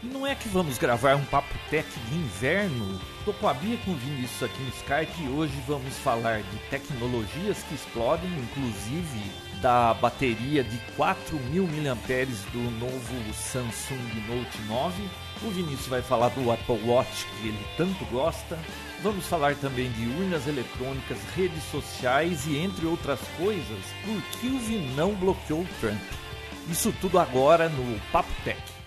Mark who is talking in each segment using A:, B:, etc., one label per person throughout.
A: E não é que vamos gravar um Papo Tech de inverno? Tô com a Bia com Vinícius aqui no Skype e hoje vamos falar de tecnologias que explodem, inclusive da bateria de 4.000 mAh do novo Samsung Note 9. O Vinícius vai falar do Apple Watch que ele tanto gosta. Vamos falar também de urnas eletrônicas, redes sociais e entre outras coisas, por que o Vinão bloqueou o Trump. Isso tudo agora no Papo Tech.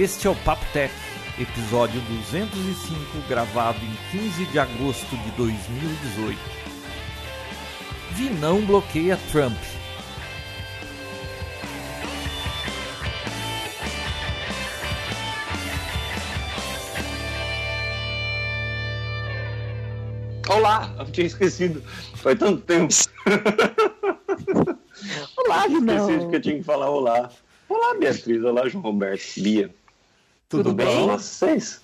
A: Este é o Papo Tech, episódio 205, gravado em 15 de agosto de 2018. Vinão bloqueia Trump.
B: Olá, eu tinha esquecido. Faz tanto tempo.
C: olá, Vinão.
B: Esqueci que eu tinha que falar olá. Olá, Beatriz. Olá, João Roberto. Bia. Tudo,
C: Tudo
B: bem vocês?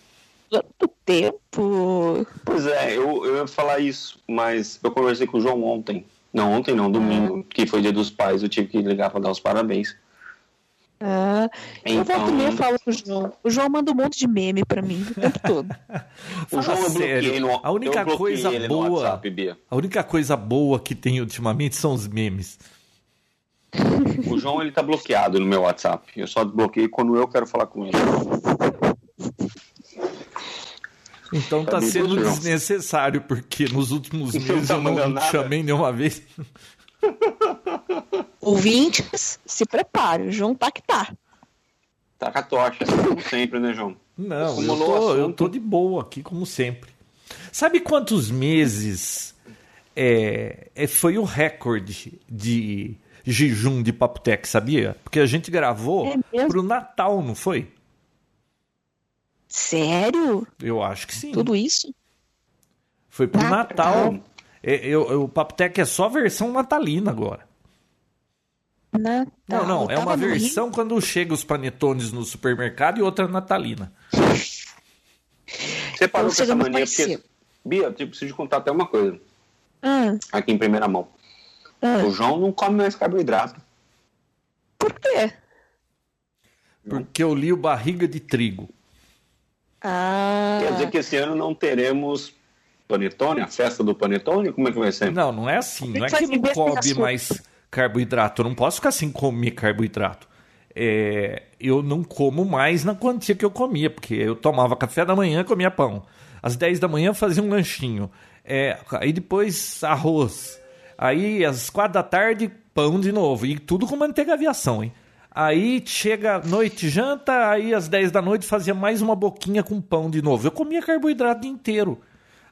C: Quanto tempo?
B: Pois é, eu, eu ia falar isso, mas eu conversei com o João ontem. Não, ontem não, domingo, que foi dia dos pais. Eu tive que ligar para dar os parabéns.
C: Ah, eu
B: Então-
C: volto e meia falo com o João. O João manda um monte de meme pra mim o tempo todo.
B: O João eu bloqueei
A: sério,
B: no,
A: a única
B: eu
A: coisa boa-
B: no WhatsApp, Bia.
A: A única coisa boa que tem ultimamente são os memes.
B: O João ele tá bloqueado no meu WhatsApp. Eu só desbloqueio quando eu quero falar com ele.
A: Então tá sendo desnecessário, porque nos últimos meses eu não
B: nada?
A: chamei nenhuma vez.
C: Ouvintes, se prepare. O João tá que tá.
B: Tá com a tocha, como sempre, né, João?
A: Não, eu tô, eu tô de boa aqui, como sempre. Sabe quantos meses é, é, foi o recorde de jejum de Papotec, sabia? Porque a gente gravou
C: É
A: pro Natal, não foi?
C: Sério?
A: Eu acho que sim.
C: Tudo isso?
A: Foi pro
C: Natal?
A: Natal. É, eu- o Papotec é só versão natalina agora.
C: Natal.
A: Não, não,
C: Eu
A: é uma versão quando chega os panetones no supermercado e outra natalina.
B: Você parou com
C: Então
B: essa
C: chegamos
B: mania porque. Bia, eu preciso te contar até uma coisa.
C: Ah,
B: Aqui em primeira mão.
C: ah.
B: O João não come mais carboidrato.
C: Por quê?
A: Porque eu li o Barriga de Trigo.
C: Ah,
B: Quer dizer que esse ano não teremos panetone, a festa do panetone? Como é que vai ser?
A: Não, não é assim. Não é que não come
C: açúcar.
A: mais carboidrato. Eu não posso ficar sem comer carboidrato. É, eu não como mais na quantia que eu comia, porque eu tomava café da manhã comia pão. Às 10 da manhã fazia um lanchinho. É, aí depois arroz. Aí às 4 da tarde, pão de novo. E tudo com manteiga aviação, hein? Aí chega noite, janta, aí às 10 da noite fazia mais uma boquinha com pão de novo. Eu comia carboidrato inteiro.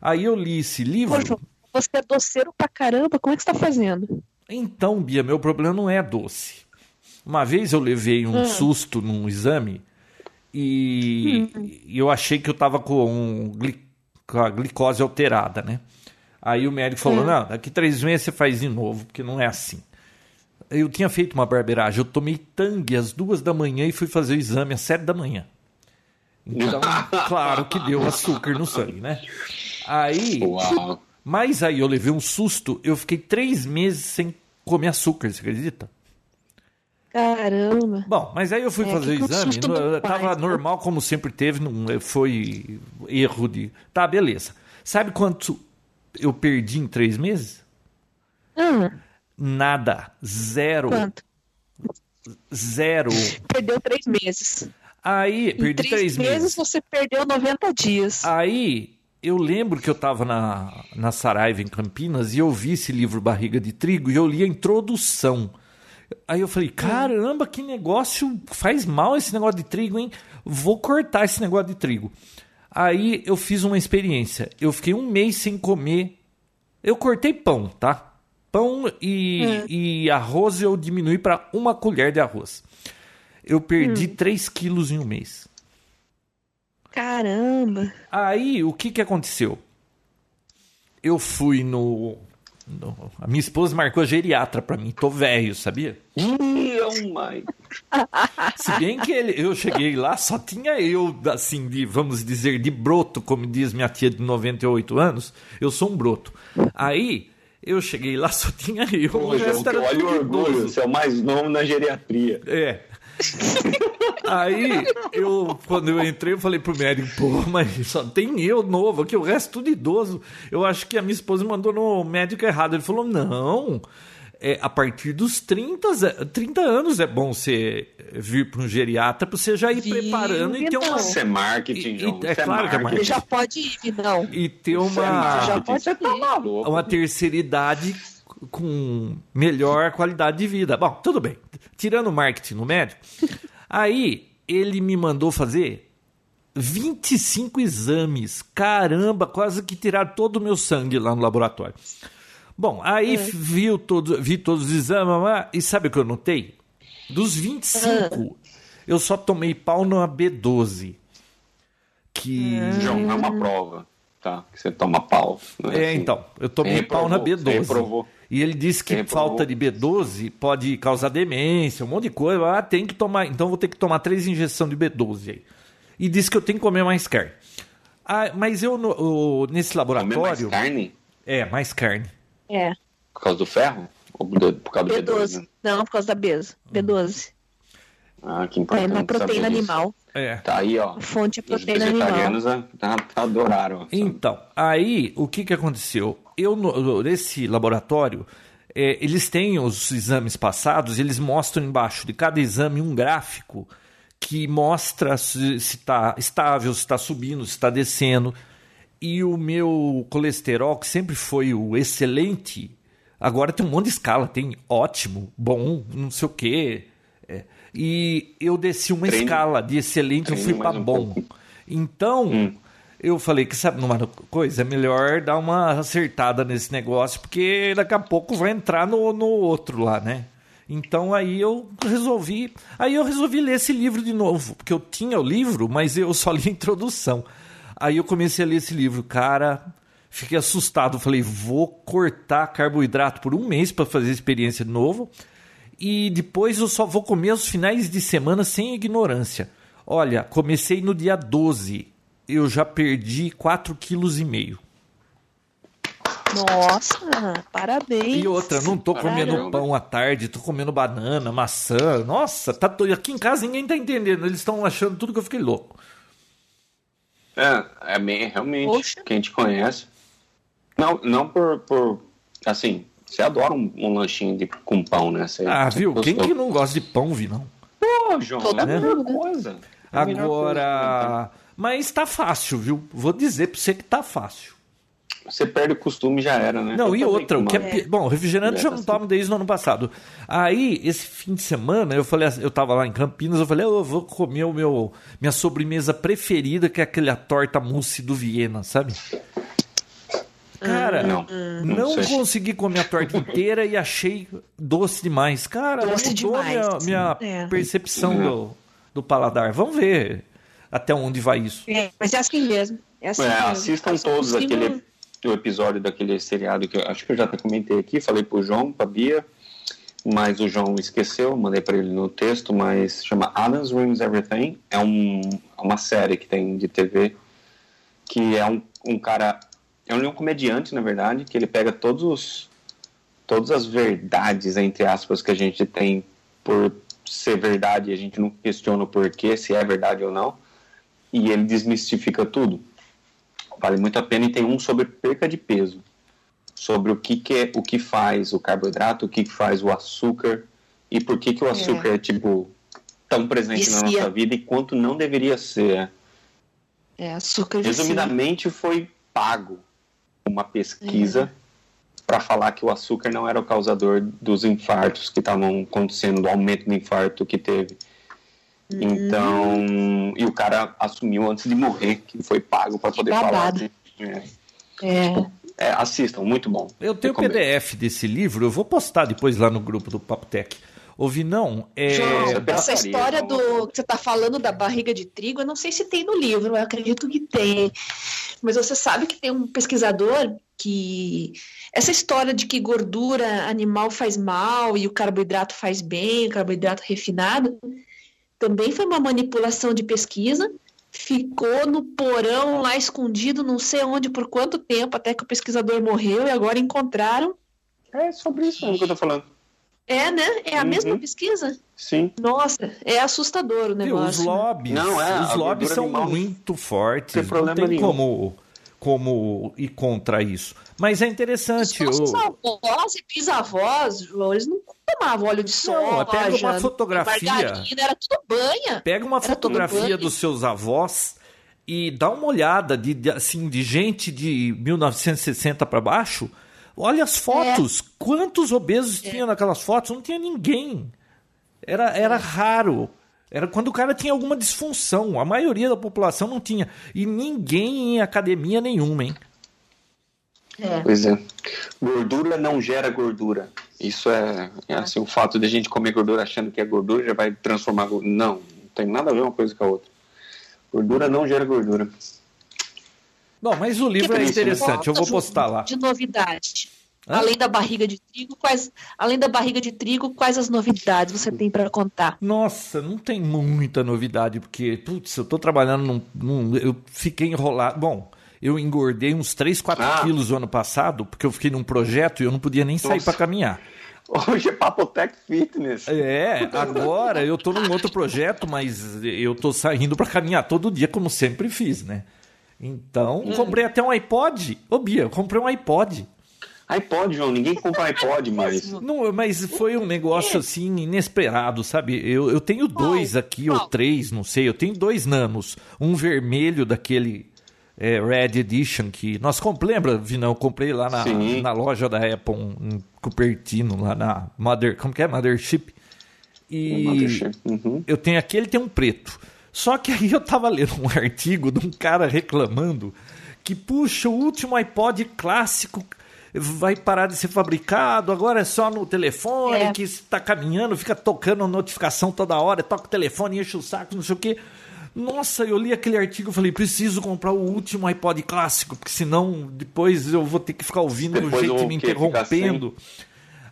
A: Aí eu li esse livro.
C: Pô, João, você é doceiro pra caramba. Como é que você tá fazendo?
A: Então, Bia, meu problema não é doce. Uma vez eu levei um susto num exame e, e eu achei que eu tava com, um gli- com a glicose alterada, né? Aí o médico falou: não, daqui três meses você faz de novo, porque não é assim. Eu tinha feito uma barbeiragem, eu tomei tangue às duas da manhã e fui fazer o exame às sete da manhã. Então, claro que deu açúcar no sangue, né? Aí,
B: Uau.
A: mas aí eu levei um susto, eu fiquei três meses sem comer açúcar, você acredita?
C: Caramba.
A: Bom, mas aí eu fui
C: É,
A: fazer o exame, no- tava
C: pai,
A: normal como sempre teve, não foi erro de. Tá, beleza. Sabe quanto eu perdi em três meses?
C: Ah,
A: Nada. Zero.
C: quanto?
A: Zero.
C: Perdeu três meses.
A: Aí,
C: Em
A: perdi três, meses.
C: você perdeu 90 dias.
A: Aí, eu lembro que eu tava na, na Saraiva, em Campinas, e eu vi esse livro Barriga de Trigo e eu li a introdução. Aí eu falei, caramba, que negócio faz mal esse negócio de trigo, hein? Vou cortar esse negócio de trigo. Aí eu fiz uma experiência. Eu fiquei um mês sem comer. Eu cortei pão, tá? Pão e, e arroz eu diminui para uma colher de arroz. Eu perdi 3 quilos em um mês.
C: Caramba.
A: Aí, o que que aconteceu? Eu fui no... no- a minha esposa marcou a geriatra pra mim. Tô velho, sabia?
B: Oh my.
A: Se bem que ele- eu cheguei lá, só tinha eu, assim, de, vamos dizer, de broto, como diz minha tia de 98 anos. Eu sou um broto. Aí, Eu cheguei lá, só tinha eu. O resto
B: João,
A: era
B: olha o orgulho, você é o mais novo na geriatria.
A: É. Aí, eu, quando eu entrei, eu falei pro médico, pô, mas só tem eu novo aqui, o resto tudo idoso. Eu acho que a minha esposa mandou no médico errado. Ele falou, não, é, a partir dos 30, é- 30 anos é bom você vir para um geriatra para você já ir preparando e ter uma...
C: Vidal?
B: Isso é marketing,
A: E- e-
B: João.
A: é
B: Isso
A: claro que é marketing.
C: já pode ir, não.
A: E ter
B: é
A: uma,
B: marketing.
C: Já pode
B: Você tá
C: ir.
B: maluco.
A: uma terceira idade com melhor qualidade de vida. Bom, tudo bem. Tirando o marketing no médico, aí ele me mandou fazer 25 exames. Caramba, quase que tiraram todo o meu sangue lá no laboratório. Bom, aí viu todo, vi todos os exames e sabe o que eu notei? Dos 25, eu só tomei pau na B12. Que.
B: João, não é uma prova, tá? Que você toma pau. não
A: É, então, eu tomei
B: Reprovou,
A: pau na
B: você
A: B12.
B: reprovou.
A: E ele disse que
B: Reprovou.
A: falta de B12 pode causar demência, um monte de coisa. Ah, tem que tomar. Então vou ter que tomar três injeções de B12 aí. E disse que eu tenho que comer mais carne. Ah, mas eu no- o- nesse
B: Comer mais
A: laboratório.
B: carne
A: É, mais carne.
C: É.
B: por causa do ferro? Ou por causa do B12?
C: B12. Não, por causa da B12. B12.
B: Ah, que
C: É
B: importante.
C: na proteína
B: saber disso.
C: animal.
A: É.
B: Tá aí, ó.
C: Fonte é
B: Os
C: proteína animal.
B: vegetarianos a- a- adoraram. sabe?
A: Então, aí o que, que aconteceu? Eu, nesse laboratório, é, eles têm os exames passados, eles mostram embaixo de cada exame um gráfico que mostra se está estável, se está subindo, se está descendo. E o meu colesterol, que sempre foi o excelente, agora tem um monte de escala. Tem ótimo, bom, não sei o quê. É, e eu desci uma
B: Treine-
A: escala de excelente, eu
B: treine
A: fui para
B: um
A: bom.
B: pouco.
A: Então,
B: Hum.
A: eu falei que sabe numa coisa, é melhor dar uma acertada nesse negócio, porque daqui a pouco vai entrar no, no outro lá, né? Então aí eu resolvi. Aí eu resolvi ler esse livro de novo, porque eu tinha o livro, mas eu só li a introdução. Aí eu comecei a ler esse livro, cara. Fiquei assustado. Falei, vou cortar carboidrato por um mês para fazer a experiência de novo. E depois eu só vou comer aos finais de semana sem ignorância. Olha, comecei no dia 12. Eu já perdi 4,5 kg.
C: Nossa, parabéns.
A: E outra, não tô comendo
B: Caramba.
A: pão à tarde, tô comendo banana, maçã. Nossa, tá to... aqui em casa ninguém tá entendendo. Eles estão achando tudo que eu fiquei louco.
B: É, é bem, realmente,
C: Poxa.
B: quem te conhece. Não, não por, por assim, você adora um, um lanchinho de, com pão, né? Você,
A: Ah,
B: você
A: viu? Quem que não gosta de pão, vi não?
B: Pô, João,
C: Toda
B: é a melhor
C: né?
B: coisa. É a melhor coisa que
A: Agora. Mas tá fácil, viu? Vou dizer pra você que tá fácil.
B: Você perde o costume já era, né?
A: Não,
B: Eu
A: e outra, o que é Bom, refrigerante já não
B: Dieta,
A: tomo desde o ano passado. Aí, esse fim de semana, eu falei, assim, eu tava lá em Campinas, eu falei, "Ah, eu vou comer o meu minha sobremesa preferida, que é aquela torta mousse do Viena, sabe? Cara,
B: Não,
A: não,
B: não
A: consegui comer a torta inteira e achei doce demais. Cara,
C: Doce
A: mudou
C: demais.
A: minha, minha
C: É.
A: percepção do, do paladar. Vamos ver até onde vai isso.
C: É, mas é assim mesmo. É assim
B: É,
C: mesmo.
B: assistam todos aquele o episódio daquele seriado que eu acho que eu já até comentei aqui, falei pro João, pra Bia, mas o João esqueceu, mandei para ele no texto, mas chama Adam's Ruins Everything, é um, uma série que tem de TV, que é um, um cara, é um comediante, na verdade, que ele pega todos os, todas as verdades, entre aspas, que a gente tem por ser verdade, a gente não questiona o porquê, se é verdade ou não, e ele desmistifica tudo. Vale muito a pena e tem um sobre perca de peso, sobre o que, que é, o que faz o carboidrato, o que, que faz o açúcar e por que, que o açúcar é, tipo tão presente na
C: Vicia.
B: nossa vida e quanto não deveria ser.
C: É, açúcar.
B: Resumidamente, foi pago uma pesquisa para falar que o açúcar não era o causador dos infartos que estavam acontecendo, do aumento do infarto que teve. Então, e o cara assumiu antes de morrer que foi pago para poder falar.
C: babado.
B: de- é.
C: É.
B: É, assistam, muito bom.
A: Eu tenho o. PDF desse livro, eu vou postar depois lá no grupo do Papo Tech. Ouvi não? É...
C: João, essa história
B: não.
C: do que você está falando da barriga de trigo, eu não sei se tem no livro, eu acredito que tem. Mas você sabe que tem um pesquisador que essa história de que gordura animal faz mal e o carboidrato faz bem, o carboidrato refinado, também foi uma manipulação de pesquisa. Ficou no porão lá escondido, não sei onde por quanto tempo, até que o pesquisador morreu e agora encontraram
B: É sobre isso mesmo que eu tô falando.
C: É, né? É a
B: Uhum.
C: mesma pesquisa?
B: Sim.
C: Nossa, é assustador o negócio.
A: os
C: né?
A: lobbies,
B: Não, é,
A: os lobbies são
B: animal não
A: muito fortes.
B: tem problema
A: não tem
B: nenhum.
A: como, como ir contra isso. Mas é
C: Os
A: interessante.
C: nossos
A: eu-
C: avós e bisavós, João, eles não tomavam óleo de soja,
A: Não, pega uma fotografia.
C: margarina, era tudo banha.
A: Pega uma fotografia dos seus avós e dá uma olhada de, de, assim de gente de 1960 para baixo. Olha as fotos. Quantos obesos tinha naquelas fotos? Não tinha ninguém. Era, era raro. Era quando o cara tinha alguma disfunção. A maioria da população não tinha. E ninguém em academia nenhuma, hein?
C: É.
B: Pois é. Gordura não gera gordura. Isso é, é assim, o fato de a gente comer gordura achando que é gordura já vai transformar gordura. Não, não tem nada a ver uma coisa com a outra. Gordura não gera gordura.
A: Bom, mas o livro é
B: triste, né?
A: interessante. Eu vou postar lá.
C: De novidade.
A: Hã?
C: Além da barriga de trigo, quais, além da barriga de trigo, quais as novidades você tem para contar?
A: Nossa, não tem muita novidade, porque, putz, eu tô trabalhando num, num- Eu fiquei enrolado. Bom, eu engordei uns 3, 4
B: Ah.
A: quilos o ano passado, porque eu fiquei num projeto e eu não podia nem sair pra caminhar.
B: Hoje é Papotec Fitness.
A: É, agora eu tô num outro projeto, mas eu tô saindo pra caminhar todo dia, como sempre fiz, né? Então, comprei até um iPod. Ô, Bia, eu comprei um iPod.
B: iPod, João, ninguém compra iPod mais.
A: Não, mas foi um negócio assim inesperado, sabe? Eu, eu tenho dois aqui, ou três, não sei. Eu tenho dois nanos. Um vermelho daquele é, Red Edition que nós compramos, lembra, Vinão? Eu comprei lá na,
B: Sim.
A: na loja da Apple, em Cupertino, lá na Mother. Como que é? Mothership. E
B: Mothership, uhum.
A: eu tenho aquele, tem um preto. Só que aí eu tava lendo um artigo de um cara reclamando que, puxa, o último iPod clássico vai parar de ser fabricado, agora é só no telefone,
C: É.
A: que está caminhando, fica tocando notificação toda hora, toca o telefone, enche o saco, não sei o quê. Nossa, eu li aquele artigo e falei, preciso comprar o último iPod clássico, porque senão depois eu vou ter que ficar ouvindo
B: Depois
A: gente
B: eu
A: me interrompendo.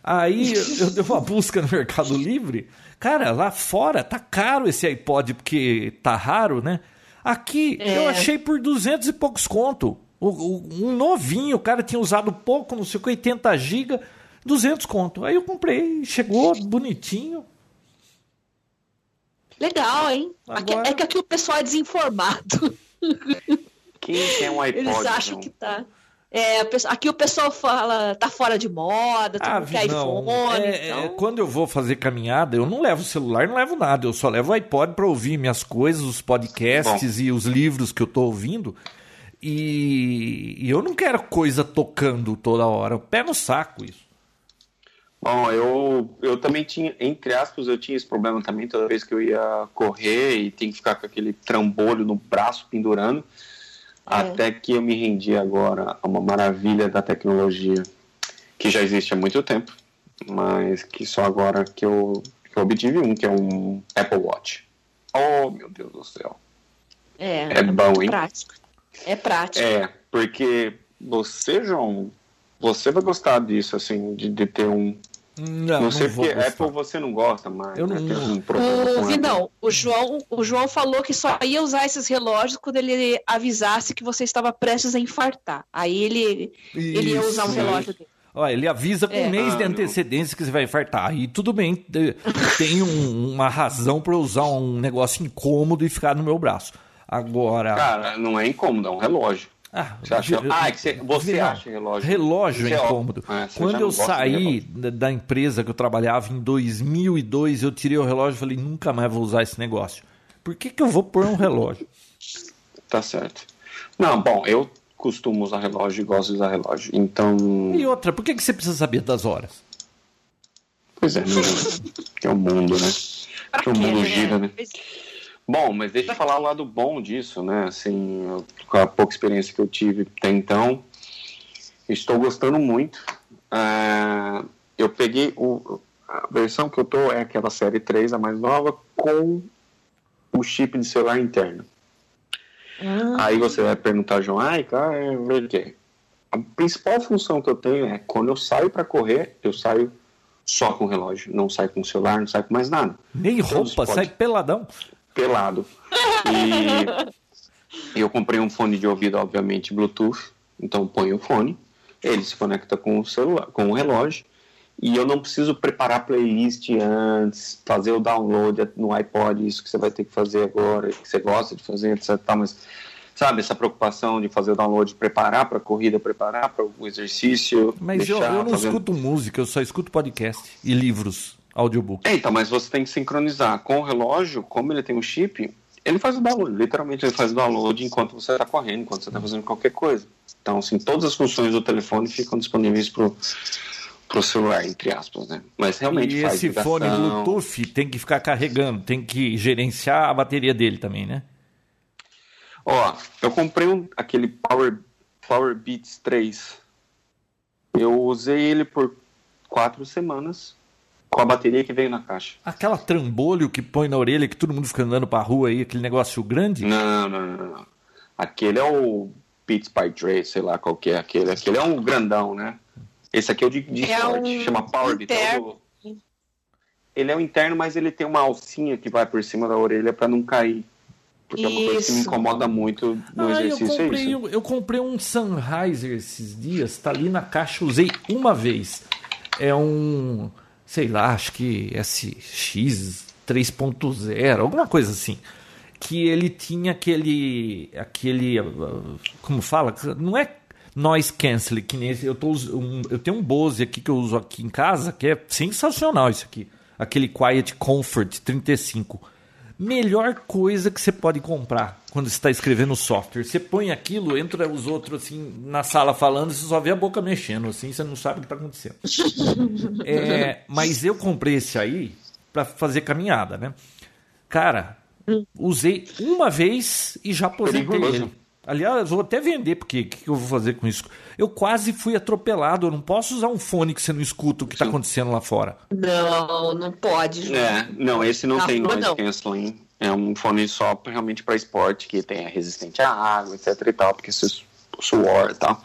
A: Aí eu dei uma busca no Mercado Livre. Cara, lá fora tá caro esse iPod porque tá raro, né? Aqui
C: É.
A: eu achei por 200 e poucos conto. O- o- um novinho, o cara tinha usado pouco, não sei o que, 80 GB, 200 conto. Aí eu comprei, chegou bonitinho.
C: Legal, hein? Aqui-
A: Agora-
C: é que aqui o pessoal é desinformado.
B: Quem tem um iPod?
C: Eles acham
B: João?
C: que tá. É, aqui o pessoal fala, tá fora de moda, todo
A: Ah, não.
C: iPhone.
A: É,
C: então...
A: é, quando eu vou fazer caminhada, eu não levo celular, não levo nada. Eu só levo o iPod para ouvir minhas coisas, os podcasts e os livros que eu tô ouvindo. E, e eu não quero coisa tocando toda hora. Pé no saco isso.
B: Bom, eu, eu também tinha, entre aspas, eu tinha esse problema também toda vez que eu ia correr e tinha que ficar com aquele trambolho no braço pendurando. Até que eu me rendi agora a uma maravilha da tecnologia que já existe há muito tempo, mas que só agora que eu, que eu obtive um, que é um Apple Watch. Oh, meu Deus do céu.
C: É,
B: É bom,
C: muito
B: hein?
C: prático. É prático.
B: É, porque você, João, você vai gostar disso, assim, de, de ter um.
A: Não,
B: Não, sei
A: vou
B: porque
A: gostar.
B: Apple você não gosta mais.
A: Eu
B: né?
A: não-
B: Tem um problema
C: O. Vinão, o João, o João falou que só ia usar esses relógios quando ele avisasse que você estava prestes a infartar. Aí ele, ele ia usar um relógio dele.
A: Olha, ele avisa com
C: É.
A: um mês de
B: Ah, não.
A: antecedência que você vai infartar. Aí tudo bem, te- tem um- uma razão para eu usar um negócio incômodo e ficar no meu braço. Agora.
B: Cara, não é incômodo, é um relógio.
A: Ah,
B: Você acha, ah, é que você, você
A: Não,
B: acha relógio.
A: Relógio
B: Você
A: é
B: ó-
A: incômodo.
B: Ah,
A: Quando eu saí da, empresa que eu trabalhava em 2002, eu tirei o relógio e falei, nunca mais vou usar esse negócio. Por que, que eu vou pôr um relógio?
B: Tá certo. Não, bom, eu costumo usar relógio e gosto de usar relógio. Então.
A: E outra, por que, que você precisa saber das horas?
B: Pois é, né? que é o mundo, né? Que o mundo gira, né? Bom, mas deixa eu falar o lado bom disso, né? Assim, eu- com a pouca experiência que eu tive até então, estou gostando muito. Ah, eu peguei o, a versão que eu tô é aquela série 3, a mais nova, com o chip de celular interno.
C: Ah,
B: Aí você vai perguntar, João, ai, cara, por quê? A principal função que eu tenho é quando eu saio para correr, eu saio só com o relógio, não saio com o celular, não saio com mais nada
A: Nem roupa,
B: pode.
A: sai peladão.
B: Pelado. E eu comprei um fone de ouvido, obviamente, Bluetooth. Então ponho o fone, ele se conecta com o celular, com o relógio, e eu não preciso preparar playlist antes, fazer o download no iPod, isso que você vai ter que fazer agora, que você gosta de fazer, etc. Mas, sabe, essa preocupação de fazer o download, preparar para a corrida, preparar para o exercício.
A: Mas deixar, eu, eu, não fazer... escuto música, eu só escuto podcast e livros, audiobook.
B: É, então, mas você tem que sincronizar com o relógio, como ele tem um chip, ele faz o download, literalmente ele faz o download enquanto você está correndo, enquanto você está fazendo qualquer coisa. Então, assim, todas as funções do telefone ficam disponíveis para pro celular, entre aspas, né? Mas realmente
A: e
B: faz
A: esse ligação. fone Bluetooth tem que ficar carregando, tem que gerenciar a bateria dele também, né?
B: Ó, eu comprei um, aquele Power, Power Beats 3. Eu usei ele por quatro semanas com a bateria que veio na caixa.
A: Aquela trambolho que põe na orelha que todo mundo fica andando pra rua aí, aquele negócio grande?
B: Não, não, não. não. Aquele é o Beats by Dre, sei lá qual que é aquele. Aquele é um grandão, né? Esse aqui é o de, de é um chama Power Beat. Ele é o interno, mas ele tem uma alcinha que vai por cima da orelha para não cair. Porque isso. é uma coisa que me incomoda muito no ah, exercício.
A: Eu comprei,
B: é
A: eu, eu comprei um Sennheiser esses dias, tá ali na caixa, usei uma vez. É um, sei lá, acho que SX 3.0, alguma coisa assim. Que ele tinha aquele. aquele. Como fala? Não é noise canceling, que nem eu, tô, um, eu tenho um Bose aqui que eu uso aqui em casa, que é sensacional isso aqui. Aquele Quiet Comfort 35. Melhor coisa que você pode comprar quando você está escrevendo software. Você põe aquilo, entra os outros assim na sala falando, você só vê a boca mexendo, assim, você não sabe o que está acontecendo. é, mas eu comprei esse aí para fazer caminhada, né? Cara, usei uma vez e já aposentei ele. Aliás, vou até vender, porque o que, que, eu vou fazer com isso? Eu quase fui atropelado. Eu não posso usar um fone que você não escuta o que está acontecendo lá fora.
C: Não, não pode.
B: É, não, esse não, tem noise não. canceling. É um fone só realmente para esporte, que tem resistente à água, etc e tal, porque se suor e tal.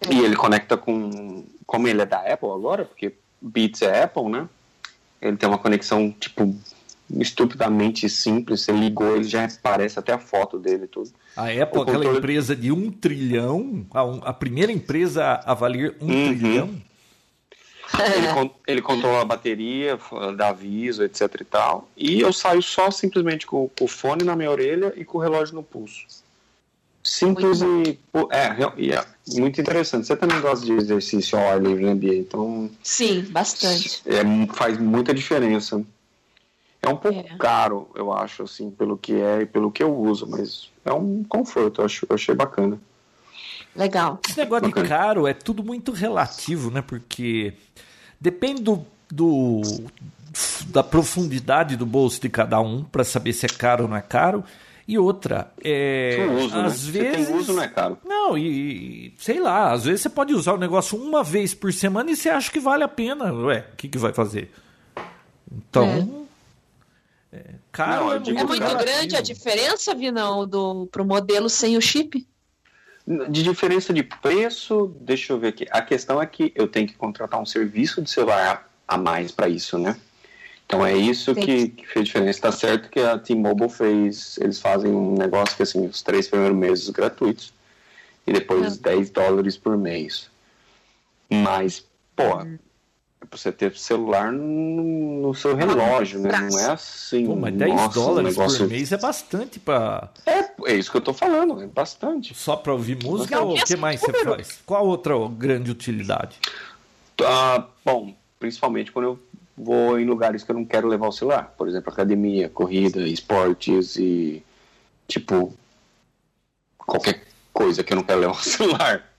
B: É. E ele conecta com. Como ele é da Apple agora, porque Beats é Apple, né? Ele tem uma conexão, tipo, estupidamente simples. Você ligou, ele já aparece até a foto dele tudo.
A: A Apple, aquela controle... empresa de um trilhão, a, a primeira empresa a valer um uhum. trilhão.
B: Ele, ele controla a bateria, dá aviso, etc e tal. E eu saio só simplesmente com, com, o fone na minha orelha e com o relógio no pulso. Simples e. É, é, muito interessante. Você também gosta de exercício ao ar livre, né, Bia? Então.
C: Sim, bastante.
B: É, faz muita diferença. É um pouco é. caro, eu acho, assim, pelo que é e pelo que eu uso, mas é um conforto, eu, acho, eu achei bacana.
C: Legal.
A: Esse negócio bacana. de caro é tudo muito relativo, né? Porque depende do, do da profundidade do bolso de cada um para saber se é caro ou não é caro. E outra, é,
B: uso, né? às né? vezes. Você tem uso, não é caro.
A: Não, e, sei lá, às vezes você pode usar o negócio uma vez por semana e você acha que vale a pena. Ué, o que, que vai fazer? Então,
C: é, caro não, é, muito, é muito grande a diferença, Vinão, do, pro modelo sem o chip?
B: De diferença de preço, deixa eu ver aqui. A questão é que eu tenho que contratar um serviço de celular a mais para isso, né? Então é isso que, que, fez diferença. Está certo que a T-Mobile fez, eles fazem um negócio que assim, os três primeiros meses gratuitos e depois ah. 10 dólares por mês. Mas, pô, você ter celular no, no seu relógio, né? Não é assim. Pô,
A: mas 10 nossa, dólares negócio... por mês é bastante para.
B: É, é isso que eu tô falando, é bastante.
A: Só para ouvir música ou o que mais você faz? Qual outra grande utilidade?
B: Ah, bom, principalmente quando eu vou em lugares que eu não quero levar o celular. Por exemplo, academia, corrida, esportes e tipo qualquer coisa que eu não quero levar o celular.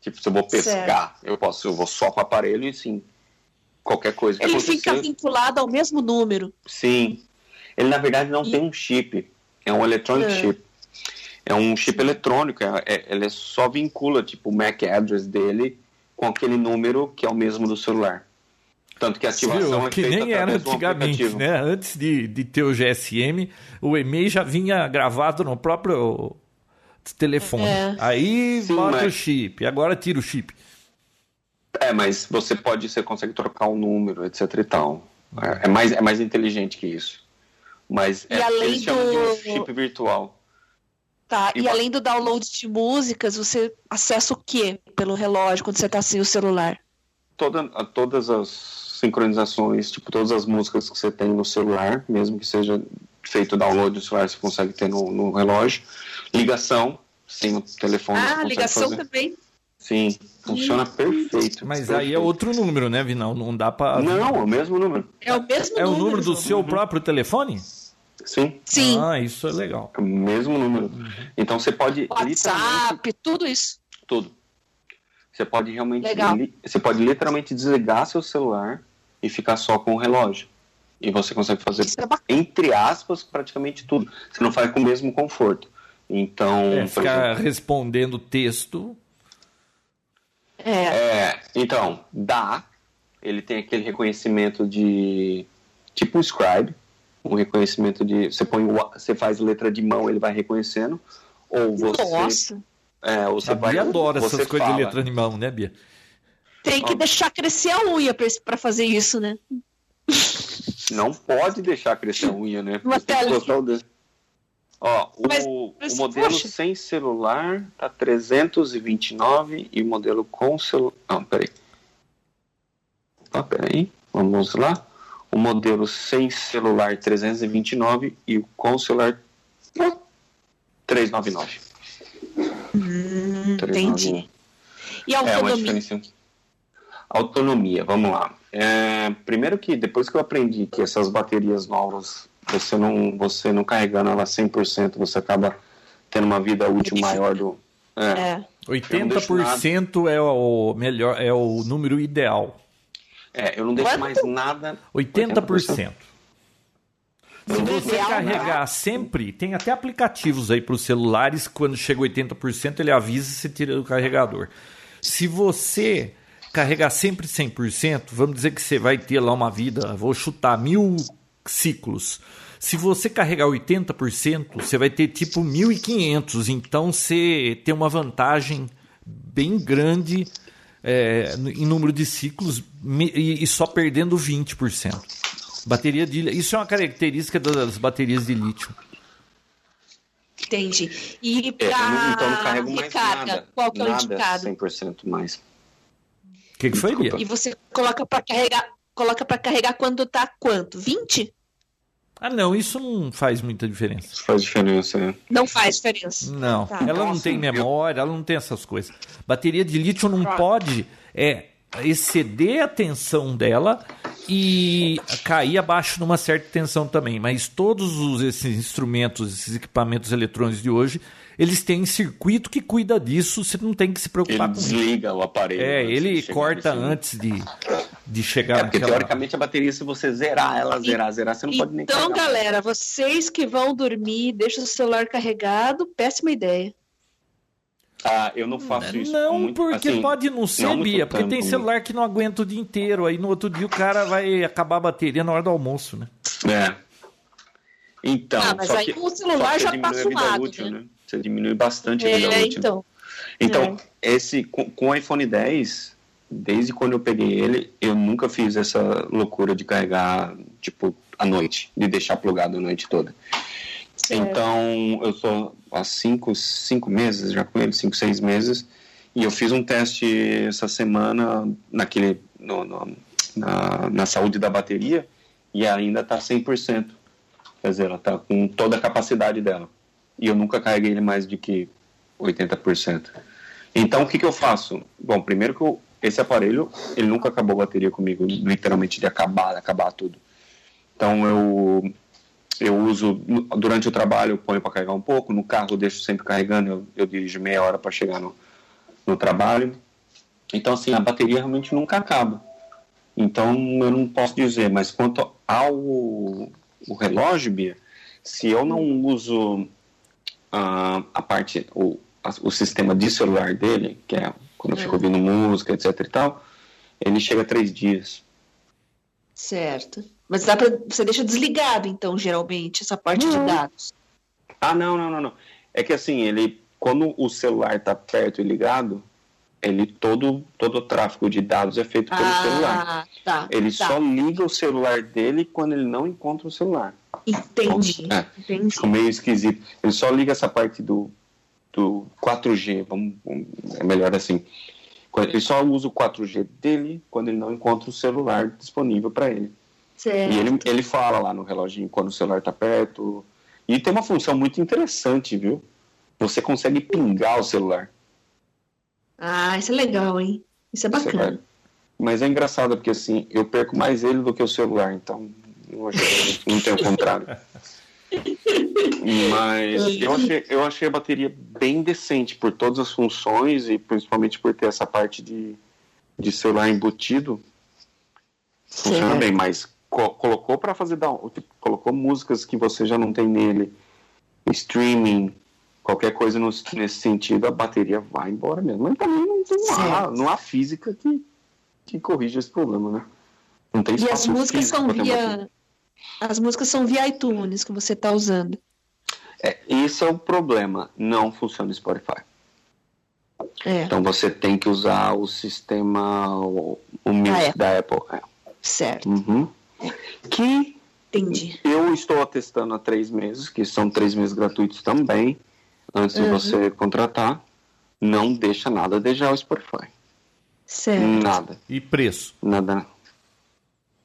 B: Tipo, se eu vou pescar, certo. eu posso, eu vou só com o aparelho e sim, qualquer coisa.
C: Ele fica vinculado ao mesmo número.
B: Sim. Ele, na verdade, não e... tem um chip. É um electronic é. chip. É um chip eletrônico. É, é, ele só vincula, tipo, o MAC address dele com aquele número que é o mesmo do celular. Tanto que a ativação Viu, é
A: que nem era antigamente, né? Antes de, de ter o GSM, o e-mail já vinha gravado no próprio telefone. É. Aí Sim, bota mas... o chip, agora tira o chip.
B: É, mas você pode, você consegue trocar o um número, etc e tal. É, é, mais, é mais inteligente que isso. Mas
C: e é, além
B: eles do... chamam de um chip virtual.
C: Tá, e, e além do download de músicas, você acessa o que pelo relógio quando você está sem o celular?
B: toda, todas as sincronizações, tipo todas as músicas que você tem no celular, mesmo que seja feito download do celular, você consegue ter no, no relógio. Ligação, sem o telefone.
C: Ah, ligação fazer. também.
B: Sim, funciona perfeito.
A: Mas
B: perfeito.
A: aí é outro número, né, Vinal? Não dá para.
B: Não, é o mesmo número.
C: É o mesmo
A: é
C: número.
A: É o número do seu próprio telefone?
B: Sim.
C: Sim.
A: Ah, isso é legal.
B: É o mesmo número. Uhum. Então você pode.
C: WhatsApp, tudo isso.
B: Tudo. Você pode realmente.
C: Legal.
B: Você pode literalmente desligar seu celular e ficar só com o relógio. E você consegue fazer,
C: é
B: entre aspas, praticamente tudo. Você não faz com o mesmo conforto. Então.
A: É, ficar exemplo, respondendo texto.
C: É.
B: é. Então, dá. Ele tem aquele reconhecimento de. Tipo um scribe. Um reconhecimento de. Você põe você faz letra de mão, ele vai reconhecendo. Ou você.
C: Nossa.
B: É, ou você
A: a
B: vai.
A: Bia adora essas coisas
B: fala.
A: de letra de mão, né, Bia?
C: Tem que deixar crescer a unha para fazer isso, né?
B: Não pode deixar crescer a unha, né?
C: Uma
B: o Ó, mas, o, mas, o modelo poxa. sem celular tá 329 e o modelo com celular. Não, peraí. Ah, peraí. Vamos lá. O modelo sem celular 329 e o com celular 399.
C: Hum, 399. Entendi. E a autonomia?
B: É autonomia, vamos lá. É, primeiro que depois que eu aprendi que essas baterias novas, você não, você não carregando elas 100%, você acaba tendo uma vida útil maior do...
C: É. é.
A: 80% é o melhor, é o número ideal.
B: É, eu não deixo Quanto? mais nada...
A: 80%. 80%. Se você carregar sempre, tem até aplicativos aí para os celulares, quando chega 80%, ele avisa e você tira do carregador. Se você carregar sempre 100%, vamos dizer que você vai ter lá uma vida, vou chutar mil ciclos. Se você carregar 80%, você vai ter tipo 1.500. Então você tem uma vantagem bem grande é, em número de ciclos e, só perdendo 20%. Bateria de Isso é uma característica das baterias de lítio.
C: Entendi. E para
B: é, então não carrego mais
C: recarga,
B: nada,
C: qual que é o
B: nada
C: indicado?
B: 100% mais.
A: O que, que, foi, Bia?
C: E você coloca para carregar, coloca para carregar quando tá quanto? 20?
A: Ah, não, isso não faz muita diferença.
B: Faz diferença, né?
C: Não faz diferença.
A: Não,
C: Tá.
A: ela não tem
B: eu-
A: memória, ela não tem essas coisas. Bateria de lítio não pode é, exceder a tensão dela e cair abaixo numa certa tensão também. Mas todos os- esses instrumentos, esses equipamentos eletrônicos de hoje, eles têm circuito que cuida disso, você não tem que se
B: Ele
A: preocupar com isso.
B: desliga o aparelho.
A: É, ele
B: de
A: corta antes de, de chegar
B: É, porque
A: naquela...
B: teoricamente a bateria, se você zerar ela, zerar, zerar, você não pode nem
C: Então, galera, vocês que vão dormir, deixa o celular carregado, péssima ideia.
B: Ah, eu não faço isso.
A: Não,
B: muito,
A: porque
B: assim,
A: pode não ser,
B: não
A: Bia, porque
B: tempo.
A: tem celular que não aguenta o dia inteiro, aí no outro dia o cara vai acabar a bateria na hora do almoço, né?
B: É. Então,
C: Ah, mas
B: só
C: aí
B: que,
C: o celular já
B: você diminui a vida
C: fumado,
B: útil,
C: né?
B: né? Você diminui bastante a vida
C: É,
B: útil.
C: então.
B: Então, esse com, com o iPhone 10, desde quando eu peguei ele, eu nunca fiz essa loucura de carregar, tipo, à noite, de deixar plugado a noite toda.
C: Certo.
B: Então, eu sou há cinco, cinco meses já com ele, cinco, seis meses, e eu fiz um teste essa semana naquele, no, no- na, na saúde da bateria, e ainda está 100%. Quer dizer, ela está com toda a capacidade dela. E eu nunca carreguei ele mais de que 80%. Então, o que, que eu faço? Bom, primeiro que eu- esse aparelho, ele nunca acabou a bateria comigo, literalmente de acabar, acabar tudo. Então, eu, eu uso, durante o trabalho, eu ponho para carregar um pouco, no carro eu deixo sempre carregando, eu, eu dirijo meia hora para chegar no, no trabalho. Então, assim, a bateria realmente nunca acaba. Então, eu não posso dizer, mas quanto ao o relógio, Bia, se eu não uso ah, a parte, o, a- o sistema de celular dele, que é quando eu fico ouvindo música, etc e tal, ele chega a três dias.
C: Certo. Mas dá pra, você deixa desligado, então, geralmente, essa parte de
B: Não.
C: dados.
B: Ah, não, não, não, não. É que assim, ele, quando o celular está perto e ligado, ele todo, todo o tráfego de dados é feito pelo celular.
C: Ah, tá.
B: Ele
C: tá.
B: só liga o celular dele quando ele não encontra o celular.
C: Entendi.
B: É.
C: Entendi.
B: Ficou meio esquisito. Ele só liga essa parte do, do 4G, vamos, é melhor assim. Ele só usa o 4G dele quando ele não encontra o celular disponível para ele.
C: Certo.
B: E ele, ele fala lá no reloginho quando o celular está perto. E tem uma função muito interessante, viu? Você consegue pingar o celular.
C: Ah, isso é legal, hein? Isso é bacana.
B: vai- Mas é engraçado porque assim, eu perco mais ele do que o celular, então não tem o contrário. Mas eu achei, eu achei a bateria bem decente por todas as funções e principalmente por ter essa parte de, de celular embutido. Funciona bem, mas co- colocou para fazer down, tipo, colocou músicas que você já não tem nele, streaming, qualquer coisa no- nesse sentido, a bateria vai embora mesmo. Mas também não, não, há, não há física que, que corrija esse problema, né? Não tem
C: E as músicas são via. As músicas são via iTunes que você tá usando.
B: É, esse é o problema. Não funciona o Spotify.
C: É,
B: Então você tem que usar o sistema, o, o Music
C: Apple.
B: da Apple. É.
C: certo.
B: Uhum. Que
C: Entendi.
B: eu estou testando há três meses, que são três meses gratuitos também, antes de
C: Uhum.
B: você contratar. Não deixa nada a desejar o Spotify.
C: Certo.
B: Nada.
A: E preço?
B: Nada.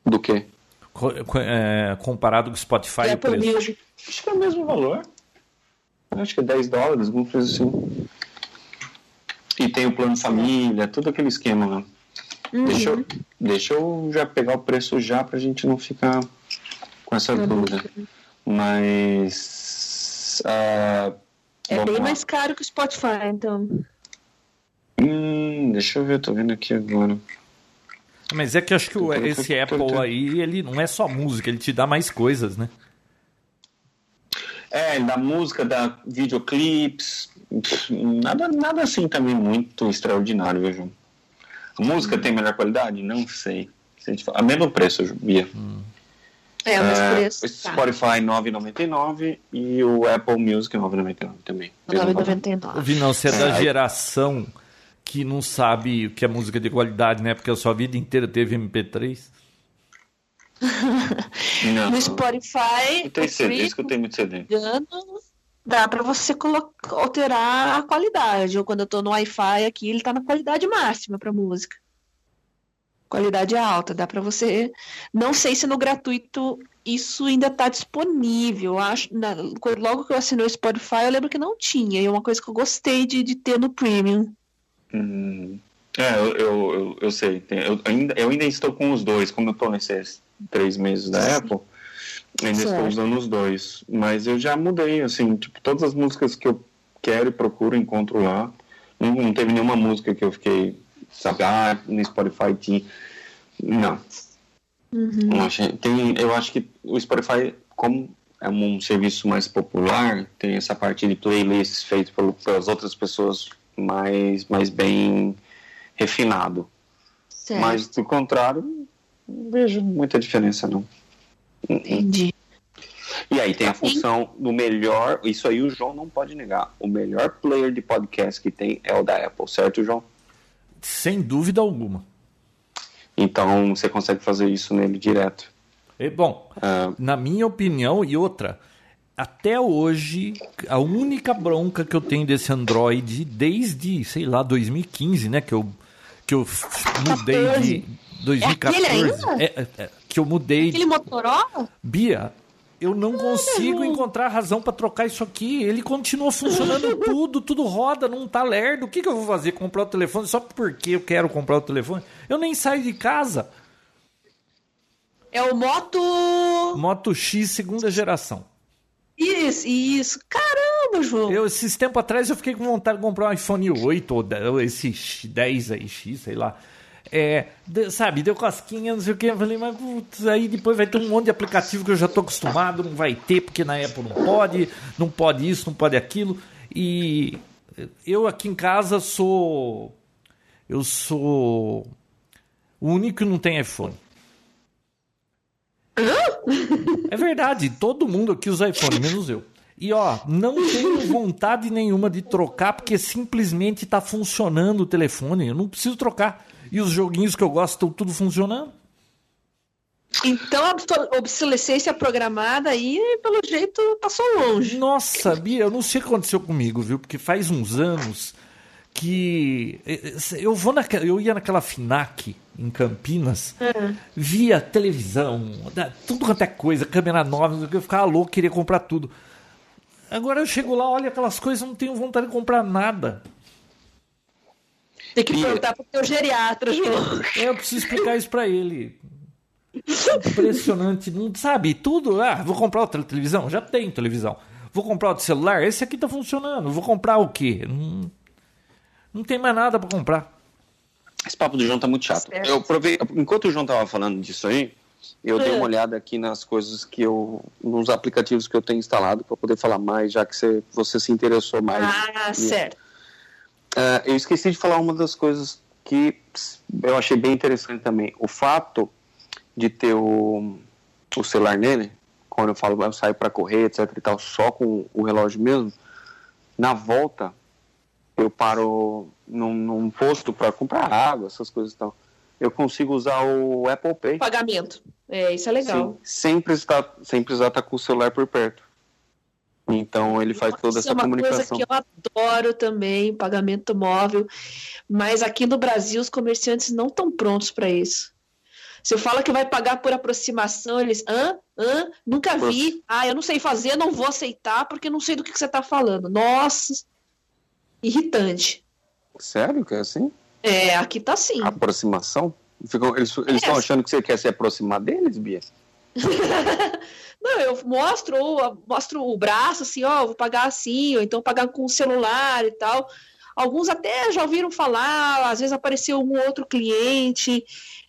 B: Do que?
A: Co- é, comparado com o Spotify, o
C: Apple
A: preço.
C: Music.
B: Acho que é o mesmo valor. Acho que é 10 dólares, alguma coisa assim. E tem o plano família, tudo aquele esquema lá.
C: Uhum.
B: Deixa, eu, deixa eu já pegar o preço já pra gente não ficar com essa
C: Uhum.
B: dúvida. Mas. ah,
C: É bem
B: lá.
C: mais caro que o Spotify, então.
B: Hum, deixa eu ver, tô vendo aqui agora.
A: Mas é que eu acho que o-
B: Eu- eu-
A: esse
B: eu- eu-
A: Apple
B: eu-
A: aí, ele não é só música, ele te dá mais coisas, né?
B: É, da música, da videoclips, nada, nada assim também muito extraordinário, viu, João? A música tem melhor qualidade? Não sei. Se a A mesmo preço, Bia.
C: É, mas
B: É,
C: preço.
B: o Spotify 9,99 e o Apple Music 9,99 também.
C: Tá,
B: Mesmo valor.
C: 9,99.
A: Vinão, você é da
B: É,
A: geração que não sabe o que é música de qualidade, né? Porque a sua vida inteira teve MP3.
B: Não,
C: No Spotify, o
B: CD,
C: free,
B: tenho muito CD.
C: dá pra você colocar, alterar a qualidade. Ou quando eu tô no Wi-Fi aqui, ele tá na qualidade máxima pra música. Qualidade alta, dá pra você. Não sei se no gratuito isso ainda tá disponível. Acho, na- logo que eu assinei o Spotify, eu lembro que não tinha. E é uma coisa que eu gostei de, de ter no Premium.
B: Hum, é, eu, eu, eu, eu sei. tem- eu, ainda, eu ainda estou com os dois, como eu estou nesses três meses da Apple, ainda estou
C: Certo.
B: usando os dois. Mas eu já mudei, assim, tipo, todas as músicas que eu quero e procuro, encontro lá. Não, não teve nenhuma música que eu fiquei, sabe, ah, no Spotify tinha. Não.
C: Uhum.
B: Eu, achei- tem, eu acho que o Spotify, como é um serviço mais popular, tem essa parte de playlists feitas pelo- pelas outras pessoas mais, mais bem refinado.
C: Certo.
B: Mas, do contrário, não vejo muita diferença, não.
C: Entendi.
B: E aí tem a função do melhor, isso aí o João não pode negar, o melhor player de podcast que tem é o da Apple, certo, João?
A: Sem dúvida alguma.
B: Então você consegue fazer isso nele direto.
A: E, bom,
B: Ah,
A: na minha opinião, e outra, até hoje, a única bronca que eu tenho desse Android, desde, sei lá, 2015, né? Que eu, que eu mudei de
C: 14.
A: 2014.
C: É aquele ainda?
A: é, é, é, que eu mudei.
C: Aquele Motorola?
A: Bia, eu não consigo encontrar razão pra trocar isso aqui. Ele continua funcionando tudo, tudo roda, não tá lerdo. O que, que eu vou fazer? Comprar o telefone só porque eu quero comprar o telefone? Eu nem saio de casa.
C: É o Moto.
A: Moto X segunda geração.
C: Isso, isso. Caramba, João.
A: Eu, esses tempos atrás eu fiquei com vontade de comprar um iPhone 8 ou esse X- 10 aí, X, sei lá. É, de- sabe, deu cosquinha, não sei o que. Eu falei, mas putz, aí depois vai ter um monte de aplicativo que eu já tô acostumado, não vai ter, porque na Apple não pode, não pode isso, não pode aquilo. E eu aqui em casa sou. Eu sou o único que não tem iPhone. É verdade, todo mundo aqui usa iPhone, menos eu. E ó, não tenho vontade nenhuma de trocar porque simplesmente tá funcionando o telefone. Eu não preciso trocar. E os joguinhos que eu gosto estão tudo funcionando.
C: Então a obso- obsolescência programada aí, pelo jeito, passou longe.
A: Nossa, Bia, eu não sei o que aconteceu comigo, viu? Porque faz uns anos que eh, eu vou naquela, eu ia naquela Finac em Campinas, uhum. via televisão, tudo quanto é coisa, câmera nova, eu ficava louco, queria comprar tudo. Agora eu chego lá, olho aquelas coisas, não tenho vontade de comprar nada.
C: Tem que perguntar pro teu geriatra, João.
A: É, eu preciso explicar isso para ele. Impressionante, não sabe tudo. Ah, vou comprar outra televisão, já tem televisão. Vou comprar outro celular, esse aqui tá funcionando. Vou comprar o quê? Não, não tem mais nada para comprar.
B: Esse papo do João tá muito chato. Eu provei, enquanto o João tava falando disso aí, eu dei uma é. olhada aqui nas coisas que eu. nos aplicativos que eu tenho instalado para poder falar mais, já que você, você se interessou mais.
C: Ah, e, certo.
B: Uh, eu esqueci de falar uma das coisas que eu achei bem interessante também. O fato de ter o, o celular nele, quando eu falo eu saio para correr, etc e tal, só com o relógio mesmo, na volta eu paro num, num posto para comprar água, essas coisas e tal eu consigo usar o Apple Pay.
C: Pagamento. É, isso é legal.
B: Sim, sem precisar, sem precisar estar com o celular por perto. Então ele faz toda essa comunicação.
C: Isso é uma coisa que eu adoro também, pagamento móvel. Mas aqui no Brasil os comerciantes não estão prontos para isso. Se eu falo que vai pagar por aproximação, eles, hã? Hã? Nunca vi. Ah, eu não sei fazer, não vou aceitar porque não sei do que, que você está falando. Nossa, irritante.
B: Sério que é assim?
C: É, aqui tá sim.
B: Aproximação? Ficam, eles estão é. achando que você quer se aproximar deles, Bia?
C: Não, eu mostro, mostro o braço assim, ó, vou pagar assim, ou então pagar com o celular e tal. Alguns até já ouviram falar, às vezes apareceu um outro cliente,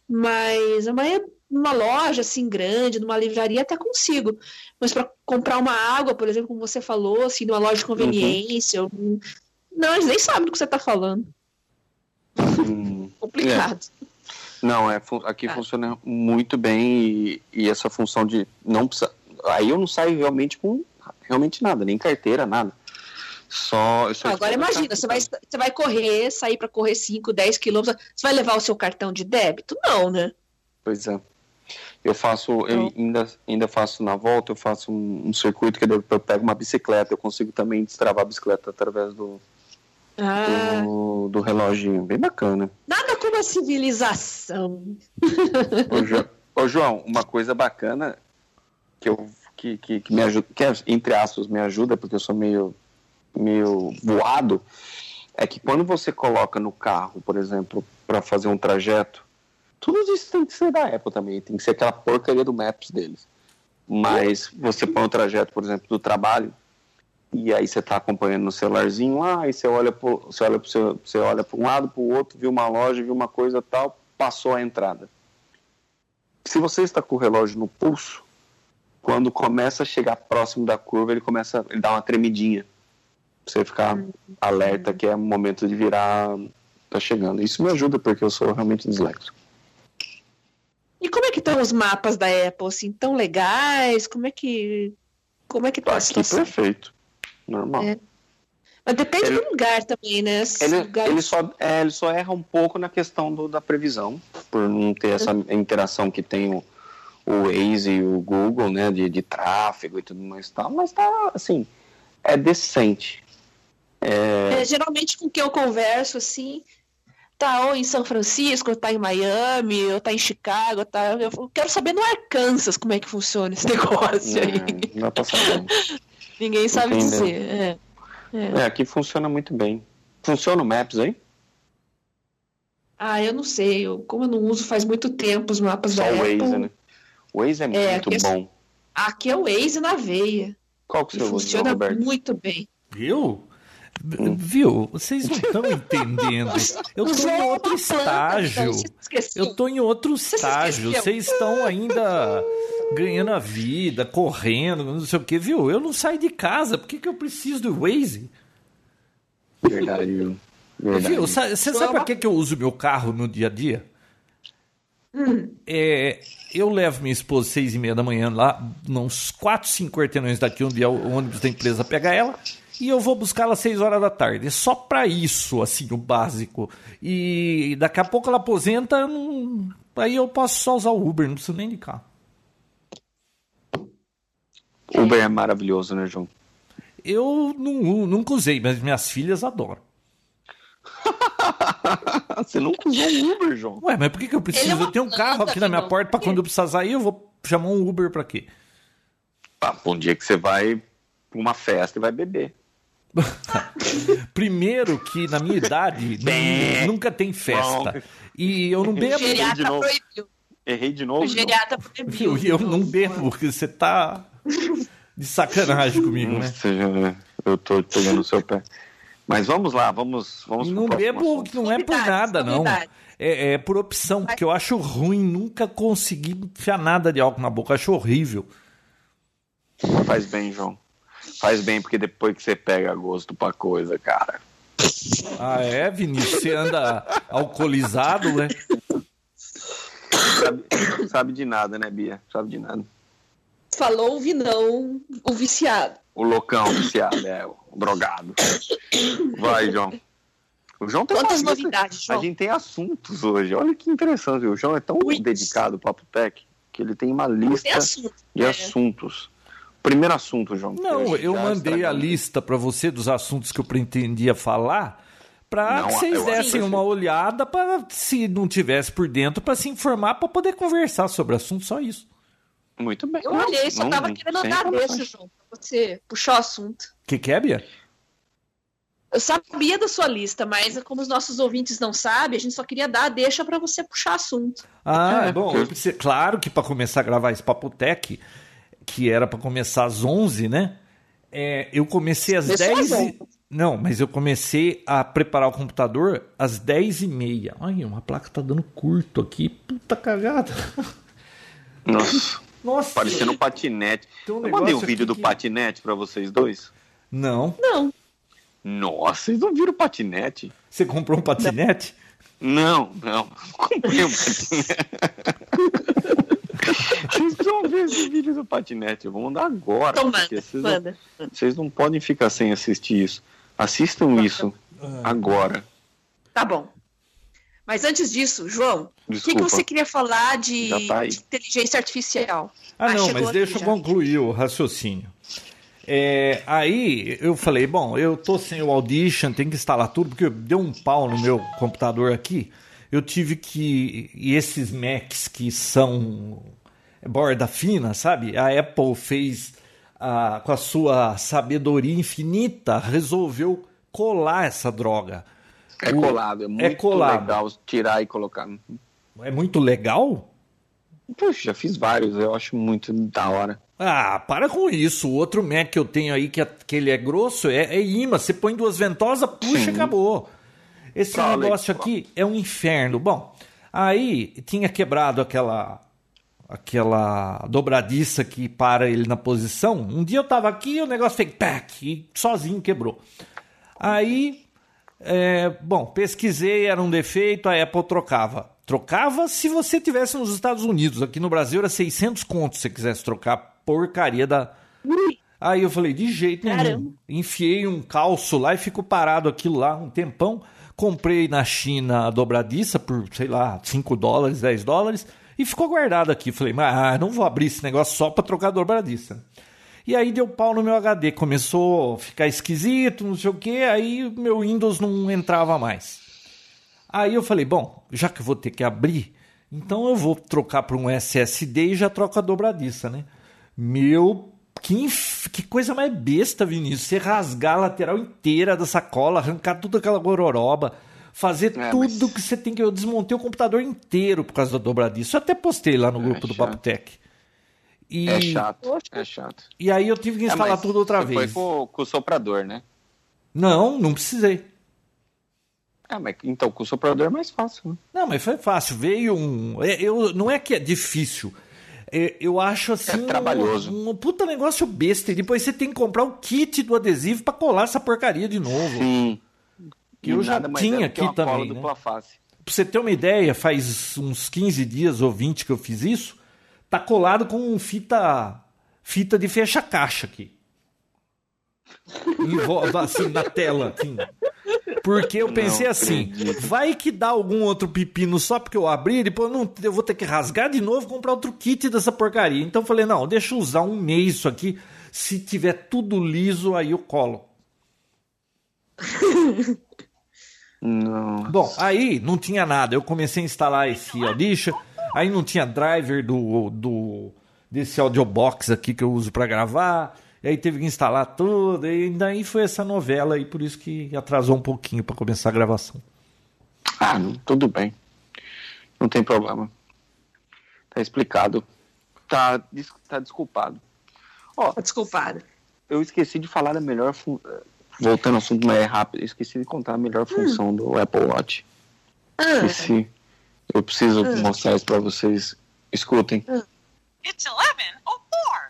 C: mas a maioria numa loja assim grande, numa livraria até consigo. Mas para comprar uma água, por exemplo, como você falou, assim, numa loja de conveniência, uhum. não, eles nem sabem do que você está falando. Hum, Complicado.
B: É. Não, é, aqui ah. funciona muito bem e, e, essa função de não precisar. Aí eu não saio realmente com realmente nada, nem carteira, nada. Só,
C: só Agora imagina, você vai, você vai correr, sair para correr 5, 10 quilômetros, você vai levar o seu cartão de débito? Não, né?
B: Pois é. Eu faço, eu ainda, ainda faço na volta, eu faço um, um circuito que eu, eu pego uma bicicleta, eu consigo também destravar a bicicleta através do, ah. do, do relógio. Bem bacana.
C: Nada como a civilização.
B: Ô, João, uma coisa bacana que eu que, que, que me ajuda, que entre aspas me ajuda, porque eu sou meio, meio voado, é que quando você coloca no carro, por exemplo, para fazer um trajeto, tudo isso tem que ser da Apple também, tem que ser aquela porcaria do Maps deles. Mas você põe o trajeto, por exemplo, do trabalho, e aí você está acompanhando no celularzinho lá, aí você olha para você olha pro você olha para um lado, para o outro, viu uma loja, viu uma coisa tal, passou a entrada. Se você está com o relógio no pulso, quando começa a chegar próximo da curva, ele começa, ele dá uma tremidinha, pra você ficar alerta que é o momento de virar, tá chegando. Isso me ajuda porque eu sou realmente disléxico.
C: E como é que estão os mapas da Apple, assim, tão legais? Como é que como é que tá
B: Aqui perfeito normal. É.
C: Mas depende ele, do lugar também, né?
B: Ele, ele, só, é, ele só erra um pouco na questão do, da previsão, por não ter essa uhum. interação que tem o, o Waze e o Google, né? De, de tráfego e tudo mais tal, mas tá assim, é decente.
C: É... É, geralmente com quem eu converso, assim, tá ou em São Francisco, ou tá em Miami, ou tá em Chicago, tá. Eu quero saber no Arkansas como é que funciona esse negócio aí.
B: Não, não tá sabendo.
C: Ninguém sabe Entendeu? dizer. É.
B: É. é, aqui funciona muito bem. Funciona o Maps aí?
C: Ah, eu não sei. Eu, como eu não uso faz muito tempo os mapas
B: Só
C: da
B: o
C: Waze,
B: Apple. né? O Waze é, é muito é bom.
C: Aqui é o Waze na veia.
B: Qual que você
C: funciona Roberto? muito bem.
A: Viu? Hum. Viu? Vocês não estão entendendo. Eu estou em outro estágio. Eu estou em outro estágio. Vocês estão ainda ganhando a vida, correndo, não sei o que, viu? Eu não saio de casa, por que, que eu preciso do Waze?
B: Verdade, viu? Verdade.
A: Você sabe para que, que eu uso meu carro no dia a dia? Hum. É, eu levo minha esposa às seis e meia da manhã lá, uns quatro, cinco quarteirões daqui, onde é o ônibus da empresa pega ela, e eu vou buscar ela às seis horas da tarde. É só para isso, assim, o básico. E daqui a pouco ela aposenta, não... aí eu posso só usar o Uber, não preciso nem de carro.
B: Uber é maravilhoso, né, João?
A: Eu não, nunca usei, mas minhas filhas adoram.
B: Você nunca usou um Uber, João.
A: Ué, mas por que, que eu preciso?
C: É
A: eu tenho um carro aqui na minha porta pra quando eu precisar sair, eu vou chamar um Uber pra quê?
B: Ah, um dia que você vai pra uma festa e vai beber.
A: Primeiro que na minha idade nunca tem festa.
B: Bom.
A: E eu não bebo.
B: de
C: geriatra
B: novo.
C: proibiu.
B: Errei de novo?
C: Proibiu.
A: E eu não bebo, porque você tá de sacanagem comigo, né?
B: Eu tô pegando o seu pé. Mas vamos lá, vamos, vamos
A: Não bebo,
B: assunto.
A: não é por nada, não. É, é por opção, porque eu acho ruim nunca conseguir enfiar nada de álcool na boca. Eu acho horrível.
B: Faz bem, João. Faz bem, porque depois que você pega gosto pra coisa, cara.
A: Ah, é, Vinícius? Você anda alcoolizado, né?
B: Sabe, sabe de nada, né, Bia? Sabe de nada.
C: Falou o Vinão, o viciado.
B: O loucão viciado, é, o drogado. Vai, João. O João tem
C: Quantas
B: uma lista-
C: novidades,
B: A
C: João?
B: gente tem assuntos hoje. Olha que interessante. O João é tão
C: Muitos.
B: dedicado ao Papo Tech que ele tem uma
C: Tem
B: lista
C: assunto.
B: de
C: né?
B: assuntos. Primeiro assunto, João.
A: Não, eu mandei a lista pra você dos assuntos que eu pretendia falar, pra
B: Não,
A: que vocês dessem uma olhada para se não tivesse por dentro pra se informar pra poder conversar sobre o assunto, só isso.
B: Muito bem.
C: Eu olhei, só
B: não,
C: tava
B: não,
C: querendo andar desse, João, pra você puxar o assunto.
A: O que, que é, Bia?
C: Eu sabia da sua lista, mas como os nossos ouvintes não sabem, a gente só queria dar a deixa pra você puxar assunto.
A: Ah,
B: É,
A: bom,
B: porque-
A: pensei- claro que para começar a gravar esse Papo Tech, que era para começar às 11, né? É, eu comecei às
C: Começou
A: 10
C: às
A: e... Não, mas eu comecei a preparar o computador às 10 e meia. Ai, uma placa tá dando curto aqui. Puta cagada.
B: Nossa,
A: Nossa.
B: parecendo um patinete.
A: Um
B: eu mandei um vídeo do
A: que-
B: patinete pra vocês dois.
A: Não.
C: Não,
B: Nossa, vocês não viram patinete?
A: Você comprou um patinete?
B: Não, não. Comprei um patinete. Vocês precisam ver esse vídeo do patinete. Eu vou mandar agora.
C: então manda,
B: vocês, não, vocês não podem ficar sem assistir isso. Assistam isso agora.
C: Tá bom. Mas antes disso, João, o que, que você queria falar de,
B: tá
C: de inteligência artificial?
A: Ah, não,
C: chegou
A: mas deixa eu
C: já.
A: concluir o raciocínio. É, aí eu falei, bom, eu tô sem o Audition, tem que instalar tudo, porque deu um pau no meu computador aqui. Eu tive que. E esses Macs que são borda fina, sabe? A Apple fez, ah, com a sua sabedoria infinita, resolveu colar essa droga.
B: É colado, é muito
A: colado.
B: legal tirar e colocar.
A: É muito legal?
B: Puxa, já fiz vários, eu acho muito da hora.
A: Ah, para com isso. O outro Mac que eu tenho aí, que, é- que ele é grosso, é, é imã. Você põe duas ventosas, puxa
B: Sim.
A: acabou. Esse
B: Tá
A: negócio aqui é um inferno. Bom, aí tinha quebrado aquela aquela dobradiça que para ele na posição. Um dia eu tava aqui e o negócio fez tac e sozinho quebrou. Aí, é, bom, pesquisei, era um defeito, a Apple trocava. Trocava se você tivesse nos Estados Unidos. Aqui no Brasil era 600 contos se você quisesse trocar a porcaria da. Aí eu falei, de jeito nenhum.
C: Caramba.
A: Enfiei um calço lá e ficou parado aquilo lá um tempão. Comprei na China a dobradiça por, sei lá, 5 dólares, 10 dólares. E ficou guardado aqui. Falei, mas ah, não vou abrir esse negócio só para trocar a dobradiça. E aí deu pau no meu HD. Começou a ficar esquisito, não sei o que. Aí o meu Windows não entrava mais. Aí eu falei, bom, já que eu vou ter que abrir, então eu vou trocar para um SSD e já troco a dobradiça, né? Meu, que, inf- que coisa mais besta, Vinícius. Você rasgar a lateral inteira da sacola, arrancar tudo aquela gororoba, fazer
B: É,
A: tudo
B: mas-
A: que você tem que. Eu desmontei o computador inteiro por causa da dobradiça. Eu até postei lá no grupo do
B: chato.
A: Papo Tech. E,
B: É chato, é chato.
A: e aí eu tive que
B: É,
A: instalar
B: mas
A: tudo outra
B: você
A: vez.
B: Foi com, com o soprador, né?
A: Não, não precisei.
B: É, mas então com o soprador é mais fácil, né?
A: Não, mas foi fácil. Veio um. é, Eu, não é que é difícil. É, Eu acho assim.
B: É trabalhoso.
A: Um, um puta negócio besta. E depois você tem que comprar o kit do adesivo pra colar essa porcaria de novo.
B: Sim.
A: Que eu já tinha
B: é
A: aqui também, né? Pra você ter uma ideia, faz uns 15 dias ou 20 que eu fiz isso. Tá colado com fita. Fita de fecha-caixa aqui. Vo- assim, na tela, assim. Porque eu pensei
B: Não
A: assim, vai que dá algum outro pepino só porque eu abri, depois eu não, eu vou ter que rasgar de novo e comprar outro kit dessa porcaria. Então eu falei, não, deixa eu usar um mês isso aqui. Se tiver tudo liso, aí eu colo.
B: Não.
A: Bom, aí não tinha nada. Eu comecei a instalar esse Audition. Aí não tinha driver do, do desse audiobox aqui que eu uso para gravar. E aí teve que instalar tudo. E daí foi essa novela aí, por isso que atrasou um pouquinho para começar a gravação.
B: Ah, não, tudo bem. Não tem problema. Tá explicado. Tá, des- tá desculpado. Ó,
C: Tá desculpada.
B: eu esqueci de falar da melhor. fun- Voltando ao assunto mais rápido, eu esqueci de contar a melhor função do Apple Watch.
C: Ah,
B: Esqueci. Eu preciso
C: Ah.
B: mostrar isso pra vocês. Escutem.
D: It's 11 or 4.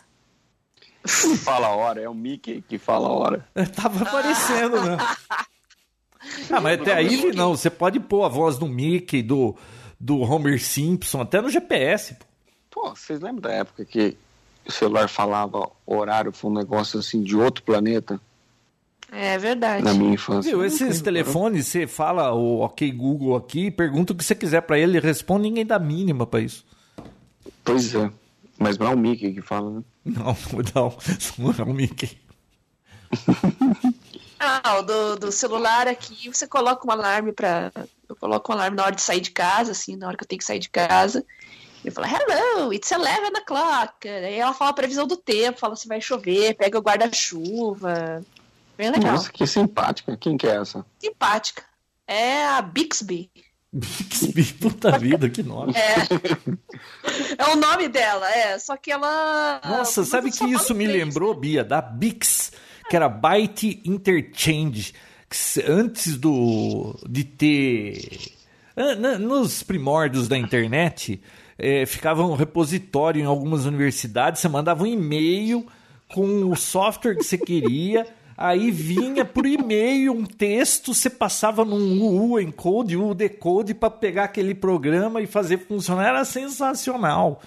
B: Não fala a hora, é o Mickey que fala a hora.
A: É, Tava aparecendo, né? Ah, mas até aí não. Você pode pôr a voz do Mickey, do, do Homer Simpson, até no GPS. pô.
B: Pô, vocês lembram da época que o celular falava horário, foi um negócio assim de outro planeta
C: é verdade.
B: na minha infância?
A: Viu, esses telefones, você fala o OK Google aqui, pergunta o que você quiser pra ele, ele responde, ninguém dá mínima pra isso.
B: Pois é. Mas não é o Mickey que fala, né?
A: Não, não, não é o Mickey.
C: Ah, o do, do celular aqui, você coloca um alarme pra. Eu coloco um alarme na hora de sair de casa, assim, na hora que eu tenho que sair de casa. Eu falo, hello, it's 11 o'clock. Aí ela fala a previsão do tempo, fala se vai chover, pega o guarda-chuva. Bem legal.
B: Nossa, que simpática. Quem que é essa?
C: Simpática. É a Bixby.
A: Bixby, puta vida, que nome.
C: É. é o nome dela, é. Só que ela.
A: Nossa,
C: mas
A: sabe que isso me lembrou? Bia, da Bix, que era Byte Interchange, antes do de ter nos primórdios da internet, eh, ficava um repositório em algumas universidades, você mandava um e-mail com o software que você queria, aí vinha por e-mail um texto, você passava num UU encode, UU decode para pegar aquele programa e fazer funcionar, era sensacional.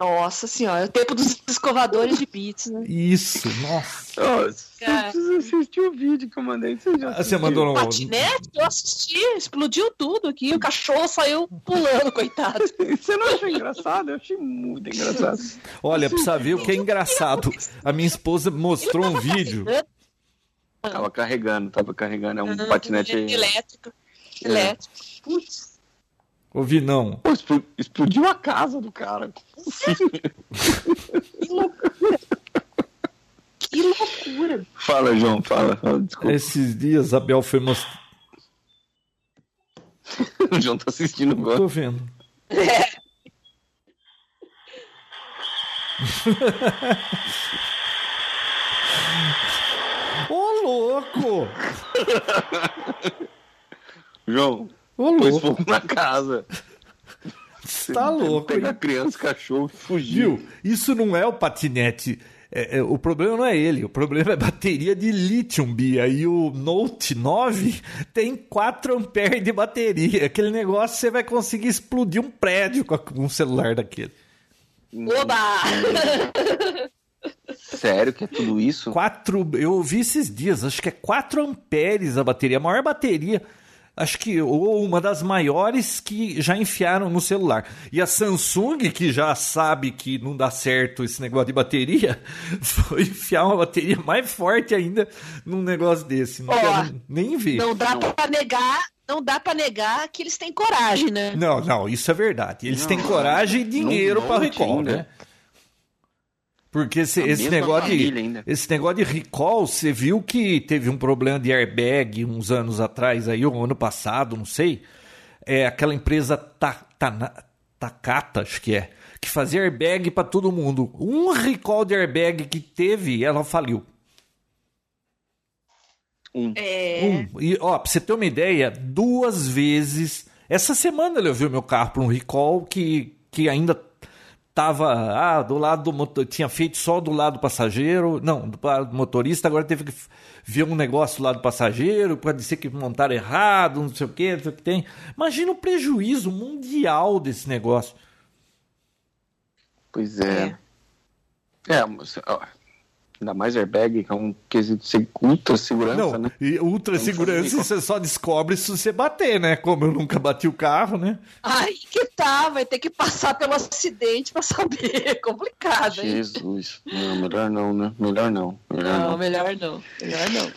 C: Nossa senhora, é o tempo dos escovadores de bits, né?
A: Isso, nossa.
B: você
C: Cara.
B: precisa assistir o vídeo que eu mandei. Você já
A: Ah, Você mandou no.
C: Patinete, eu assisti, explodiu tudo aqui. O cachorro saiu pulando, coitado.
B: Você não achou engraçado? Eu achei muito engraçado.
A: Olha, precisa ver o que é engraçado. A minha esposa mostrou um vídeo.
B: Tava carregando, tava carregando. É um patinete.
C: elétrico. Elétrico. Putz,
A: Ouvi não.
B: Pô, expl- explodiu a casa do cara.
C: que loucura. Que loucura.
B: Fala, João, fala. fala desculpa.
A: Esses dias a Bel foi mostrar.
B: O João tá assistindo agora.
A: Tô vendo. Ô, louco!
B: João,
A: Ô, louco!
B: fogo na casa.
A: Tá louco,
B: Pega criança, cachorro e fugiu.
A: Viu? Isso não é o patinete. É, é, o problema não é ele, o problema é a bateria de lítio, Bia. E o Note 9 tem 4 amperes de bateria. Aquele negócio você vai conseguir explodir um prédio com um celular daquele.
C: Oba!
B: Sério que é tudo isso?
A: 4, eu ouvi esses dias, acho que é 4 amperes a bateria, a maior bateria, acho que ou uma das maiores que já enfiaram no celular. E a Samsung, que já sabe que não dá certo esse negócio de bateria, foi enfiar uma bateria mais forte ainda num negócio desse. Não
C: Ó,
A: quero nem ver.
C: Não dá pra negar, não dá pra negar que eles têm coragem, né?
A: Não, não, isso é verdade. Eles
B: Não,
A: têm coragem e dinheiro para recall, né? Porque esse, esse negócio de esse negócio de recall, você viu que teve um problema de airbag uns anos atrás aí, ou ano passado, não sei. É aquela empresa Ta- Ta- Takata, acho que é, que fazia airbag para todo mundo. Um recall de airbag que teve, ela faliu.
B: Um.
C: É.
A: Um. E, ó, pra você ter uma ideia, duas vezes. Essa semana ele ouviu meu carro para um recall que, que ainda tava ah, do lado do motor, tinha feito só do lado do passageiro, não, do lado do motorista, agora teve que ver um negócio lá do passageiro, pode ser que montaram errado, não sei o que, não sei o que tem. Imagina o prejuízo mundial desse negócio.
B: Pois é. É, mas, ó, ainda mais airbag, que é um quesito de ultra segurança,
A: Não,
B: né?
A: e ultra
B: Vamos
A: segurança você só descobre se você bater, né? Como eu nunca bati o carro, né?
C: Aí que tá, vai ter que passar pelo acidente pra saber. Complicado, hein?
B: Jesus. Não, melhor não, né? Melhor não. Melhor
C: Não,
B: não.
C: melhor não. Melhor não.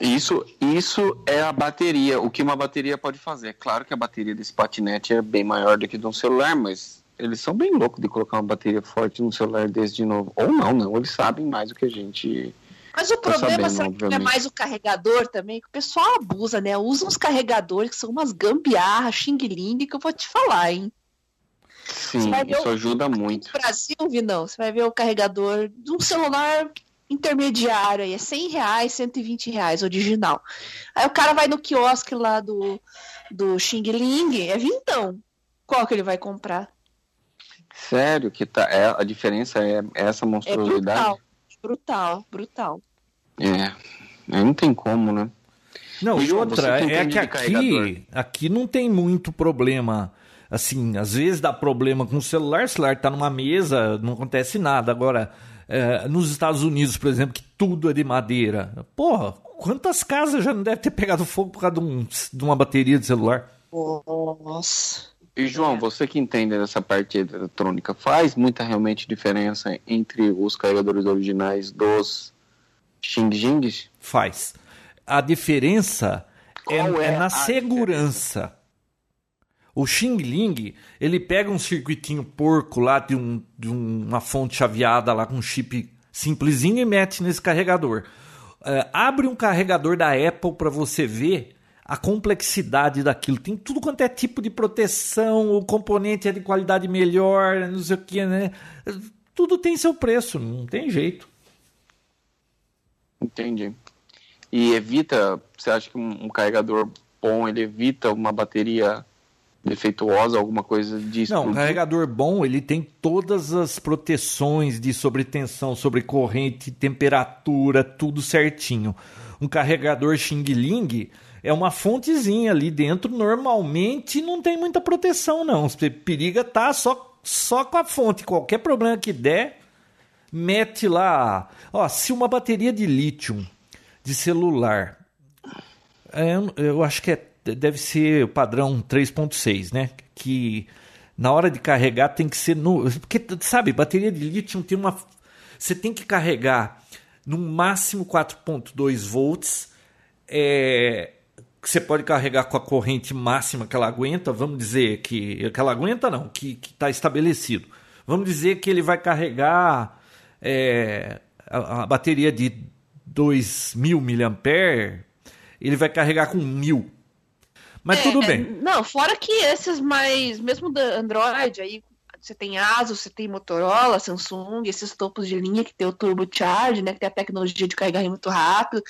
B: Isso, isso é a bateria, o que uma bateria pode fazer. Claro que a bateria desse patinete é bem maior do que de um celular, mas eles são bem loucos de colocar uma bateria forte no celular desse de novo. Ou não, não, eles sabem mais do que a gente.
C: Mas o
B: Tô
C: problema
B: sabendo,
C: será que não é mais o carregador também? Que o pessoal abusa, né? Usa uns carregadores que são umas gambiarras, xing-ling, que eu vou te falar, hein?
B: Sim, isso
C: o-
B: ajuda muito.
C: No Brasil, Vinão, você vai ver o carregador de um celular intermediário aí, é 100 reais, 120 reais, original. Aí o cara vai no quiosque lá do, do Xing Ling, é vintão. Qual que ele vai comprar?
B: Sério que tá. É, a diferença é essa
C: É
B: monstruosidade?
C: brutal, brutal, brutal.
B: É. Aí não tem como, né?
A: Não,
B: E,
A: outra, é que aqui, aqui não tem muito problema. Assim, às vezes dá problema com o celular, o celular tá numa mesa, não acontece nada. Agora, é, nos Estados Unidos, por exemplo, que tudo é de madeira. Porra, quantas casas já não deve ter pegado fogo por causa de, um- de uma bateria de celular?
C: Nossa.
B: E João, você que entende dessa parte eletrônica, faz muita realmente diferença entre os carregadores originais dos Xing Jings?
A: Faz. A diferença é, é
B: é
A: na segurança. O Xing Ling, ele pega um circuitinho porco lá de, um- de um- uma fonte chaveada lá com um chip simplesinho e mete nesse carregador. É, abre um carregador da Apple para você ver a complexidade daquilo. Tem tudo quanto é tipo de proteção, o componente é de qualidade melhor, não sei o que, né? Tudo tem seu preço, não tem jeito.
B: Entendi. E evita, você acha que um, carregador bom, ele evita uma bateria defeituosa, alguma coisa disso?
A: Não, um carregador bom, ele tem todas as proteções de sobretensão, sobre corrente, temperatura, tudo certinho. Um carregador Xing Ling é uma fontezinha ali dentro, normalmente não tem muita proteção não. Você periga tá só só com a fonte, qualquer problema que der, mete lá. Ó, se uma bateria de lítio de celular é, eu- eu acho que é- deve ser o padrão 3.6, né? Que na hora de carregar tem que ser no. Porque, sabe, bateria de lítio tem uma. Você tem que carregar no máximo 4.2 volts. É, que você pode carregar com a corrente máxima que ela aguenta. Vamos dizer que. Que ela aguenta, não, que está estabelecido. Vamos dizer que ele vai carregar é, a, a bateria de 2.000 mAh ele vai carregar com mil. Mas tudo
C: É,
A: bem.
C: Não, fora que esses mais, mesmo da Android, aí você tem Asus, você tem Motorola, Samsung, esses topos de linha que tem o Turbo Charge, né, que tem a tecnologia de carregar muito rápido.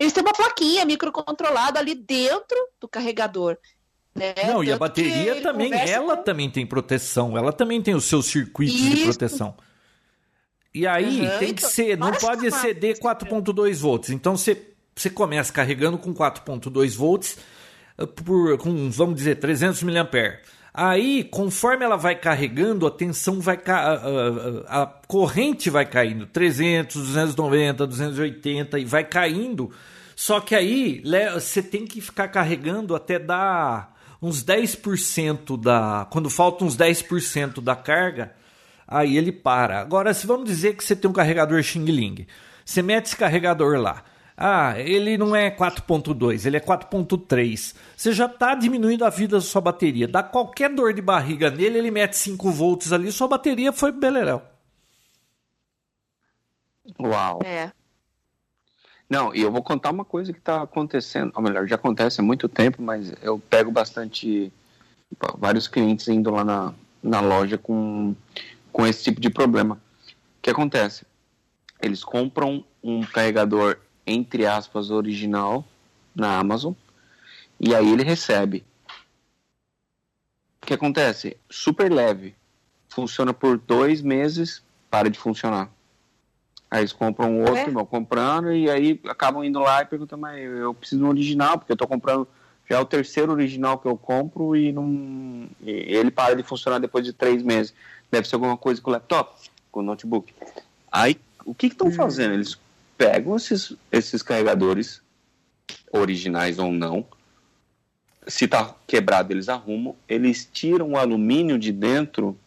C: Eles têm uma plaquinha microcontrolada ali dentro do carregador. Né?
A: Não, e a
C: Tanto
A: bateria
C: que
A: também, ela
C: com-
A: também tem proteção. Ela também tem os seus circuitos de
C: Isso.
A: proteção. E aí
C: Aham,
A: tem que
C: então,
A: ser, não pode exceder 4.2 volts. Então você, você começa carregando com 4.2 volts eh, por, com, vamos dizer, 300 mAh. Aí, conforme ela vai carregando, a tensão vai ca- a, a- a corrente vai caindo, 300, 290, 280 e vai caindo. Só que aí le- você tem que ficar carregando até dar uns 10% da, quando falta uns 10% da carga, aí ele para. Agora, se vamos dizer que você tem um carregador Xing Ling, você mete esse carregador lá. Ah, ele não é 4.2, ele é 4.3. Você já está diminuindo a vida da sua bateria. Dá qualquer dor de barriga nele, ele mete 5 volts ali, sua bateria foi pro beleléu.
B: Uau.
C: É.
B: Não, e eu vou contar uma coisa que está acontecendo, ou melhor, já acontece há muito tempo, mas eu pego bastante vários clientes indo lá na, na loja com, com esse tipo de problema. O que acontece? Eles compram um carregador, entre aspas, original na Amazon, e aí ele recebe. O que acontece? Super leve. Funciona por dois meses, para de funcionar. Aí eles compram um outro,
C: É?
B: vão comprando, e aí acabam indo lá e perguntam, mas eu preciso de um original, porque eu tô comprando. Já é o terceiro original que eu compro e não. e ele para de funcionar depois de três meses. Deve ser alguma coisa com o laptop, com o notebook. Aí, o que estão fazendo? Eles pegam esses, esses carregadores, originais ou não, se tá quebrado, eles arrumam, eles tiram o alumínio de dentro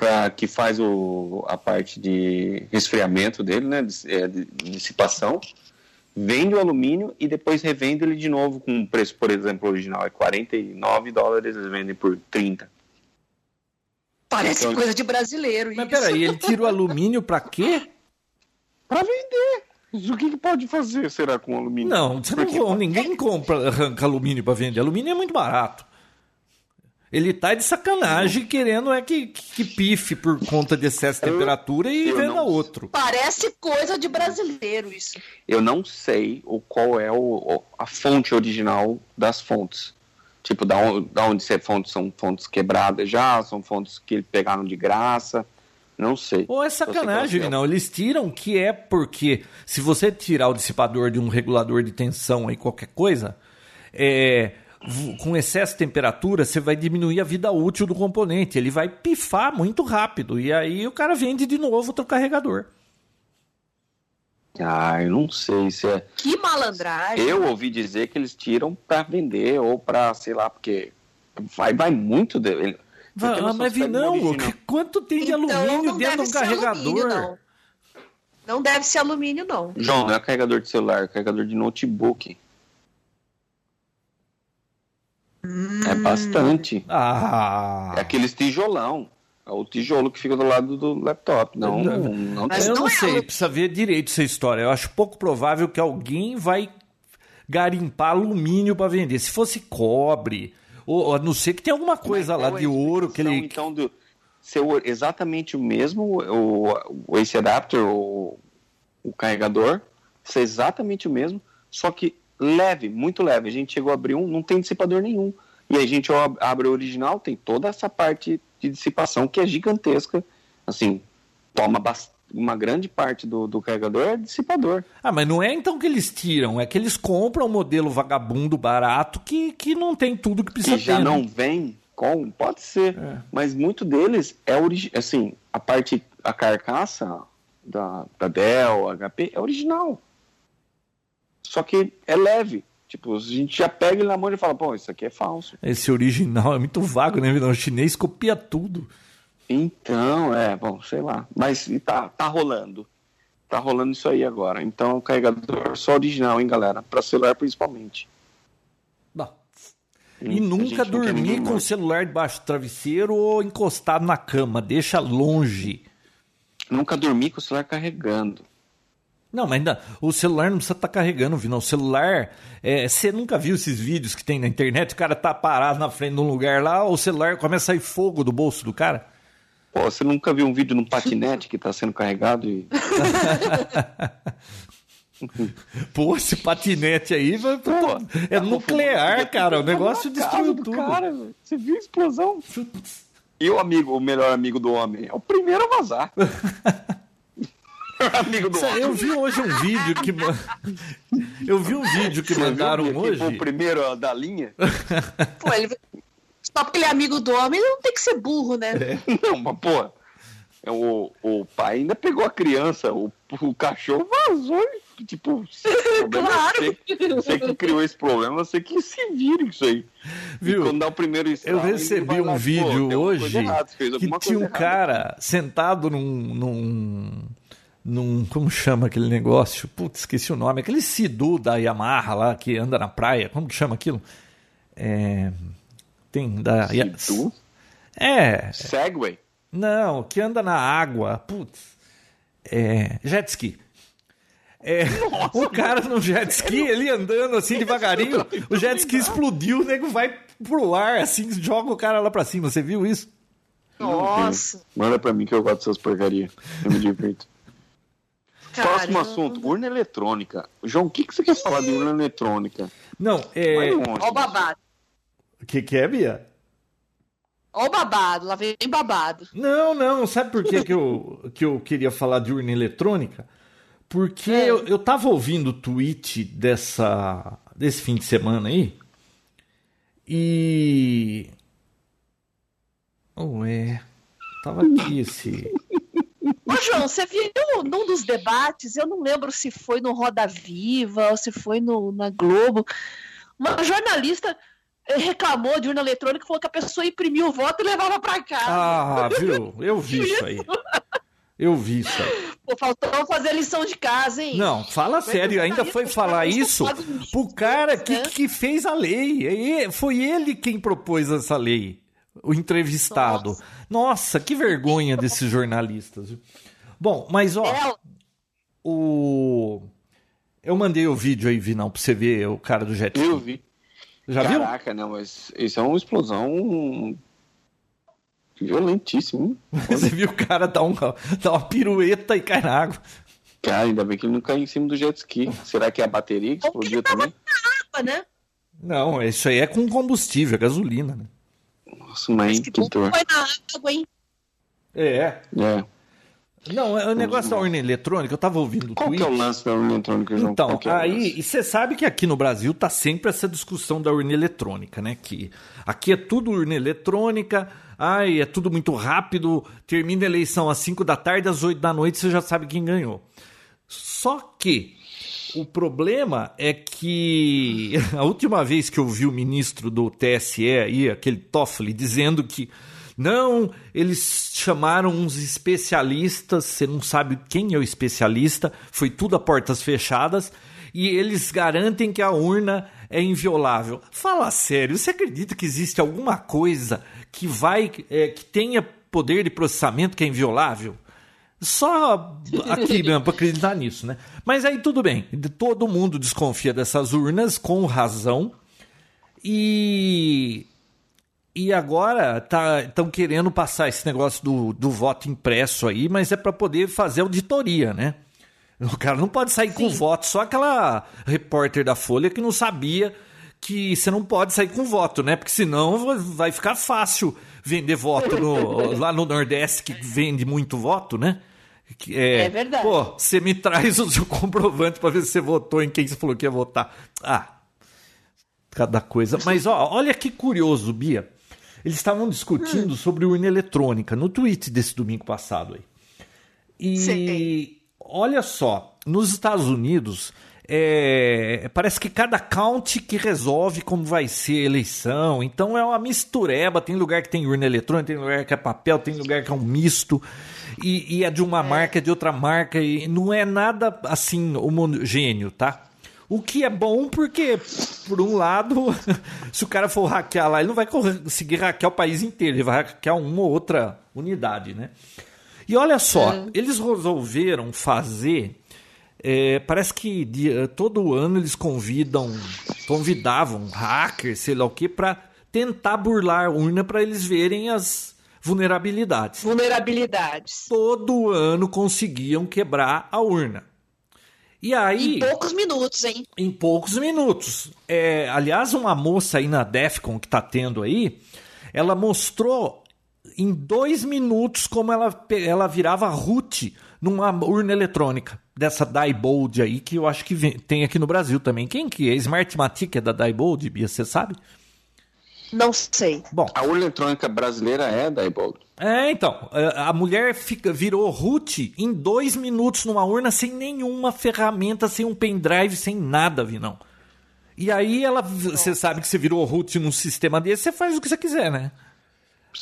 B: para que faz o, a parte de resfriamento dele, né, de, é, de dissipação, vende o alumínio e depois revende ele de novo com um preço, por exemplo, original é 49 dólares, eles vendem por 30.
C: Parece
B: Então-
C: coisa de brasileiro.
A: Mas
C: isso.
A: peraí, ele tira o alumínio pra quê?
B: Para vender. O que, que pode fazer, será, com alumínio?
A: Não, você não
B: Porque-
A: ninguém compra, arranca alumínio pra vender. Alumínio é muito barato. Ele tá de sacanagem querendo é que, que, pife por conta de excesso de
B: Eu-
A: temperatura e venda
B: não-
A: outro.
C: Parece coisa de brasileiro isso.
B: Eu não sei o, qual é o, a fonte original das fontes. Tipo, da onde, da onde se é fontes são fontes quebradas já, são fontes que pegaram de graça. Não sei.
A: Ou é sacanagem, não. Eles tiram que é porque se você tirar o dissipador de um regulador de tensão aí, qualquer coisa, é, com excesso de temperatura, você vai diminuir a vida útil do componente. Ele vai pifar muito rápido. E aí o cara vende de novo outro carregador.
B: Ah, eu não sei se é.
C: Que malandragem.
B: Eu ouvi dizer que eles tiram para vender ou para, sei lá, porque vai, vai muito dele.
A: Vai, ah, mas
B: pega um
A: não,
B: original.
A: quanto tem de
C: Então,
A: alumínio dentro de um
C: ser alumínio,
A: carregador?
C: não. Não deve ser alumínio, não.
B: João, não é carregador de celular, é carregador de notebook. É bastante.
A: Ah,
B: É aqueles tijolão. É o tijolo que fica do lado do laptop. Não,
A: Não.
B: não, não
C: Mas
A: eu
B: tem.
A: não,
C: não é
A: sei,
C: alu-
A: precisa ver direito essa história. Eu acho pouco provável que alguém vai garimpar alumínio para vender. Se fosse cobre, ou ou a não ser que tenha alguma coisa lá
B: é
A: de
B: a
A: ouro que ele.
B: Então, do, ser o- exatamente o mesmo, o, o Ace Adapter, o, o carregador, ser exatamente o mesmo, só que leve, muito leve. A gente chegou a abrir um, não tem dissipador nenhum. E a gente ab- abre o original, tem toda essa parte de dissipação que é gigantesca. Assim, toma bas- uma grande parte do, do carregador é dissipador.
A: Ah, mas não é então que eles tiram, é que eles compram um modelo vagabundo barato que, que não tem tudo que precisa
B: que já
A: ter. né?
B: não vem com, pode ser,
A: É.
B: mas muito deles é assim, a parte, a carcaça da, da Dell, HP, é original. Só que é leve. Tipo, a gente já pega ele na mão e fala, pô, isso aqui é falso.
A: Esse original é muito vago, né? O chinês copia tudo.
B: Então, é, bom, sei lá. Mas e tá, tá rolando. Tá rolando isso aí agora. Então, o carregador só original, hein, galera? Pra celular principalmente.
A: Bom,
B: A
A: E
B: gente
A: nunca dormir com o celular debaixo do travesseiro ou encostado na cama. Deixa longe.
B: Nunca dormir com o celular carregando.
A: Não, mas ainda, o celular não precisa estar carregando, Vinão. O celular, é, você nunca viu esses vídeos que tem na internet? O cara tá parado na frente de um lugar lá, o celular começa a sair fogo do bolso do cara.
B: Pô, você nunca viu um vídeo num patinete que tá sendo carregado e.
A: Pô, esse patinete aí
B: Pô,
A: é
B: tá
A: nuclear, cara. O
B: tá
A: negócio destruiu
B: do
A: tudo.
B: Cara, você viu a explosão? E o amigo, o melhor amigo do homem? É o primeiro a vazar. amigo do.
A: Eu vi hoje um vídeo que. Eu vi um vídeo que
B: Você viu,
A: mandaram
B: que
A: hoje.
B: o primeiro da linha?
C: Pô, ele... Só porque ele é amigo do homem, ele não tem que ser burro, né?
B: Não, mas pô. é O, o pai ainda pegou a criança, o, o cachorro vazou e, tipo, é
C: Claro.
B: você, você que criou esse problema, você que se vira com isso aí.
A: Viu?
B: E quando dá o primeiro
A: Eu recebi
B: lá,
A: um
B: pô,
A: vídeo hoje
B: errada,
A: que tinha um
B: errada.
A: cara sentado num, num, num. Como chama aquele negócio? Putz, esqueci o nome. Aquele Sidu da Yamaha lá que anda na praia. Como que chama aquilo? É. Tem da.
B: Sidu?
A: É.
B: Segway?
A: Não, que anda na água. Putz. É. Jet ski. É, o cara no jet ski, ele andando assim devagarinho, o jet ski explodiu, o nego vai pro ar, assim, joga o cara lá pra cima. Você viu isso?
C: Nossa.
B: Manda pra mim que eu gosto dessas porcarias. Eu me divirto. Próximo
C: Caramba.
B: assunto, urna eletrônica. João, o que, que você quer falar de urna eletrônica?
A: Não, é.
C: Ó o babado.
A: O que, que é, Bia?
C: Ó o babado. Lá vem babado.
A: Não, não, sabe por que, que, eu, que eu queria falar de urna eletrônica? Porque
C: É.
A: eu, eu tava ouvindo o tweet dessa, desse fim de semana aí. E. Oh, é. Tava aqui esse.
C: Ô, João, você viu num dos debates, eu não lembro se foi no Roda Viva ou se foi no, na Globo, uma jornalista eh, reclamou de urna eletrônica, falou que a pessoa imprimia o voto e levava pra casa.
A: Ah, viu? Eu vi isso aí. Eu vi isso aí.
C: Pô, faltou fazer lição de casa, hein?
A: Não, fala sério, ainda foi falar isso pro cara que,
C: né?
A: que fez a lei. E Foi ele quem propôs essa lei, o entrevistado. Nossa, que vergonha desses jornalistas. Bom, mas ó,
C: É,
A: o. Eu mandei o vídeo aí, Vinão, pra você ver o cara do jet ski.
B: Eu vi.
A: Já viu?
B: Caraca, não, mas isso é uma explosão violentíssima. hein?
A: Você viu o cara dar, um, dar uma pirueta e cai na água.
B: Cara, ainda bem que ele não caiu em cima do jet ski. Será que é a bateria que explodiu também?
C: água, né?
A: Não, isso aí é com combustível, é gasolina, né?
B: Nossa, mãe,
C: Que
B: que
C: bom
B: dor.
C: foi na água, hein?
A: É.
B: É.
A: Não, é o negócio da urna eletrônica, eu tava ouvindo o
B: Qual que
A: tweet.
B: é o lance da urna eletrônica, João?
A: Então,
B: que é
A: aí, e você sabe que aqui no Brasil tá sempre essa discussão da urna eletrônica, né? Que aqui é tudo urna eletrônica, ai, é tudo muito rápido, termina a eleição às 5 da tarde, às 8 da noite você já sabe quem ganhou. Só que o problema é que a última vez que eu vi o ministro do TSE aí, aquele Toffoli, dizendo que não, eles chamaram uns especialistas, você não sabe quem é o especialista, foi tudo a portas fechadas, e eles garantem que a urna é inviolável. Fala sério, você acredita que existe alguma coisa que vai, é, que tenha poder de processamento que é inviolável? Só aqui mesmo para acreditar nisso, né? Mas aí tudo bem, todo mundo desconfia dessas urnas com razão. E e agora estão querendo passar esse negócio do, do voto impresso aí, mas é para poder fazer auditoria, né? O cara não pode sair com
C: Sim.
A: voto, só aquela repórter da Folha que não sabia que você não pode sair com voto, né? Porque senão vai ficar fácil vender voto no- lá no Nordeste que vende muito voto, né? Que
C: É verdade.
A: Pô, você me traz o seu comprovante para ver se você votou em quem você falou que ia votar. Ah, cada coisa. Mas ó, olha que curioso, Bia. Eles estavam discutindo sobre urna eletrônica no tweet desse domingo passado aí. E
C: Sei.
A: olha só, nos Estados Unidos, é, parece que cada county que resolve como vai ser a eleição. Então é uma mistureba. Tem lugar que tem urna eletrônica, tem lugar que é papel, tem lugar que é um misto. E, e é de uma marca, é de outra marca. E não é nada assim homogêneo, tá? O que é bom porque, por um lado, se o cara for hackear lá, ele não vai conseguir hackear o país inteiro, ele vai hackear uma ou outra unidade, né? E olha só, eles resolveram fazer. é, parece que de- todo ano eles convidam, convidavam hackers, sei lá o que, para tentar burlar a urna para eles verem as vulnerabilidades.
C: Vulnerabilidades.
A: Todo ano conseguiam quebrar a urna. E aí,
C: Em poucos minutos, hein?
A: em poucos minutos. É, aliás, uma moça aí na Defcon que tá tendo aí, ela mostrou em dois minutos como ela, ela virava root numa urna eletrônica dessa Diebold aí, que eu acho que vem- tem aqui no Brasil também. Quem que é? Smartmatic é da Diebold, Bia, você sabe?
C: Não sei.
A: Bom,
B: A urna eletrônica brasileira é da Diebold.
A: é, então, é, a mulher fica, virou root em dois minutos numa urna sem nenhuma ferramenta, sem um pendrive, sem nada, Vinão. E aí ela, você sabe que você virou root num sistema desse, você faz o que você quiser, né?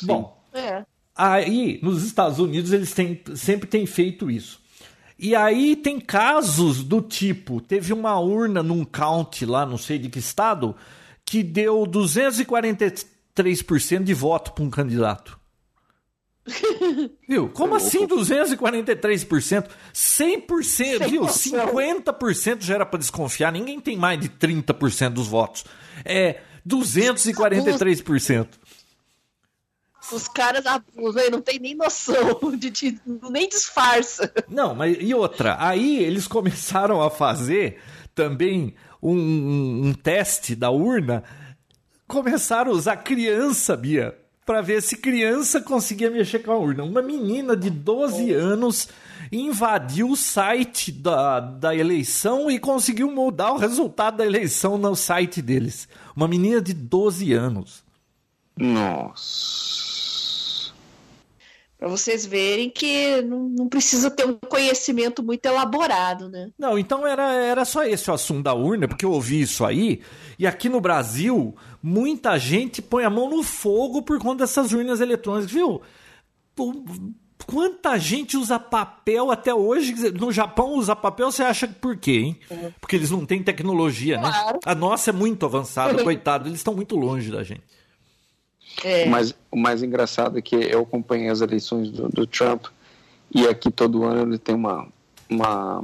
A: Bom,
C: É.
A: aí nos Estados Unidos eles têm, sempre têm feito isso. E aí tem casos do tipo, teve uma urna num county lá, não sei de que estado, que deu 243% de voto para um candidato. Viu? Como assim 243%? 100%,
C: Sem
A: viu?
C: noção.
A: 50% já era para desconfiar. Ninguém tem mais de 30% dos votos. É 243%.
C: Os caras abusam, não tem nem noção, de, de- nem disfarça.
A: Não, mas e outra? Aí eles começaram a fazer também um, um- um teste da urna. Começaram a usar criança, Bia, para ver se criança conseguia mexer com a urna. Uma menina de 12 anos invadiu o site da, da eleição e conseguiu mudar o resultado da eleição no site deles. Uma menina de 12 anos.
B: Nossa.
C: Pra vocês verem que não, não precisa ter um conhecimento muito elaborado, né?
A: Não, então era, era só esse o assunto da urna, porque eu ouvi isso aí, e aqui no Brasil, muita gente põe a mão no fogo por conta dessas urnas eletrônicas, viu? Quanta gente usa papel até hoje? No Japão usa papel, você acha por quê, hein? Porque eles não têm tecnologia, né?
C: Claro.
A: A nossa é muito avançada, coitado, eles estão muito longe da gente.
C: É.
B: Mas o mais engraçado é que eu acompanhei as eleições do, do Trump e aqui todo ano ele tem uma, uma.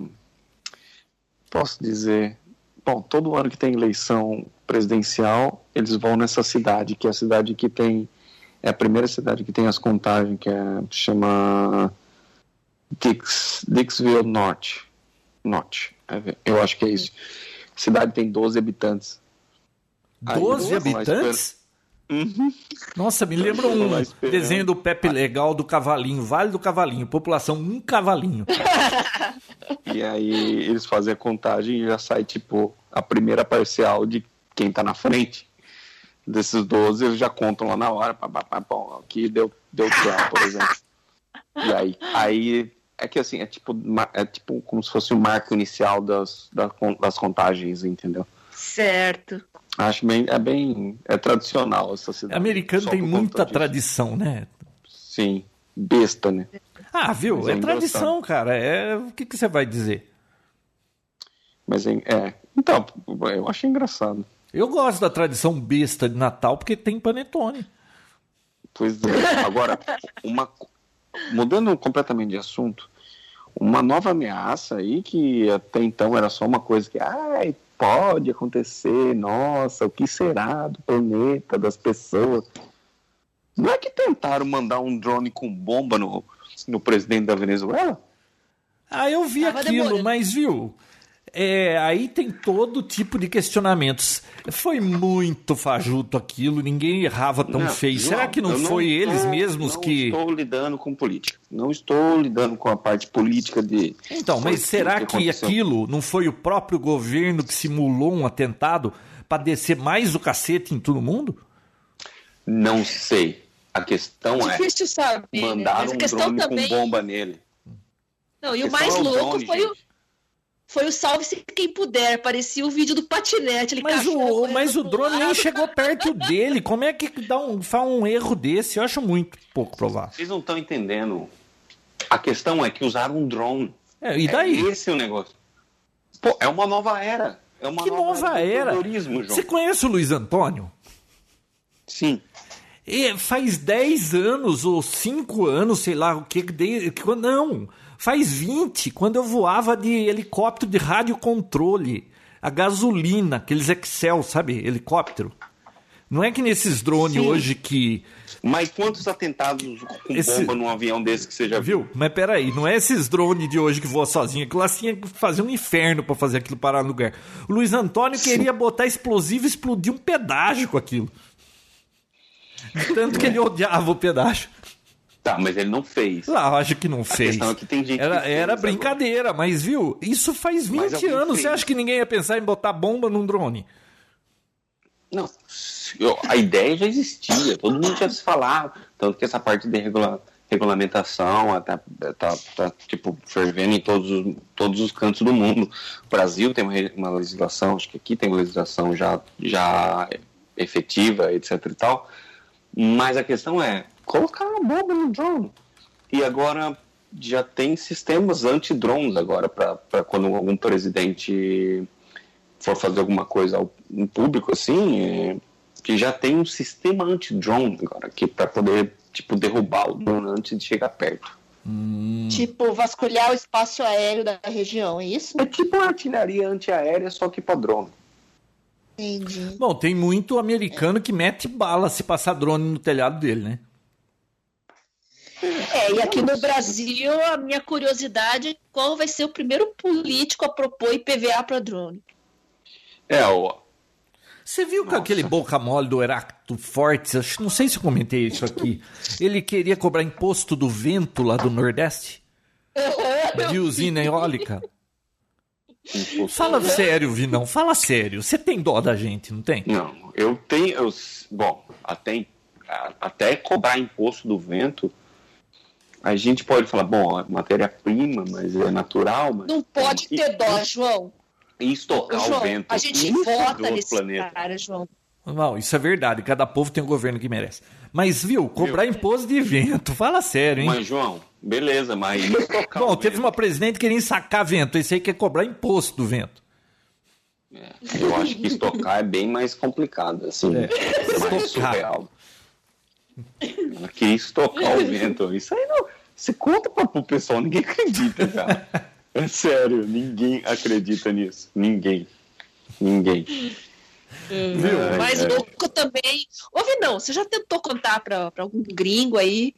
B: Posso dizer. Bom, todo ano que tem eleição presidencial, eles vão nessa cidade, que é a cidade que tem. É a primeira cidade que tem as contagens, que é, chama Dix, Dixville Norte. Norte. Eu acho que é isso. A cidade tem 12 habitantes. Aí
A: 12
B: eles vão lá
A: habitantes?
B: Uhum.
A: Nossa, me lembra um desenho do Pepe Legal do Cavalinho, Vale do Cavalinho, população um cavalinho.
B: E aí eles fazem a contagem e já sai, tipo, a primeira parcial de quem tá na frente. Desses 12, eles já contam lá na hora. Pá, pá, pá, bom, aqui deu, deu Trump, por exemplo. E aí, aí é que assim, é tipo, é tipo como se fosse o marco inicial das, das contagens, entendeu?
C: Certo.
B: Acho bem, é bem, é tradicional essa cidade.
A: Americano tem muita tradição, né?
B: Sim, besta, né?
A: Ah, viu?
B: Mas
A: É
B: é
A: tradição, cara. É o que, que você vai dizer?
B: Mas é, é. Então, eu achei engraçado.
A: Eu gosto da tradição besta de Natal porque tem panetone.
B: Pois é. Agora, uma, mudando completamente de assunto, uma nova ameaça aí que até então era só uma coisa que ai, pode acontecer, nossa, o que será do planeta, das pessoas? Não é que tentaram mandar um drone com bomba no, no presidente da Venezuela?
A: Ah, eu vi
C: Tava
A: aquilo,
C: demorando.
A: mas viu? É, aí tem todo tipo de questionamentos. Foi muito fajuto aquilo, ninguém errava tão
B: Não,
A: feio.
B: João,
A: Será que não foi eles
B: estou-
A: mesmos
B: não
A: que.
B: estou lidando com política. Não estou lidando com a parte política de.
A: Então, mas será que
B: aconteceu.
A: aquilo não foi o próprio governo que simulou um atentado para descer mais o cacete em todo mundo?
B: Não sei. A questão é.
C: Difícil saber. né?
B: Mandaram
C: Mas a
B: um
C: questão
B: drone
C: também.
B: com bomba nele.
C: Não, e o mais
B: é o
C: louco
B: drone,
C: foi o,
B: gente.
C: Foi o salve-se quem puder. Parecia o vídeo do patinete. Ele
A: Mas o, mas o drone nem chegou perto dele. Como é que dá um, faz um erro desse? Eu acho muito pouco provável.
B: Vocês não estão entendendo. A questão é que usaram um drone.
A: É, e daí?
B: É esse o negócio. Pô, é uma nova era. É uma
A: Que nova era?
B: terrorismo, João.
A: Você conhece o Luiz Antônio?
B: Sim.
A: E faz 10 anos ou 5 anos, sei lá o que, de, que- não, faz 20, quando eu voava de helicóptero de radiocontrole, a gasolina, aqueles Excel, sabe, helicóptero. Não é que nesses drones
B: Sim.
A: hoje que,
B: Mas quantos atentados com
A: Esse-
B: bomba num avião desse que você já viu?
A: viu? Mas peraí, não é esses drones de hoje que voam sozinho, aquilo lá tinha que fazer um inferno pra fazer aquilo parar no lugar. O Luiz Antônio queria botar explosivo e explodir um pedágio com aquilo. Tanto que ele odiava o pedágio.
B: Tá, mas ele não fez.
A: Lá, acho que não fez.
B: questão é que tem gente
A: era,
B: fez
A: era
B: agora.
A: brincadeira, mas viu? Isso faz
B: Mas
A: 20
B: alguém
A: anos.
B: fez.
A: Você acha que ninguém ia pensar em botar bomba num drone?
B: Não, a ideia já existia, todo mundo já se falava, tanto que essa parte de regula- regulamentação está tá, tá, tipo, fervendo em todos os, todos os cantos do mundo. O Brasil tem uma, uma legislação, acho que aqui tem uma legislação já, já efetiva, etc e tal, mas a questão é colocar uma bomba no drone. E agora já tem sistemas anti-drones agora para quando algum presidente for fazer alguma coisa ao, em público assim, é, que já tem um sistema anti-drone agora, que para poder tipo derrubar o drone antes de chegar perto.
C: Tipo, vasculhar o espaço aéreo da região, é isso?
B: É tipo uma artilharia antiaérea, só que para drone.
C: Entendi.
A: Bom, tem muito americano que mete bala se passar drone no telhado dele, né?
C: É, e aqui no Brasil, a minha curiosidade é qual vai ser o primeiro político a propor IPVA para drone.
B: É, ó,
A: Você viu que
B: Nossa.
A: aquele boca mole do Heracto Fortes, acho- não sei se eu comentei isso aqui, ele queria cobrar imposto do vento lá do Nordeste? De usina eólica?
B: imposto-
A: Fala sério, Vinão, fala sério. Você tem dó da gente, não tem?
B: Não, eu tenho. Eu, bom, até, até cobrar imposto do vento, a gente pode falar, bom, é matéria-prima, mas é natural. Mas,
C: Não pode ter dó, João.
B: E estocar
C: João,
B: o vento.
C: a gente
B: é
C: vota nesse
B: planeta.
C: cara, João.
A: Não, isso é verdade. Cada povo tem o governo que merece. Mas, viu, cobrar imposto de vento, fala sério, hein?
B: Mas, João, beleza, mas estocar
A: Bom, teve
B: vento,
A: uma presidente querendo sacar vento. Esse aí quer cobrar imposto do vento.
B: é, eu acho que estocar é bem mais complicado, assim,
A: É,
B: mais
A: estocar.
B: surreal. Ela queria estocar o vento. Isso aí não. Você conta pra, pro pessoal, ninguém acredita, cara. É sério, ninguém acredita nisso. Ninguém. Ninguém. Ai,
C: Mais
B: ai.
C: louco também. Ouve, não, você já tentou contar pra pra algum gringo aí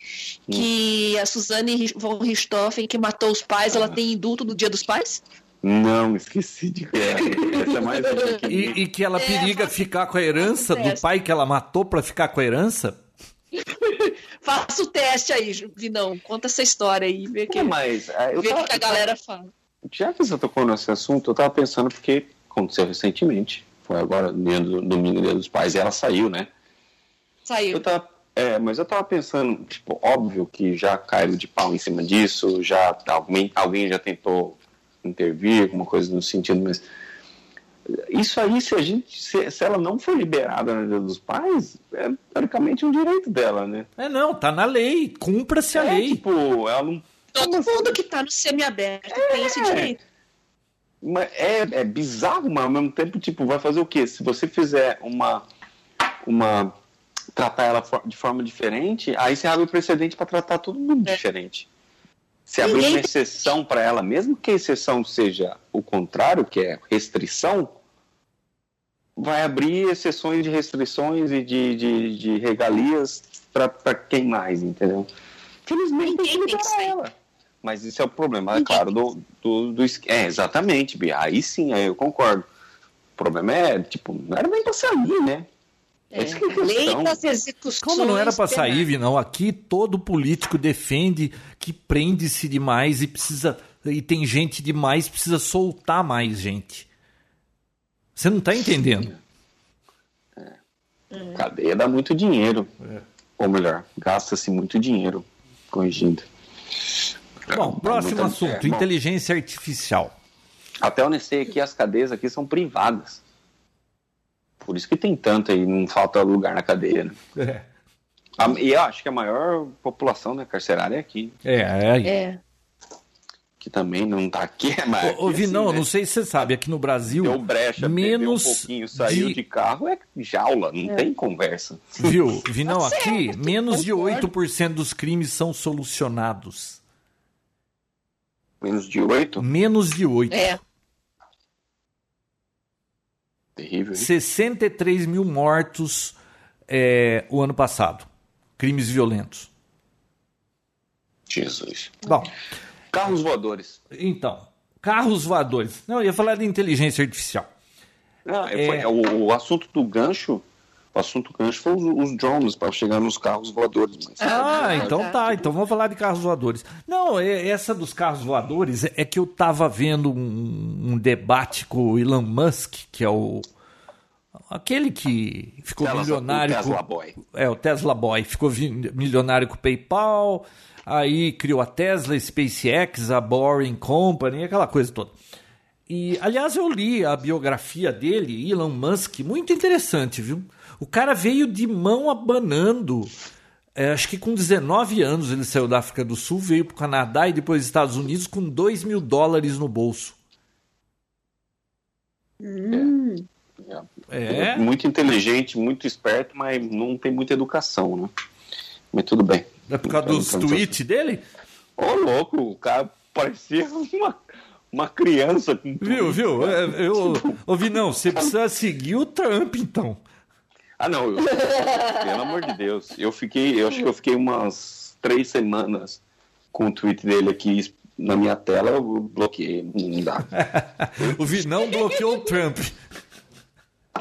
C: que a Suzane von Richthofen, que matou os pais, ela tem indulto no dia dos pais?
B: Não, esqueci de que. Essa é mais que-
A: E, e que ela
C: É,
A: periga ficar com a herança do pai que ela matou pra ficar com a herança?
C: Faça o teste aí, Vinão. Conta essa história aí, vê, que,
B: É, mas é, eu
C: vê o
B: tava,
C: que a galera fala.
B: já que você tocou nesse assunto, eu tava pensando porque aconteceu recentemente. Foi agora, no do- domingo, dia dos pais, e ela saiu, né? Eu
C: Saiu.
B: tava, é, mas eu tava pensando, tipo, óbvio que já caíram de pau em cima disso, já alguém, alguém já tentou intervir, alguma coisa no sentido, mas isso aí, se a gente, se, se ela não for liberada no Dia dos Pais, é teoricamente um direito dela, né?
A: É, não, tá na lei. Cumpra-se a
B: É,
A: lei.
B: tipo, ela não
C: Todo mundo que tá no semiaberto tem esse direito.
B: Mas é, é bizarro, mas ao mesmo tempo, tipo, vai fazer o quê? Se você fizer uma. uma tratar ela de forma diferente, aí você abre o precedente para tratar todo mundo
C: É.
B: diferente. Se abrir uma exceção para ela, mesmo que a exceção seja o contrário, que é restrição, vai abrir exceções de restrições e de, de, de regalias para quem mais, entendeu? Felizmente tem que liberar ela. Mas isso é o problema, é claro, do, do, do É, exatamente, Bia. Aí sim, aí eu concordo. O problema é, tipo, não era nem pra sair, né?
C: É.
B: Essa que é
C: Lei das execuções.
A: Como não era pra sair, Vinão? Aqui todo político defende que prende-se demais e precisa. E tem gente demais, precisa soltar mais gente. Você não tá entendendo.
B: Cadeia dá muito dinheiro.
A: É.
B: Ou melhor, gasta-se muito dinheiro corrigindo.
A: Bom, próximo
B: Muita-
A: assunto:
B: é, bom,
A: inteligência artificial.
B: Até onde eu sei aqui, as cadeias aqui são privadas. Por isso que tem tanto aí, não falta lugar na cadeia. Né? A- e eu acho que a maior população né, carcerária é aqui.
A: É, é.
C: É.
B: Que também não tá aqui, mas.
A: Ô, ô,
B: aqui,
A: Vinão,
B: assim, né?
A: não sei se você sabe, aqui no Brasil,
B: Deu brecha,
A: menos
B: um pouquinho, saiu
A: de-
B: de... carro, é jaula, não tem conversa.
A: viu? Vinão,
C: Tá
A: aqui,
C: certo,
A: menos de
C: concordo.
A: 8% dos crimes são solucionados.
B: Menos de oito,
A: Menos de 8%.
C: É.
B: terrível. hein?
A: 63 mil mortos é, o ano passado. Crimes violentos.
B: Jesus.
A: Bom,
B: Carros voadores.
A: então, carros voadores. Não, eu ia falar de inteligência artificial.
B: Ah,
A: É.
B: foi- o, o assunto do gancho, o assunto do gancho foi os, os drones para chegar nos carros voadores. Mas...
A: Ah, então
C: tá.
A: tá. Então vamos falar de carros voadores. Não, é- essa dos carros voadores é que eu tava vendo um, um debate com o Elon Musk, que é o. Aquele que ficou
B: Tesla-
A: milionário.
B: o Tesla
A: com-
B: Boy.
A: É, o Tesla Boy. Ficou milionário com o PayPal, aí criou a Tesla, a SpaceX, a Boring Company, aquela coisa toda. E, aliás, eu li a biografia dele, Elon Musk, muito interessante, viu? O cara veio de mão abanando. É, acho que com 19 anos ele saiu da África do Sul, veio para o Canadá e depois Estados Unidos com 2 mil dólares no bolso.
C: Hum.
A: É?
B: Muito inteligente, muito esperto, mas não tem muita educação, né? Mas tudo bem.
A: É por causa dos tweets dele?
B: Ô, louco, o cara parecia uma, uma criança com
A: Viu, viu? É, Eu ouvi, não, você precisa seguir o Trump, então.
B: Ah, não, eu- pelo amor de Deus. Eu fiquei, eu acho que eu fiquei umas três semanas com o tweet dele aqui na minha tela, eu bloqueei, não dá.
A: O Vinão bloqueou o Trump.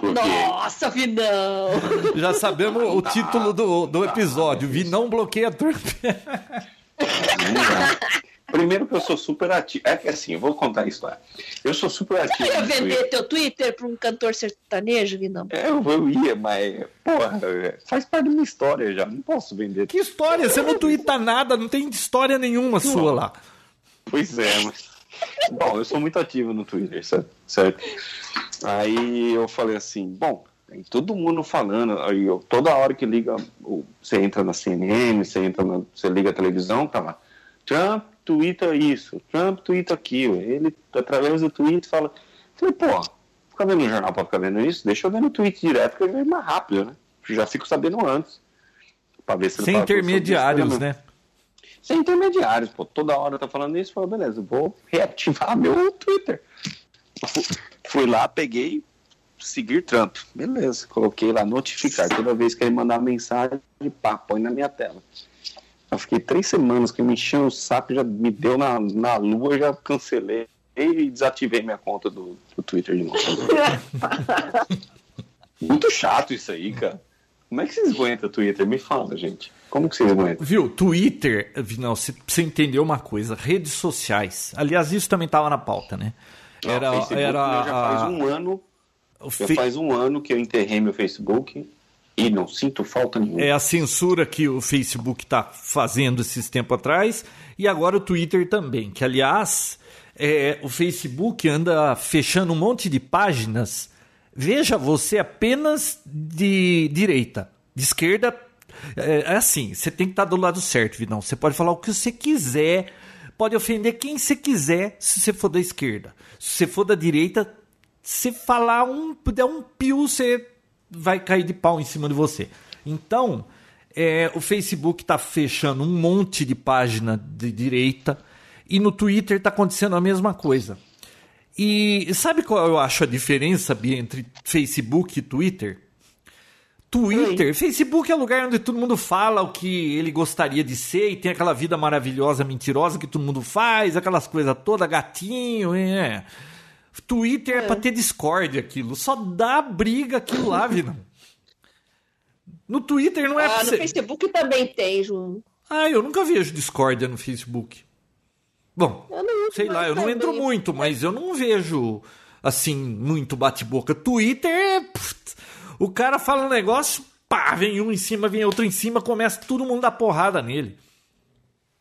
C: Nossa, Vinão!
A: Já sabemos o título do, do episódio. Vinão bloqueia Trump.
B: Primeiro que eu sou super ativo. É que assim, eu vou contar a história. Eu sou super ativo.
C: Você ia vender
B: Twitter.
C: teu Twitter para um cantor sertanejo, Vinão?
B: É, Eu, eu ia, mas, porra, faz parte da minha história já. Não posso vender.
A: Que história? Você não twitta nada, não tem história nenhuma sua lá.
B: Pois é, mas. Bom, eu sou muito ativo no Twitter, certo? certo? Aí eu falei assim, bom, tem todo mundo falando, aí eu, toda hora que liga, o- você entra na CNN, você entra na, você liga a televisão, tá lá. Trump twitta isso, Trump twitta aquilo. Ele, através do tweet, fala. Falei, pô, ficar vendo no jornal pra ficar vendo isso, deixa eu ver no tweet direto, que vejo mais rápido, né? Já fico sabendo antes. Pra ver se
A: Sem intermediários, né?
B: Sem intermediários, pô. Toda hora tá falando isso, falou, beleza, vou reativar meu Twitter. Fui lá, peguei, seguir Trump. Beleza, coloquei lá notificar. Toda vez que ele mandar mensagem, pá, põe na minha tela. Eu fiquei três semanas que me encheu o saco, já me deu na, na lua, já cancelei e desativei minha conta do, do Twitter de novo. Muito chato isso aí, cara. Como é que vocês aguentam o Twitter? Me fala, gente. Como que vocês aguentam?
A: Viu, Twitter, não, você, entendeu uma coisa, redes sociais. Aliás, isso também estava na pauta, né?
B: Era, era já faz um ano. Já faz um ano que eu enterrei meu Facebook e não sinto falta nenhuma.
A: É a censura que o Facebook está fazendo esses tempos atrás e agora o Twitter também. Que aliás, é, o Facebook anda fechando um monte de páginas. Veja você apenas de direita, de esquerda. É, é assim, você tem que estar do lado certo, Vidão. Você pode falar o que você quiser, pode ofender quem você quiser se você for da esquerda. Se você for da direita, se falar um, der um pio, você vai cair de pau em cima de você. Então, é, o Facebook está fechando um monte de página de direita e no Twitter está acontecendo a mesma coisa. E sabe qual eu acho a diferença, Bia, entre Facebook e Twitter? Twitter, Oi. Facebook é o lugar onde todo mundo fala o que ele gostaria de ser e tem aquela vida maravilhosa, mentirosa que todo mundo faz, aquelas coisas toda gatinho, é. Twitter é, é pra ter Discord aquilo, só dá briga aquilo lá, Vinão. No Twitter não é
C: ah, pra no ser... Facebook também tem, João.
A: Ah, eu nunca vejo Discord no Facebook. Bom, sei lá, eu não entro muito, mas eu não vejo assim muito bate-boca. Twitter é. O cara fala um negócio, pá, vem um em cima, vem outro em cima, começa todo mundo dar porrada nele.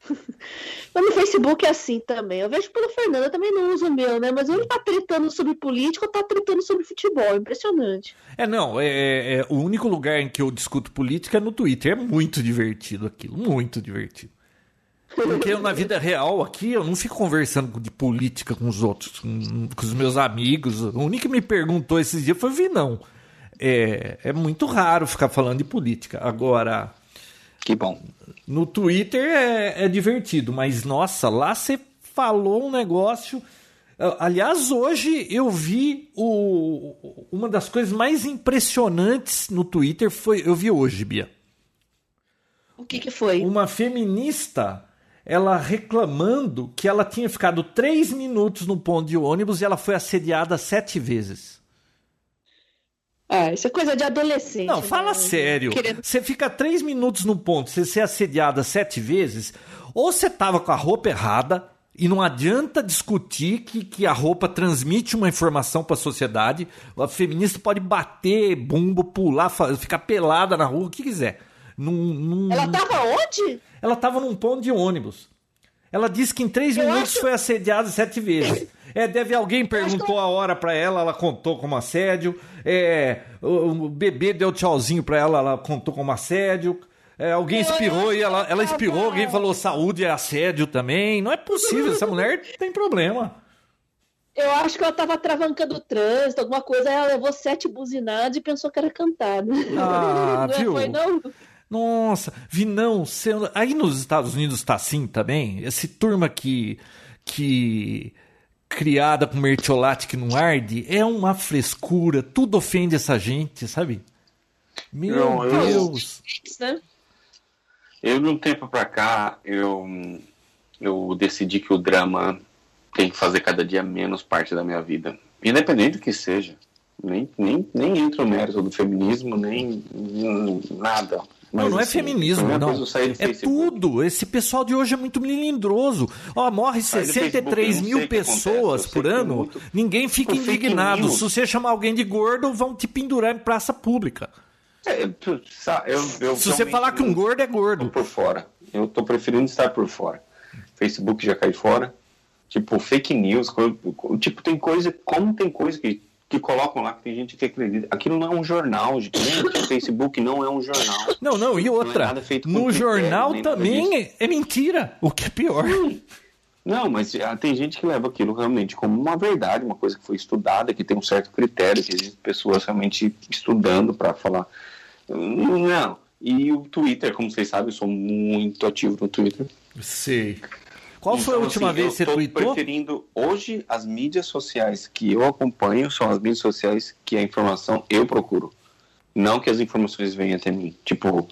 C: Mas no Facebook é assim também. Eu vejo pelo Fernando, eu também não uso o meu, né? Mas ele tá tretando sobre política ou tá tretando sobre futebol. Impressionante.
A: É, não. É, é, é, o único lugar em que eu discuto política é no Twitter. É muito divertido aquilo. Muito divertido. Porque eu, na vida real aqui, eu não fico conversando de política com os outros, com, com os meus amigos. O único que me perguntou esses dias foi o Vinão. É, é muito raro ficar falando de política. Agora.
B: Que bom.
A: No Twitter é, é divertido, mas nossa, lá você falou um negócio. Aliás, hoje eu vi o, uma das coisas mais impressionantes no Twitter foi. Eu vi hoje, Bia.
C: O que, que foi?
A: Uma feminista ela reclamando que ela tinha ficado três minutos no ponto de ônibus e ela foi assediada sete vezes.
C: Ah, isso é coisa de adolescente.
A: Não, fala né? sério. Querendo... Você fica três minutos no ponto, você ser assediada sete vezes, ou você tava com a roupa errada, e não adianta discutir que, que a roupa transmite uma informação para a sociedade. A feminista pode bater bumbo, pular, ficar pelada na rua, o que quiser. Num, num...
C: Ela tava onde?
A: Ela estava num ponto de ônibus. Ela disse que em três eu minutos acho... foi assediada sete vezes. É, deve alguém perguntou a hora para ela, ela contou como assédio. É, o, o bebê deu tchauzinho para ela, ela contou como assédio. É, alguém espirrou e ela, ela espirrou, alguém falou saúde é assédio também. Não é possível, essa mulher tem problema.
C: Eu acho que ela tava travancando o trânsito, alguma coisa, ela levou sete buzinadas e pensou que era cantada.
A: Ah, não viu? Foi, não? Nossa, Vinão, sendo... aí nos Estados Unidos tá assim também? Esse turma que, que criada com mertiolate que não arde, é uma frescura, tudo ofende essa gente, sabe? Meu não, Deus!
B: Eu, eu de um tempo pra cá, eu, eu decidi que o drama tem que fazer cada dia menos parte da minha vida. Independente do que seja. Nem, nem, nem entra o mérito do feminismo, nem nada.
A: Mas, não, não é assim, feminismo, não. É tudo. Esse pessoal de hoje é muito melindroso. Ó, morre 63 mil pessoas por ano, muito... ninguém fica indignado. Se você chamar alguém de gordo, vão te pendurar em praça pública.
B: É, eu, eu,
A: Se você falar que um gordo é gordo.
B: por fora. Eu tô preferindo estar por fora. Facebook já cai fora. Tipo, fake news. Tipo, tem coisa. Como tem coisa que que colocam lá que tem gente que acredita. Aquilo não é um jornal, gente. O Facebook não é um jornal.
A: Não, não, e
B: Não é
A: outra.
B: feito com
A: no jornal também é, é mentira, o que é pior.
B: Não, mas ah, tem gente que leva aquilo realmente como uma verdade, uma coisa que foi estudada, que tem um certo critério, que existem pessoas realmente estudando para falar. Não. E o Twitter, como vocês sabem, eu sou muito ativo no Twitter.
A: Sei. Qual foi a
B: Então,
A: última
B: assim,
A: vez que você
B: tô
A: tweetou?
B: preferindo hoje as mídias sociais que eu acompanho são as mídias sociais que a informação eu procuro, não que as informações venham até mim. Tipo,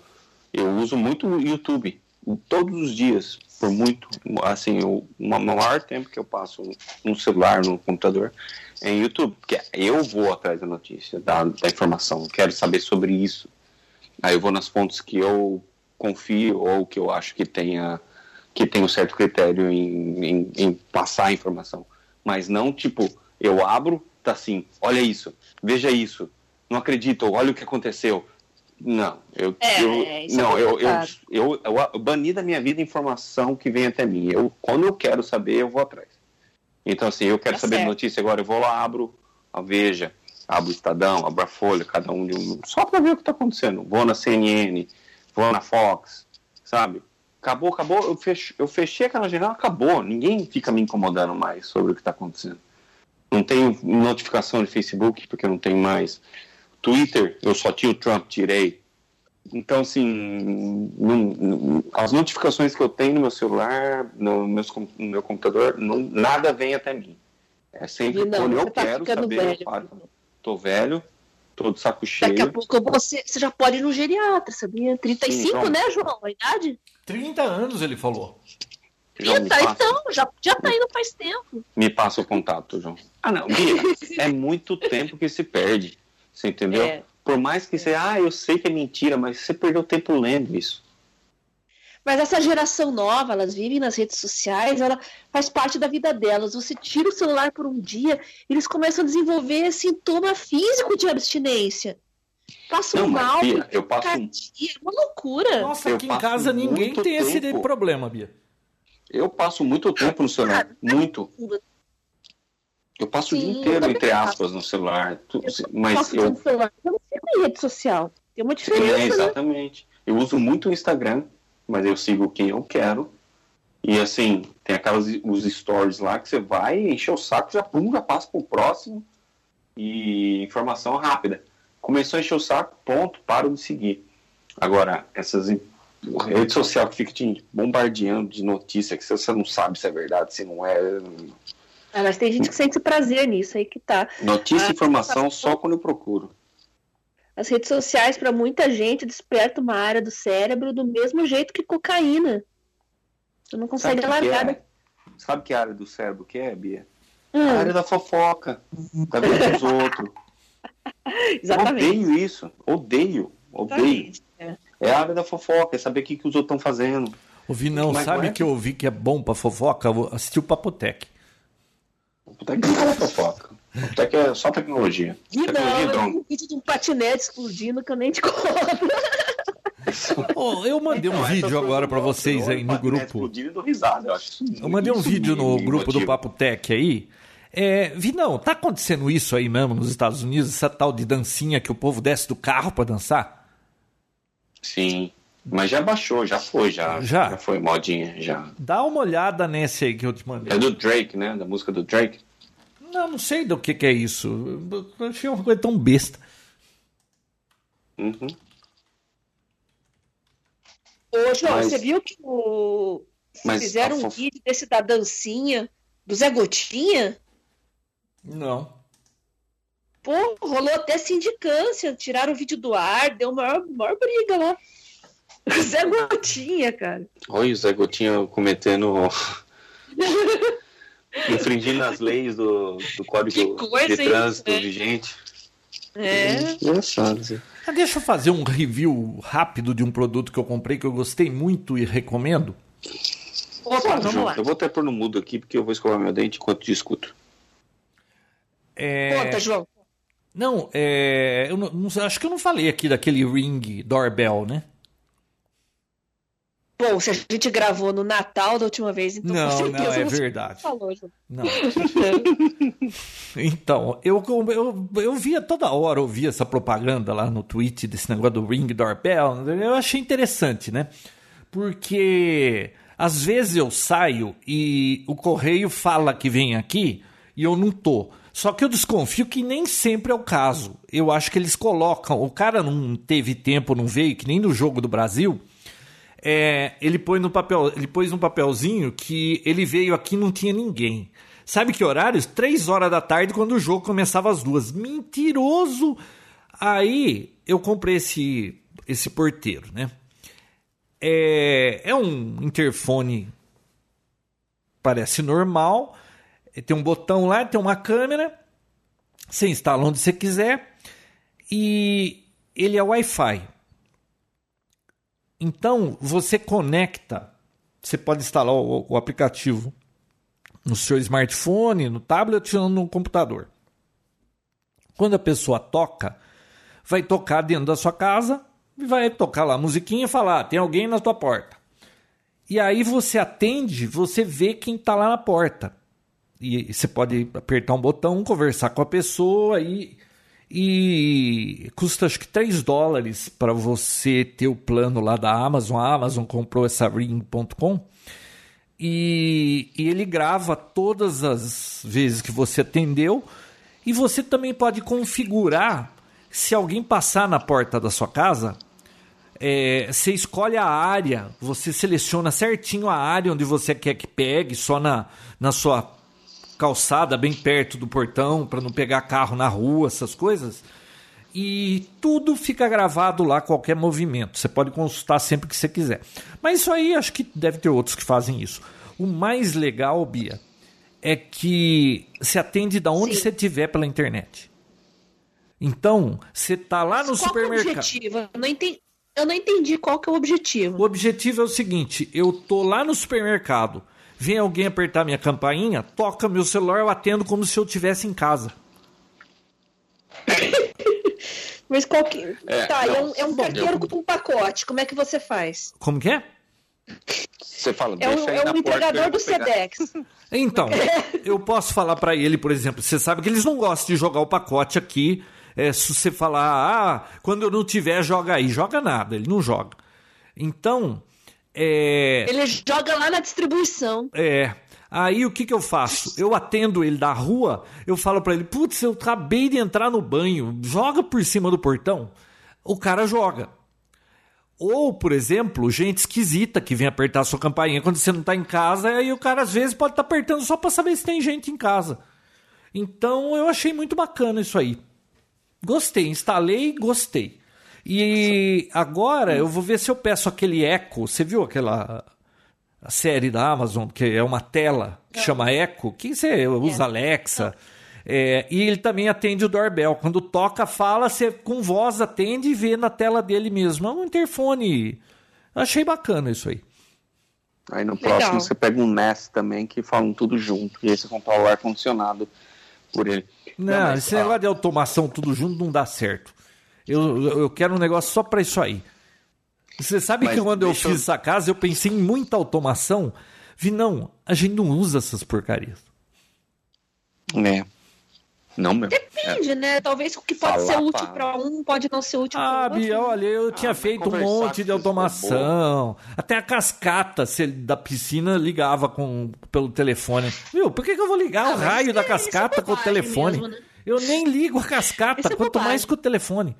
B: eu uso muito o YouTube todos os dias, por muito, assim, o ma- maior tempo que eu passo no celular, no computador, é em YouTube, porque eu vou atrás da notícia, da, da informação, quero saber sobre isso. Aí eu vou nas fontes que eu confio ou que eu acho que tenha que tem um certo critério em, em, em passar a informação. Mas não tipo, eu abro, tá assim, olha isso, veja isso, não acredito, olha o que aconteceu. Não, eu,
C: É,
B: eu
C: é, é
B: não, eu, eu, eu, eu, eu bani da minha vida informação que vem até mim. Eu, quando eu quero saber, eu vou atrás. Então, assim, eu quero
C: Tá
B: saber
C: certo.
B: notícia agora, eu vou lá, abro a Veja, abro o Estadão, abro a Folha, cada um de um. Só para ver o que está acontecendo. Vou na CNN, vou na Fox, sabe? Acabou, acabou, eu fechei, eu fechei aquela janela, acabou. Ninguém fica me incomodando mais sobre o que está acontecendo. Não tenho notificação de Facebook, porque eu não tenho mais. Twitter, eu só tinha o Trump, tirei. Então, assim, não- não- as notificações que eu tenho no meu celular, no, meus no meu computador, não- nada vem até mim. É sempre
C: não,
B: quando eu
C: tá
B: quero saber,
C: velho.
B: eu paro. Tô velho, tô de saco cheio.
C: Daqui a pouco você, você já pode ir no geriatra, sabia? 35,
B: Sim, João.
C: né, João? A idade?
A: 30 anos ele falou.
B: João,
C: 30,
B: passa,
C: então, já, já tá indo faz tempo.
B: me passa o contato, João. Ah, não, Bia, é muito tempo que se perde. Você entendeu?
C: É.
B: Por mais que você, ah, eu sei que é mentira, mas você perdeu tempo lendo isso.
C: Mas essa geração nova, elas vivem nas redes sociais, ela faz parte da vida delas. Você tira o celular por um dia, eles começam a desenvolver sintoma físico de abstinência. Passam
B: Não,
C: mal,
B: Bia, eu passo-
C: é uma loucura.
A: Nossa,
B: Eu
A: aqui em
B: passo
A: casa ninguém tem esse
B: tempo.
A: problema, Bia.
B: Eu passo muito tempo no celular, muito. Eu passo o dia
C: Sim,
B: inteiro, entre aspas, no celular. Tu-
C: Eu
B: Mas eu.
C: no celular, eu não fico em rede social. Tem uma
B: É,
C: diferença, né?
B: exatamente. Eu uso muito o Instagram, mas eu sigo quem eu quero. E assim, tem aquelas os stories lá que você vai, encher o saco, já pum, já passa pro próximo. E informação rápida. Começou a encher o saco, ponto, paro de seguir. Agora, essas rede social que fica te bombardeando de notícia que você não sabe se é verdade, se não é.
C: Ah, mas tem gente que sente prazer nisso aí que tá.
B: Notícia
C: Ah,
B: e informação só quando eu procuro.
C: As redes sociais, para muita gente, despertam uma área do cérebro do mesmo jeito que cocaína. Você não consegue
B: Sabe
C: largar.
B: é? Sabe que área do cérebro que é, Bia?
C: Hum,
B: A área da fofoca. Da vida dos outros.
C: exatamente.
B: Odeio isso. Odeio. Odeio.
C: É.
B: É a área da fofoca, é saber o que, que os outros estão fazendo.
A: Ouvi não,
B: Mas
A: sabe
B: é?
A: que eu ouvi que é bom pra fofoca? Assistir o Papotec.
B: Puta que não é fofoca. Que é só tecnologia.
C: E
B: Tecnologia
C: não,
B: drone.
C: um vídeo de um patinete explodindo que eu nem te conto.
A: Ô, eu mandei um
B: Então,
A: vídeo
B: coisas
A: agora
B: gosto.
A: vocês aí no grupo.
B: e risada. Eu,
A: Eu mandei um vídeo no grupo do. Papo Tech aí. É, Vinão, tá acontecendo isso aí mesmo nos Estados Unidos? Essa tal de dancinha que o povo desce do carro pra dançar?
B: Sim. Mas já baixou, já foi, já.
A: Já?
B: foi modinha, já.
A: Dá uma olhada nesse aí que eu te mandei.
B: É do Drake, né? Da música do Drake.
A: Não, não sei do que, que é isso. Eu achei uma coisa tão besta.
B: Uhum.
C: Ô, João,
B: Mas-
C: você viu que o...
B: Mas
C: fizeram
B: a
C: um vídeo desse da dancinha do Zé Gotinha?
A: Não.
C: Pô, rolou até sindicância, tiraram o vídeo do ar, deu maior, maior briga lá. O Zé Gotinha, cara.
B: Olha o Zé Gotinha cometendo. infringindo as leis do, do Código de Trânsito
C: né?
B: vigente.
C: É.
B: Engraçado, assim.
A: Ah, Deixa eu fazer um review rápido de um produto que eu comprei que eu gostei muito e recomendo.
C: Opa, vamos
B: João,
C: lá.
B: eu vou até pôr no mudo aqui porque eu vou escovar meu dente enquanto discuto.
A: É...
C: Conta, João.
A: Não, é... eu não, não acho que eu não falei aqui daquele Ring Doorbell, né?
C: Bom, se a gente gravou no Natal da última vez, então
A: Não,
C: com certeza
A: não, é
C: você
A: verdade.
C: falou. Ju.
A: Não. Então, eu, eu, eu via toda hora, eu via essa propaganda lá no tweet desse negócio do Ring Doorbell. Eu achei interessante, né? Porque às vezes eu saio e o correio fala que vem aqui e eu não tô. Só que eu desconfio que nem sempre é o caso. Eu acho que eles colocam. O cara não teve tempo, não veio, que nem no jogo do Brasil. É, ele põe no papel, ele pôs no papelzinho que ele veio aqui e não tinha ninguém. Sabe que horários? Três horas da tarde, quando o jogo começava às duas. Mentiroso! Aí eu comprei esse, esse porteiro, né? É, é um interfone, parece normal. Tem um botão lá, tem uma câmera. Você instala onde você quiser. E ele é Wi-Fi. Então você conecta. Você pode instalar o, o aplicativo no seu smartphone, no tablet ou no computador. Quando a pessoa toca, vai tocar dentro da sua casa e vai tocar lá a musiquinha e falar: ah, tem alguém na tua porta. E aí você atende, você vê quem está lá na porta. E você pode apertar um botão, conversar com a pessoa e, e custa acho que 3 dólares para você ter o plano lá da Amazon. A Amazon comprou essa Ring.com e, e ele grava todas as vezes que você atendeu e você também pode configurar se alguém passar na porta da sua casa é, você escolhe a área, você seleciona certinho a área onde você quer que pegue, só na, na sua calçada, bem perto do portão, para não pegar carro na rua, essas coisas. E tudo fica gravado lá, qualquer movimento. Você pode consultar sempre que você quiser. Mas isso aí, acho que deve ter outros que fazem isso. O mais legal, Bia, é que se atende da onde
C: Sim.
A: você estiver pela internet. Então, você tá lá no
C: Qual que é o
A: supermercado.
C: objetivo? Eu não, entendi, eu não entendi qual que é o objetivo.
A: O objetivo é o seguinte: eu tô lá no supermercado, vem alguém apertar minha campainha, toca meu celular, eu atendo como se eu estivesse em casa.
C: Mas qual que.
B: É,
C: tá,
B: não,
C: é um, é um carteiro
B: eu-
C: com um pacote. Como é que você faz?
A: Como que é?
B: Você fala,
C: É
B: deixa
C: um,
B: aí
C: é
B: na
C: um
B: porta,
C: entregador do. Sedex.
A: Então, eu posso falar pra ele, por exemplo, você sabe que eles não gostam de jogar o pacote aqui. É, se você falar, ah, quando eu não tiver, joga aí. Joga nada, ele não joga. Então, é.
C: Ele joga lá na distribuição.
A: É. Aí o que, que eu faço? Eu atendo ele da rua, eu falo pra ele: putz, eu acabei de entrar no banho, joga por cima do portão. O cara joga. Ou, por exemplo, gente esquisita que vem apertar a sua campainha quando você não tá em casa, aí o cara às vezes pode estar apertando só pra saber se tem gente em casa. Então eu achei muito bacana isso aí. Gostei, instalei gostei. E agora eu vou ver se eu peço aquele Echo. Você viu aquela a série da Amazon, que é uma tela que chama Echo? Que você usa Alexa. É, e ele também atende o doorbell. Quando toca, fala, você com voz atende e vê na tela dele mesmo. É um interfone. Achei bacana isso aí.
B: Aí no
C: Legal.
B: próximo você pega um Nest também, que falam tudo junto. E aí você controla o ar-condicionado por ele.
A: Não,
B: mas,
A: esse
B: ah,
A: negócio de automação tudo junto não dá certo. Eu, eu quero um negócio só pra isso aí. Você sabe
B: Mas
A: que quando eu fiz
B: eu-
A: essa casa, eu pensei em muita automação. Vi, não, a gente não usa essas porcarias.
B: É. Não mesmo. É.
C: Depende, né? Talvez o que pode
B: Falar
C: ser útil
B: pra-
C: para um pode não ser útil
A: Ah,
C: para outro.
A: Bia, olha, eu tinha
B: mas
A: feito um monte de automação. Até a cascata da piscina ligava com, pelo telefone. Viu, por que, que eu vou ligar
C: Ah,
A: o raio
C: isso
A: da
C: é-
A: cascata
C: é
A: com o telefone?
C: mesmo, né?
A: Eu nem ligo a cascata,
C: é
A: quanto mais com o telefone.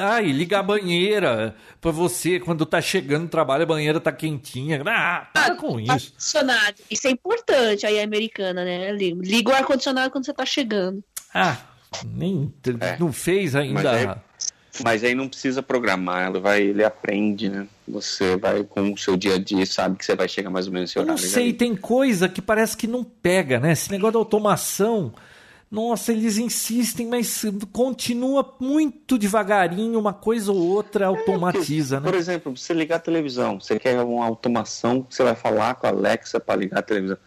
A: Ah, e ligar a banheira pra você quando tá chegando no trabalho, a banheira tá quentinha. Ah, para com isso.
C: Ar-condicionado. Isso é importante aí, a americana, né? Liga o ar-condicionado quando você tá chegando.
A: Ah, nem
B: É.
A: não fez
B: Mas
A: ainda.
B: aí- Mas aí não precisa programar, ele, vai, ele aprende, né? Você vai com o seu dia a dia, sabe que você vai chegar mais ou menos nesse
A: Eu não
B: horário.
A: sei, tem coisa que parece que não pega, né? Esse negócio da automação. Nossa, eles insistem, mas continua muito devagarinho, uma coisa ou outra automatiza,
B: Por
A: né?
B: exemplo, você ligar a televisão, você quer uma automação você vai falar com a Alexa para ligar a televisão.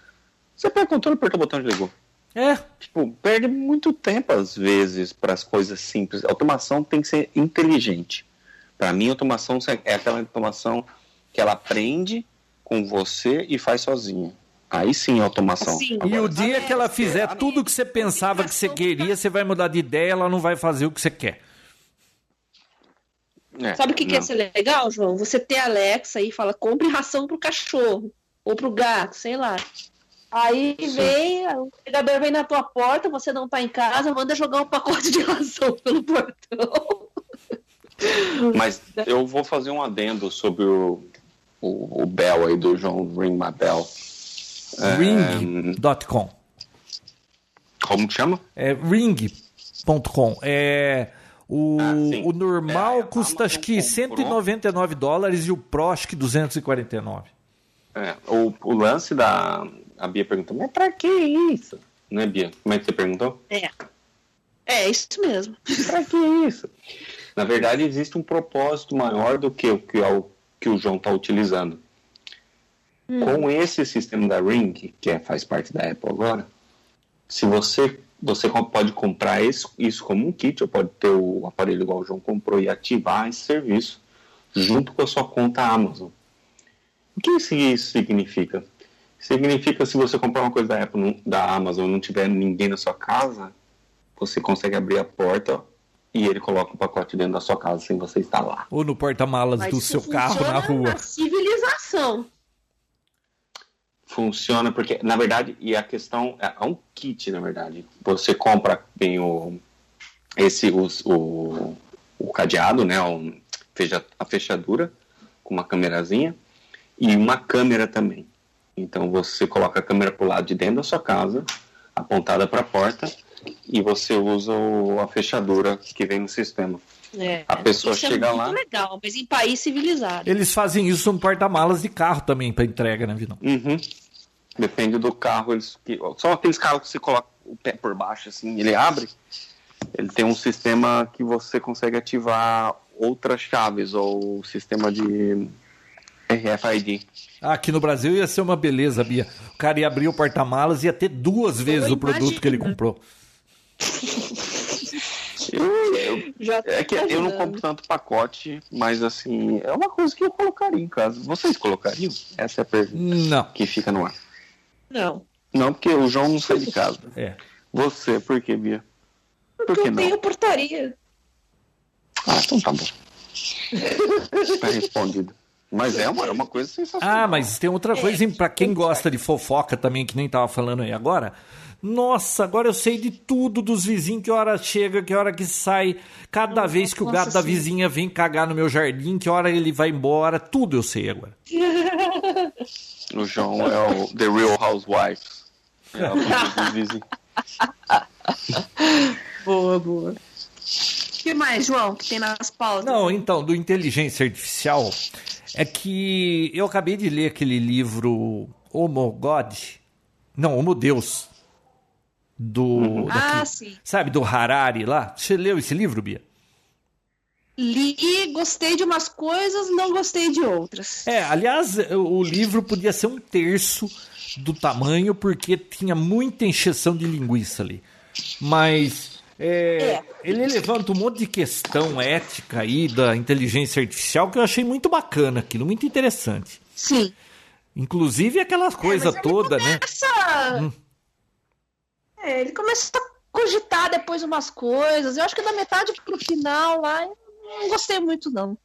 B: Você pega o controle e aperta o botão e ligou.
A: É,
B: Tipo, perde muito tempo às vezes para as coisas simples. A automação tem que ser inteligente. Para mim, automação é aquela automação que ela aprende com você e faz sozinha. Aí sim, automação.
C: Assim,
A: E o dia que ela
B: é,
A: fizer tudo o que você pensava que você queria, você vai mudar de ideia, ela não vai fazer o que você quer.
B: É,
C: Sabe o que, que ia ser legal, João? Você ter a Alexa e fala, compre ração pro cachorro ou pro gato, sei lá. Aí vem, o entregador vem na tua porta, você não tá em casa, manda jogar um pacote de ração pelo portão.
B: Mas eu vou fazer um adendo sobre o, o, o Bell aí do João Ring My Bell. É,
A: Ring.com.
B: Como que chama?
A: É ring.com. É. O,
B: Ah,
A: o normal
B: É,
A: custa acho que
B: Amazon comprou.
A: 199 dólares e o Pro acho que 249.
B: É, o, o lance da. A Bia perguntou, mas pra que isso? Né, Bia? Como é que você perguntou?
C: É. É, isso mesmo.
B: Pra que isso? Na verdade, existe um propósito maior do que o que, o, que o João está utilizando. Com esse sistema da Ring, que é, faz parte da Apple agora, se você você pode comprar isso, isso como um kit, ou pode ter o aparelho igual o João comprou e ativar esse serviço junto com a sua conta Amazon. O que isso- isso significa? Significa se você comprar uma coisa da Apple, não- da Amazon, e não tiver ninguém na sua casa, você consegue abrir a porta e ele coloca o pacote dentro da sua casa sem você estar lá.
A: Ou no porta-malas do seu carro na rua.
C: na civilização.
B: Funciona porque, na verdade, e a questão é é um kit, na verdade. Você compra bem o esse os- o, o cadeado, né, o, fecha- a fechadura com uma câmerazinha e uma câmera também. Então você coloca a câmera pro lado de dentro da sua casa, apontada para a porta, e você usa o- a fechadura que vem no sistema.
C: É.
B: A pessoa
C: Isso
B: chega
C: é
B: lá-
C: muito legal, mas em país civilizado.
A: Eles fazem isso no porta-malas de carro também para entrega, né, Vinão?
B: Uhum. Depende do carro. Eles, que, são aqueles carros que você coloca o pé por baixo, assim, ele abre. Ele tem um sistema que você consegue ativar outras chaves, ou sistema de RFID.
A: Ah, Aqui no Brasil ia ser uma beleza, Bia. O cara ia abrir o porta-malas e ia ter duas vezes o produto que ele
C: imagino.
A: comprou.
B: Eu, eu- é que eu não compro tanto pacote, mas assim, é uma coisa que eu colocaria em casa. Vocês colocariam? Essa é a pergunta
A: Não.
B: que fica no ar.
C: Não.
B: Não, porque o João não sai de casa.
A: É.
B: Você, por que, Bia? Por
C: Porque
B: que
C: eu
B: não?
C: tenho portaria.
B: Ah, então tá bom. Tá respondido. Mas é uma, é uma coisa sensacional.
A: Ah, mas tem outra coisa, hein? Pra quem gosta de fofoca também, que nem tava falando aí agora. Nossa, agora eu sei de tudo dos vizinhos, que hora chega, que hora que sai. Cada vez que o
C: nossa,
A: gato da
C: sim.
A: vizinha vem cagar no meu jardim, que hora ele vai embora, tudo eu sei agora.
B: O João é o The Real Housewives. É a dos vizinhos.
C: Boa, boa. O que mais, João, que tem nas pautas?
A: Não, então, do inteligência artificial, é que eu acabei de ler aquele livro Homo God, não, Homo Deus, do...
C: Ah,
A: daqui-
C: sim.
A: Sabe, do Harari lá? Você leu esse livro, Bia?
C: Li, gostei de umas coisas, não gostei de outras.
A: É, aliás, o livro podia ser um terço do tamanho, porque tinha muita encheção de linguiça ali. Mas é,
C: É.
A: ele levanta um monte de questão ética aí da inteligência artificial que eu achei muito bacana aquilo, muito interessante.
C: Sim.
A: Inclusive aquela coisa
C: mas ele
A: toda, né?
C: Essa... É, ele começa a cogitar depois umas coisas. Eu acho que da metade pro final lá, eu não gostei muito, não.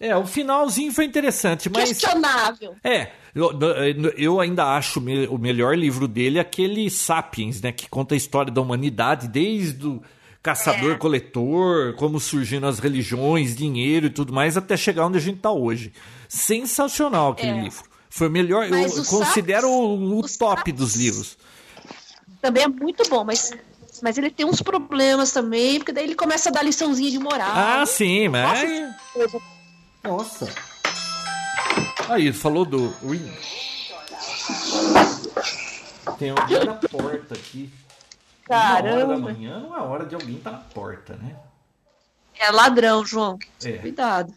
A: É, o finalzinho foi interessante, mas.
C: Questionável.
A: É, eu, eu ainda acho o melhor livro dele aquele Sapiens, né? Que conta a história da humanidade desde o caçador-coletor, como surgindo as religiões, dinheiro e tudo mais, até chegar onde a gente tá hoje. Sensacional aquele
C: É.
A: livro. Foi o melhor,
C: Mas
A: eu considero o, o top dos livros.
C: Também é muito bom, mas, mas ele tem uns problemas também, porque daí ele começa a dar liçãozinha de moral.
A: Ah, sim, mas.
C: Coisa-
A: Nossa. Aí, falou do Ring. Tem alguém na porta aqui. Uma hora da
C: Caramba.
A: manhã não é hora de alguém estar na porta, né?
C: É ladrão, João.
A: É.
C: Cuidado.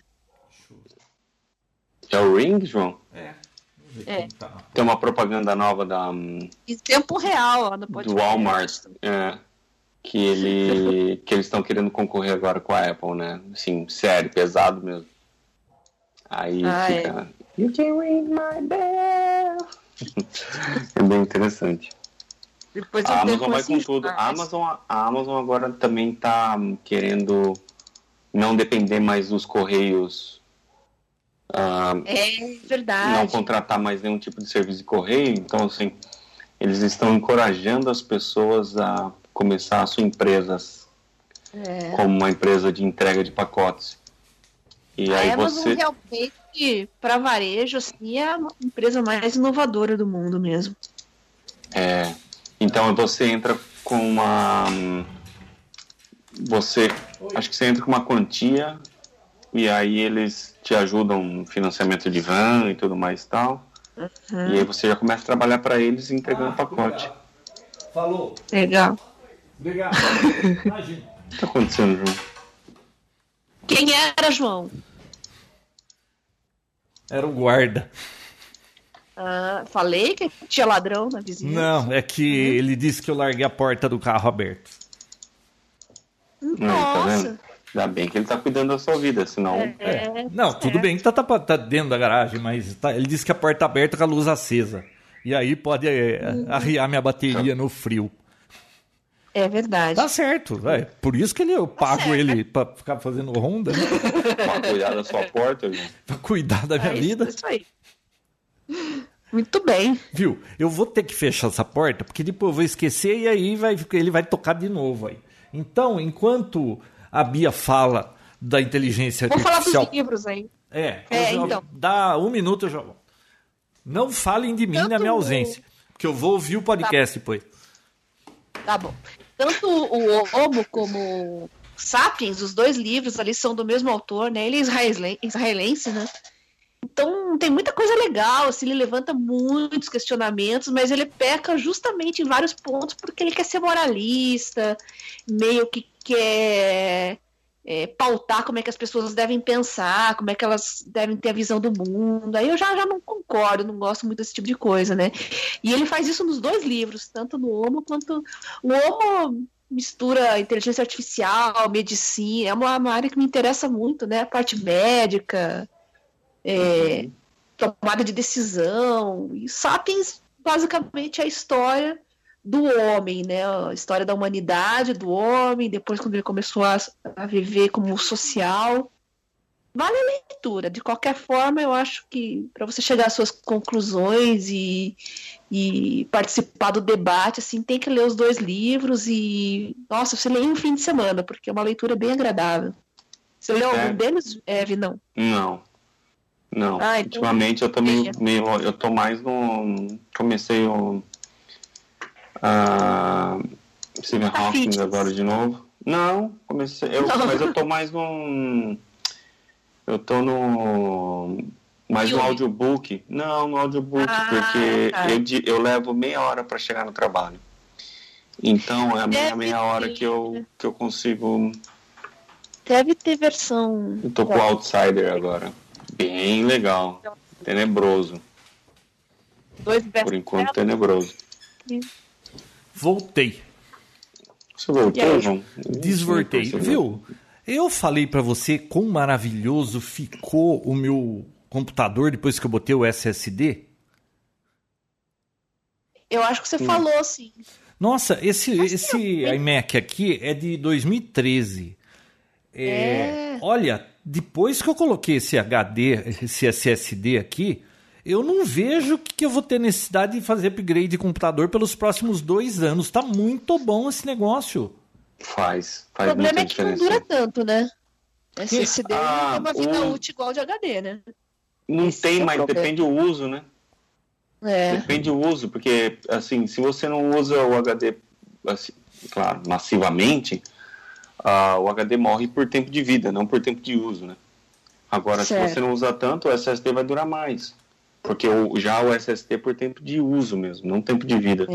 B: É o Ring, João?
A: É. Vamos ver
C: É.
A: quem tá.
B: Tem uma propaganda nova da, hum,
C: Em tempo real, ó, no
B: do
C: podcast.
B: Walmart. é, que, ele, que eles estão querendo concorrer agora com a Apple, né? Assim, sério, pesado mesmo. Aí
C: Ah,
B: fica. You can ring my bell. é bem interessante.
C: Depois
B: A Amazon vai com tudo. A. Amazon, a Amazon agora também está querendo não depender mais dos correios, ah,
C: É
B: não
C: verdade.
B: contratar mais nenhum tipo de serviço de correio. Então, assim, eles estão encorajando as pessoas a começar a sua empresa
C: É.
B: como uma empresa de entrega de pacotes. E
C: A
B: aí
C: Amazon
B: você
C: realmente, para varejo, assim, é a empresa mais inovadora do mundo mesmo.
B: É, então você entra com uma. Você. Acho que você entra com uma quantia e aí eles te ajudam no financiamento de van e tudo mais e tal.
C: Uhum.
B: E aí você já começa a trabalhar para eles entregando pacote.
A: Falou.
C: Legal.
A: Obrigado. Imagina.
B: O que está acontecendo, João?
C: Quem era, João?
A: Era o guarda.
C: Ah, falei que tinha ladrão na vizinhança.
A: Não, é que ele disse que eu larguei a porta do carro aberta.
B: Não, tá
C: Nossa.
B: vendo? Ainda bem que ele tá cuidando da sua vida, senão.
C: É,
A: Não, tudo bem que tá, tá- tá dentro da garagem, mas tá- ele disse que a porta aberta com a luz acesa. E aí pode é, arriar minha bateria no frio.
C: É verdade.
A: Tá certo, é. Por isso que ele, eu pago ele pra ficar fazendo ronda, né?
B: Pra cuidar da sua porta, João.
A: pra cuidar da minha
C: É
A: vida.
C: Isso aí. Muito bem.
A: Viu? Eu vou ter que fechar essa porta, porque depois eu vou esquecer e aí vai, ele vai tocar de novo aí. Então, enquanto a Bia fala da inteligência
C: Vou falar
A: artificial.
C: dos livros aí.
A: É,
C: É,
A: já-
C: então.
A: dá um minuto eu já volto. Não falem de mim na minha ausência, porque eu vou ouvir o podcast depois.
C: Tá bom. Tanto o Homo como o Sapiens, os dois livros ali são do mesmo autor, né? Ele é israele- israelense, né? Então tem muita coisa legal, assim, ele levanta muitos questionamentos, mas ele peca justamente em vários pontos porque ele quer ser moralista, meio que quer é, pautar como é que as pessoas devem pensar, como é que elas devem ter a visão do mundo. Aí eu já, já não concordo, não gosto muito desse tipo de coisa, né? E ele faz isso nos dois livros, tanto no Homo quanto. O Homo mistura inteligência artificial, medicina, é uma, uma área que me interessa muito, né? A parte médica, é, tomada de decisão. E Sapiens, basicamente, é a história do homem, né? A história da humanidade, do homem, depois quando ele começou a, a viver como social. Vale a leitura. De qualquer forma, eu acho que para você chegar às suas conclusões e, e participar do debate, assim, tem que ler os dois livros e, nossa, você lê em um fim de semana, porque é uma leitura bem agradável. Você leu
B: É.
C: algum deles, Eve? Não.
B: Não. Não.
C: Ah, então-
B: Ultimamente eu
C: Veja.
B: meio. Eu tô mais no. Comecei o. A. Stephen
C: Tá
B: Hawking agora de novo. Não, comecei. Eu,
C: Não.
B: mas eu tô mais no. Eu tô no. Mais no
C: Filme.
B: audiobook. Não, no audiobook,
C: Ah,
B: porque
C: tá.
B: eu, eu levo meia hora para chegar no trabalho. Então é a meia, hora que eu, que eu consigo.
C: Deve ter versão.
B: Eu tô com o Outsider agora. Bem legal. Tenebroso.
C: Dois
B: Por enquanto, tenebroso.
A: Voltei,
B: Você voltou,
C: aí?
B: João?
A: desvortei. Viu? Eu falei pra você quão maravilhoso ficou o meu computador depois que eu botei o SSD.
C: Eu acho que você
B: Hum.
C: falou, sim.
A: Nossa, esse, esse
C: eu-
A: iMac aqui é de 2013. É,
C: É.
A: Olha, depois que eu coloquei esse HD, esse SSD aqui, eu não vejo que eu vou ter necessidade de fazer upgrade de computador pelos próximos dois anos. Tá muito bom esse negócio.
B: Faz,
C: O
B: faz
C: problema
B: muita
C: é que não
B: diferença.
C: dura tanto, né? SSD
B: Ah,
C: tem uma vida
B: o-
C: útil igual de HD, né?
B: Não
C: Esse
B: tem,
C: é o
B: mas
C: problema.
B: depende do uso, né?
C: É.
B: Depende do uso, porque, assim, se você não usa o HD, assim, claro, massivamente, ah, o HD morre por tempo de vida, não por tempo de uso, né? Agora,
C: Certo.
B: se você não usa tanto, o SSD vai durar mais. Porque o, já o SSD é por tempo de uso mesmo, não tempo de vida.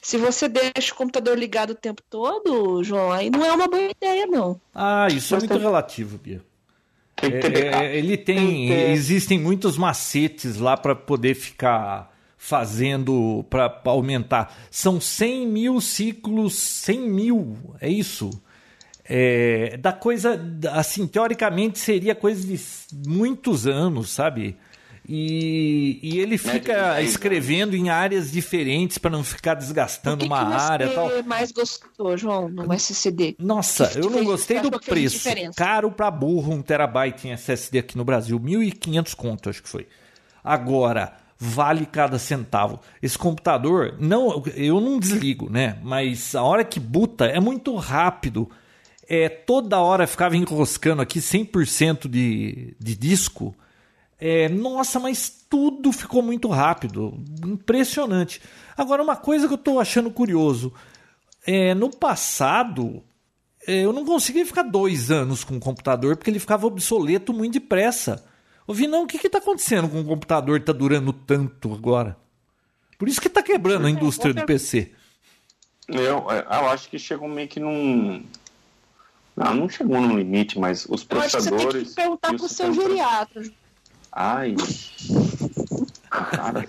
C: Se você deixa o computador ligado o tempo todo, João, aí não é uma boa ideia, não.
A: Ah, isso
B: Mas
A: é muito
B: tem-
A: relativo, Bia.
B: Tem que ter
A: É, é, ele tem,
B: Tem que ter-
A: existem muitos macetes lá para poder ficar fazendo para aumentar. São 100 mil ciclos, 100 mil, é isso. É, da coisa, assim, teoricamente seria coisa de muitos anos, sabe? E, e ele fica
B: dez
A: escrevendo em áreas diferentes para não ficar
C: O
A: desgastando
C: que,
A: uma
C: que você
A: área tal.
C: mais gostou, João, no SSD?
A: Nossa,
C: que
A: eu não
C: fez-
A: gostei do preço. Caro pra burro, um terabyte em SSD aqui no Brasil. 1.500 conto, acho que foi. Agora, vale cada centavo. Esse computador, não, eu não desligo, né? Mas a hora que buta é muito rápido. É, toda hora ficava enroscando aqui 100% de, de disco. É, nossa, mas tudo ficou muito rápido. Impressionante. Agora, uma coisa que eu tô achando curioso. É, no passado, é, eu não conseguia ficar dois anos com o computador porque ele ficava obsoleto muito depressa. Ô Vinão, o que está acontecendo com o computador que está durando tanto agora? Por isso que está quebrando a indústria do PC.
B: Eu, é, eu acho que chegou meio que num. Não, não chegou num limite, mas os
C: Eu acho que você tem
B: processadores.
C: que perguntar pro
B: os
C: seu geriatra.
B: Ai. Cara,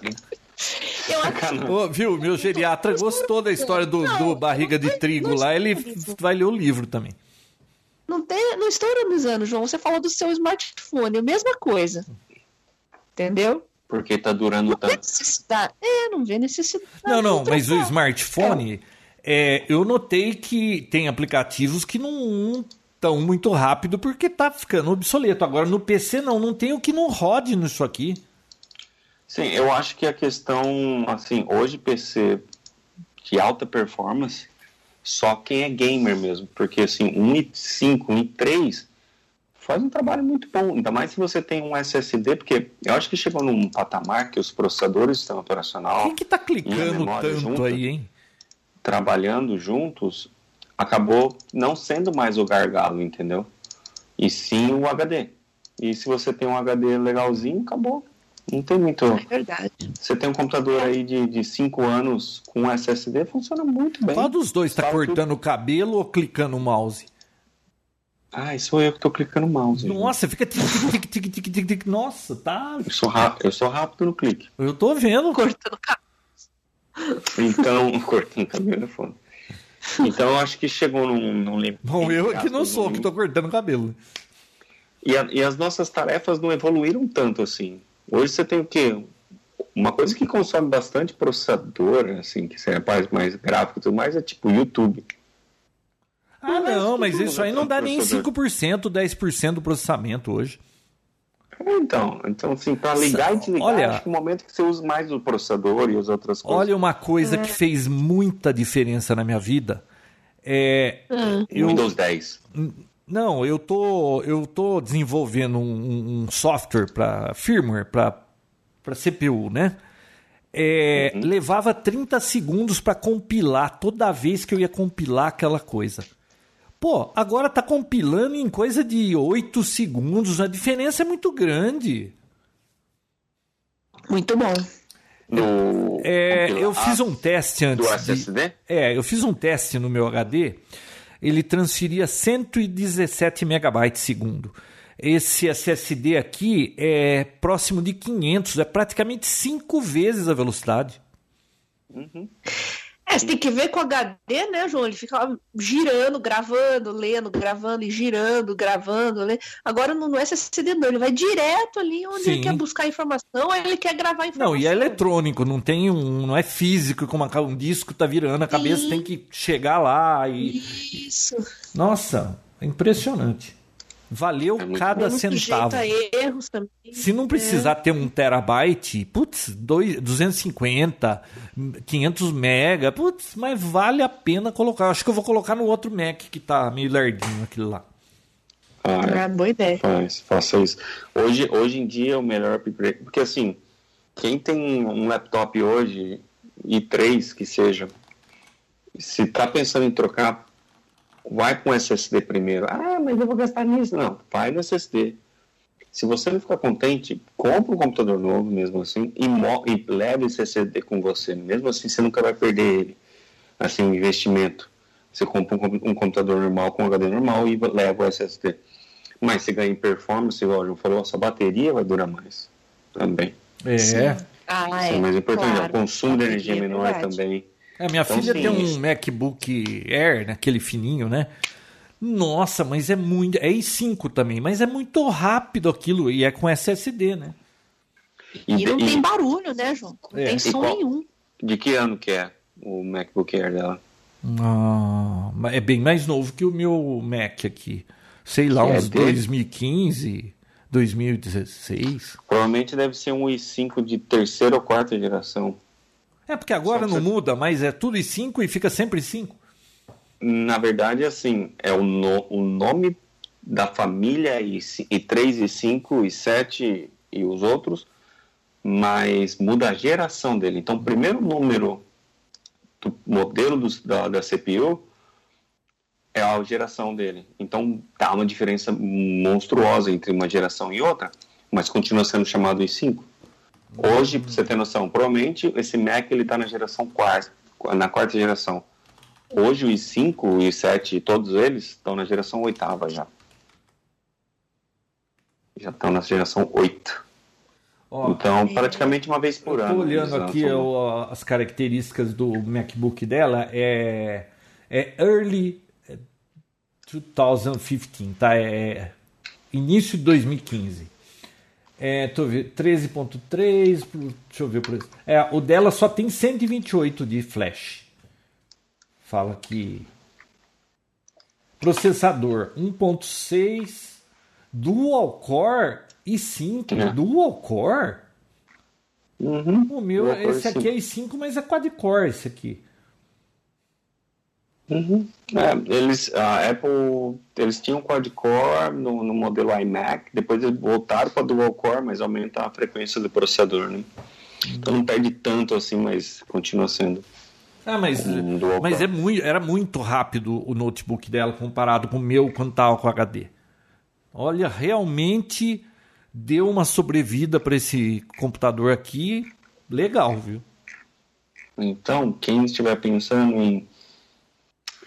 C: Eu acho.
A: Ô, viu, meu geriatra gostou da história do, do barriga de trigo lá, ele vai ler o livro também.
C: Não, tem, não estou ironizando, João. Você falou do seu smartphone, a mesma coisa. Entendeu?
B: Porque tá durando
C: Não
B: tanto.
C: necessidade. É, não vê necessidade.
A: Não, não, mas o smartphone, é, eu notei que tem aplicativos que não estão muito rápido porque tá ficando obsoleto. Agora no PC não, não tem o que não rode nisso aqui.
B: Sim, eu acho que a questão, assim, hoje PC de alta performance, só quem é gamer mesmo, porque assim, 1.5, 1.3 faz um trabalho muito bom, ainda mais se você tem um SSD, porque eu acho que chegou num patamar que os processadores do sistema operacional
A: Quem que tá clicando tanto
B: junto?
A: aí, hein?
B: trabalhando juntos, acabou não sendo mais o gargalo, entendeu? E sim o HD. E se você tem um HD legalzinho, acabou. Não tem muito.
C: É verdade.
B: Você tem um computador aí de 5 anos com SSD, funciona muito bem.
A: Qual dos dois tá
B: Sabe
A: cortando o cabelo ou clicando o mouse?
B: Ai, sou eu que tô clicando o mouse.
A: Nossa, fica tic, tic, tic, tic, tic, tic. Nossa, tá.
B: Eu sou, ra- eu sou rápido no clique.
A: Eu tô vendo.
C: Cortando cabelo.
B: Então, cortando cabelo é foda. Então, eu acho que chegou num, num limite.
A: Bom, eu aqui não sou, que tô cortando o cabelo.
B: E, a- e as nossas tarefas não evoluíram tanto assim. Hoje você tem o quê? Uma coisa que consome bastante processador, assim, que você faz mais gráfico e tudo mais, é tipo YouTube.
A: Ah,
B: Mas
A: não, mas isso aí não dá nem
B: processador.
A: 5%, 10% do processamento hoje.
B: Então, então assim, para ligar e desligar,
A: Olha-
B: acho que o momento que você usa mais o processador e as outras coisas.
A: Olha uma coisa que fez muita diferença na minha vida. É, eu,
B: Windows 10.
A: não, eu tô, eu tô desenvolvendo um, um- software para firmware para para CPU, né? É, Levava 30 segundos para compilar toda vez que eu ia compilar aquela coisa. Pô, agora tá compilando em coisa de 8 segundos, a diferença é muito grande.
C: Muito bom.
B: No,
A: É, eu fiz um teste
B: do
A: antes. de-
B: SSD?
A: É, eu fiz um teste no meu HD. Ele transferia 117 megabytes segundo. Esse SSD aqui é próximo de 500, é praticamente cinco vezes a velocidade.
C: É, você tem que ver com o HD, né, João? Ele fica girando, gravando, lendo, gravando e girando, gravando. Lendo. Agora no, no SSD não, ele vai direto ali onde
A: Sim.
C: ele quer buscar informação, aí ele quer gravar informação.
A: Não, e é eletrônico, não tem um, não é físico como um disco tá virando, a cabeça
C: Sim.
A: tem que chegar lá e
C: Isso.
A: nossa, é impressionante. Valeu
B: É muito
A: cada
C: muito
A: centavo.
C: jeito a erros também.
A: Se não precisar ter um terabyte, putz, dois- 250, 500 mega, putz, mas vale a pena colocar. Acho que eu vou colocar no outro Mac que tá meio lerdinho aquele lá.
B: Ah, é.
C: Ah, boa ideia.
B: Faz, faça isso. Hoje, hoje em dia, o melhor upgrade. Porque assim, quem tem um laptop hoje, e três que seja, se tá pensando em trocar, vai com SSD primeiro. Ah, mas eu vou gastar nisso. Não, vai no SSD. Se você não ficar contente, compra um computador novo mesmo assim e, e leva esse SSD com você. Mesmo assim, você nunca vai perder ele. Assim, um investimento. Você compra um, um computador normal com HD normal e leva o SSD. Mas se ganha em performance, igual o João falou, a sua bateria vai durar mais também.
A: É.
C: Ah,
B: Isso é mais importante.
C: claro.
B: O consumo de energia é
C: É
B: menor também.
A: A minha
B: Então,
A: filha
B: sim,
A: tem um
B: isso.
A: MacBook Air, naquele fininho, né? Nossa, mas é muito. É i5 também, mas é muito rápido aquilo e é com SSD, né?
C: E, e não de, tem e... barulho, né, João? Não é. tem som qual... nenhum.
B: De que ano que é o MacBook Air dela?
A: Ah, é bem mais novo que o meu Mac aqui. Sei lá, que uns é 2015, 2016.
B: Provavelmente deve ser um i5 de terceira ou quarta geração.
A: É, porque agora não você... muda, mas é tudo i5 e fica sempre i5.
B: Na verdade, assim, é o, no, o nome da família i, i3, i5, i7 e os outros, mas muda a geração dele. Então, o primeiro número do modelo do, da, da CPU é a geração dele. Então tá uma diferença monstruosa entre uma geração e outra, mas continua sendo chamado i5. Hoje, pra você ter noção, provavelmente esse Mac ele tá na geração quarta, na quarta geração. Hoje o i5, o i7, todos eles estão na geração oitava já. Já estão na geração 8. Ó, então, praticamente uma vez por ano.
A: Estou olhando aqui as características do MacBook dela. É, é Early 2015, tá? É início de 2015. É, tô vendo 13.3, deixa eu ver por É, o dela só tem 128 de flash. Fala que processador 1.6 dual core e 5 é. dual core.
B: Uhum.
A: O meu, esse aqui é i5, mas é quad-core esse aqui.
B: Uhum. É, eles, a Apple, eles tinham quad-core no, no, modelo iMac, depois eles voltaram para dual-core, mas aumenta a frequência do processador, né? Então não perde tanto assim, mas continua sendo.
A: Ah, mas, um mas é muito, era muito rápido o notebook dela comparado com o meu quando estava com HD. Olha, realmente deu uma sobrevida para esse computador aqui legal, viu?
B: Então, quem estiver pensando em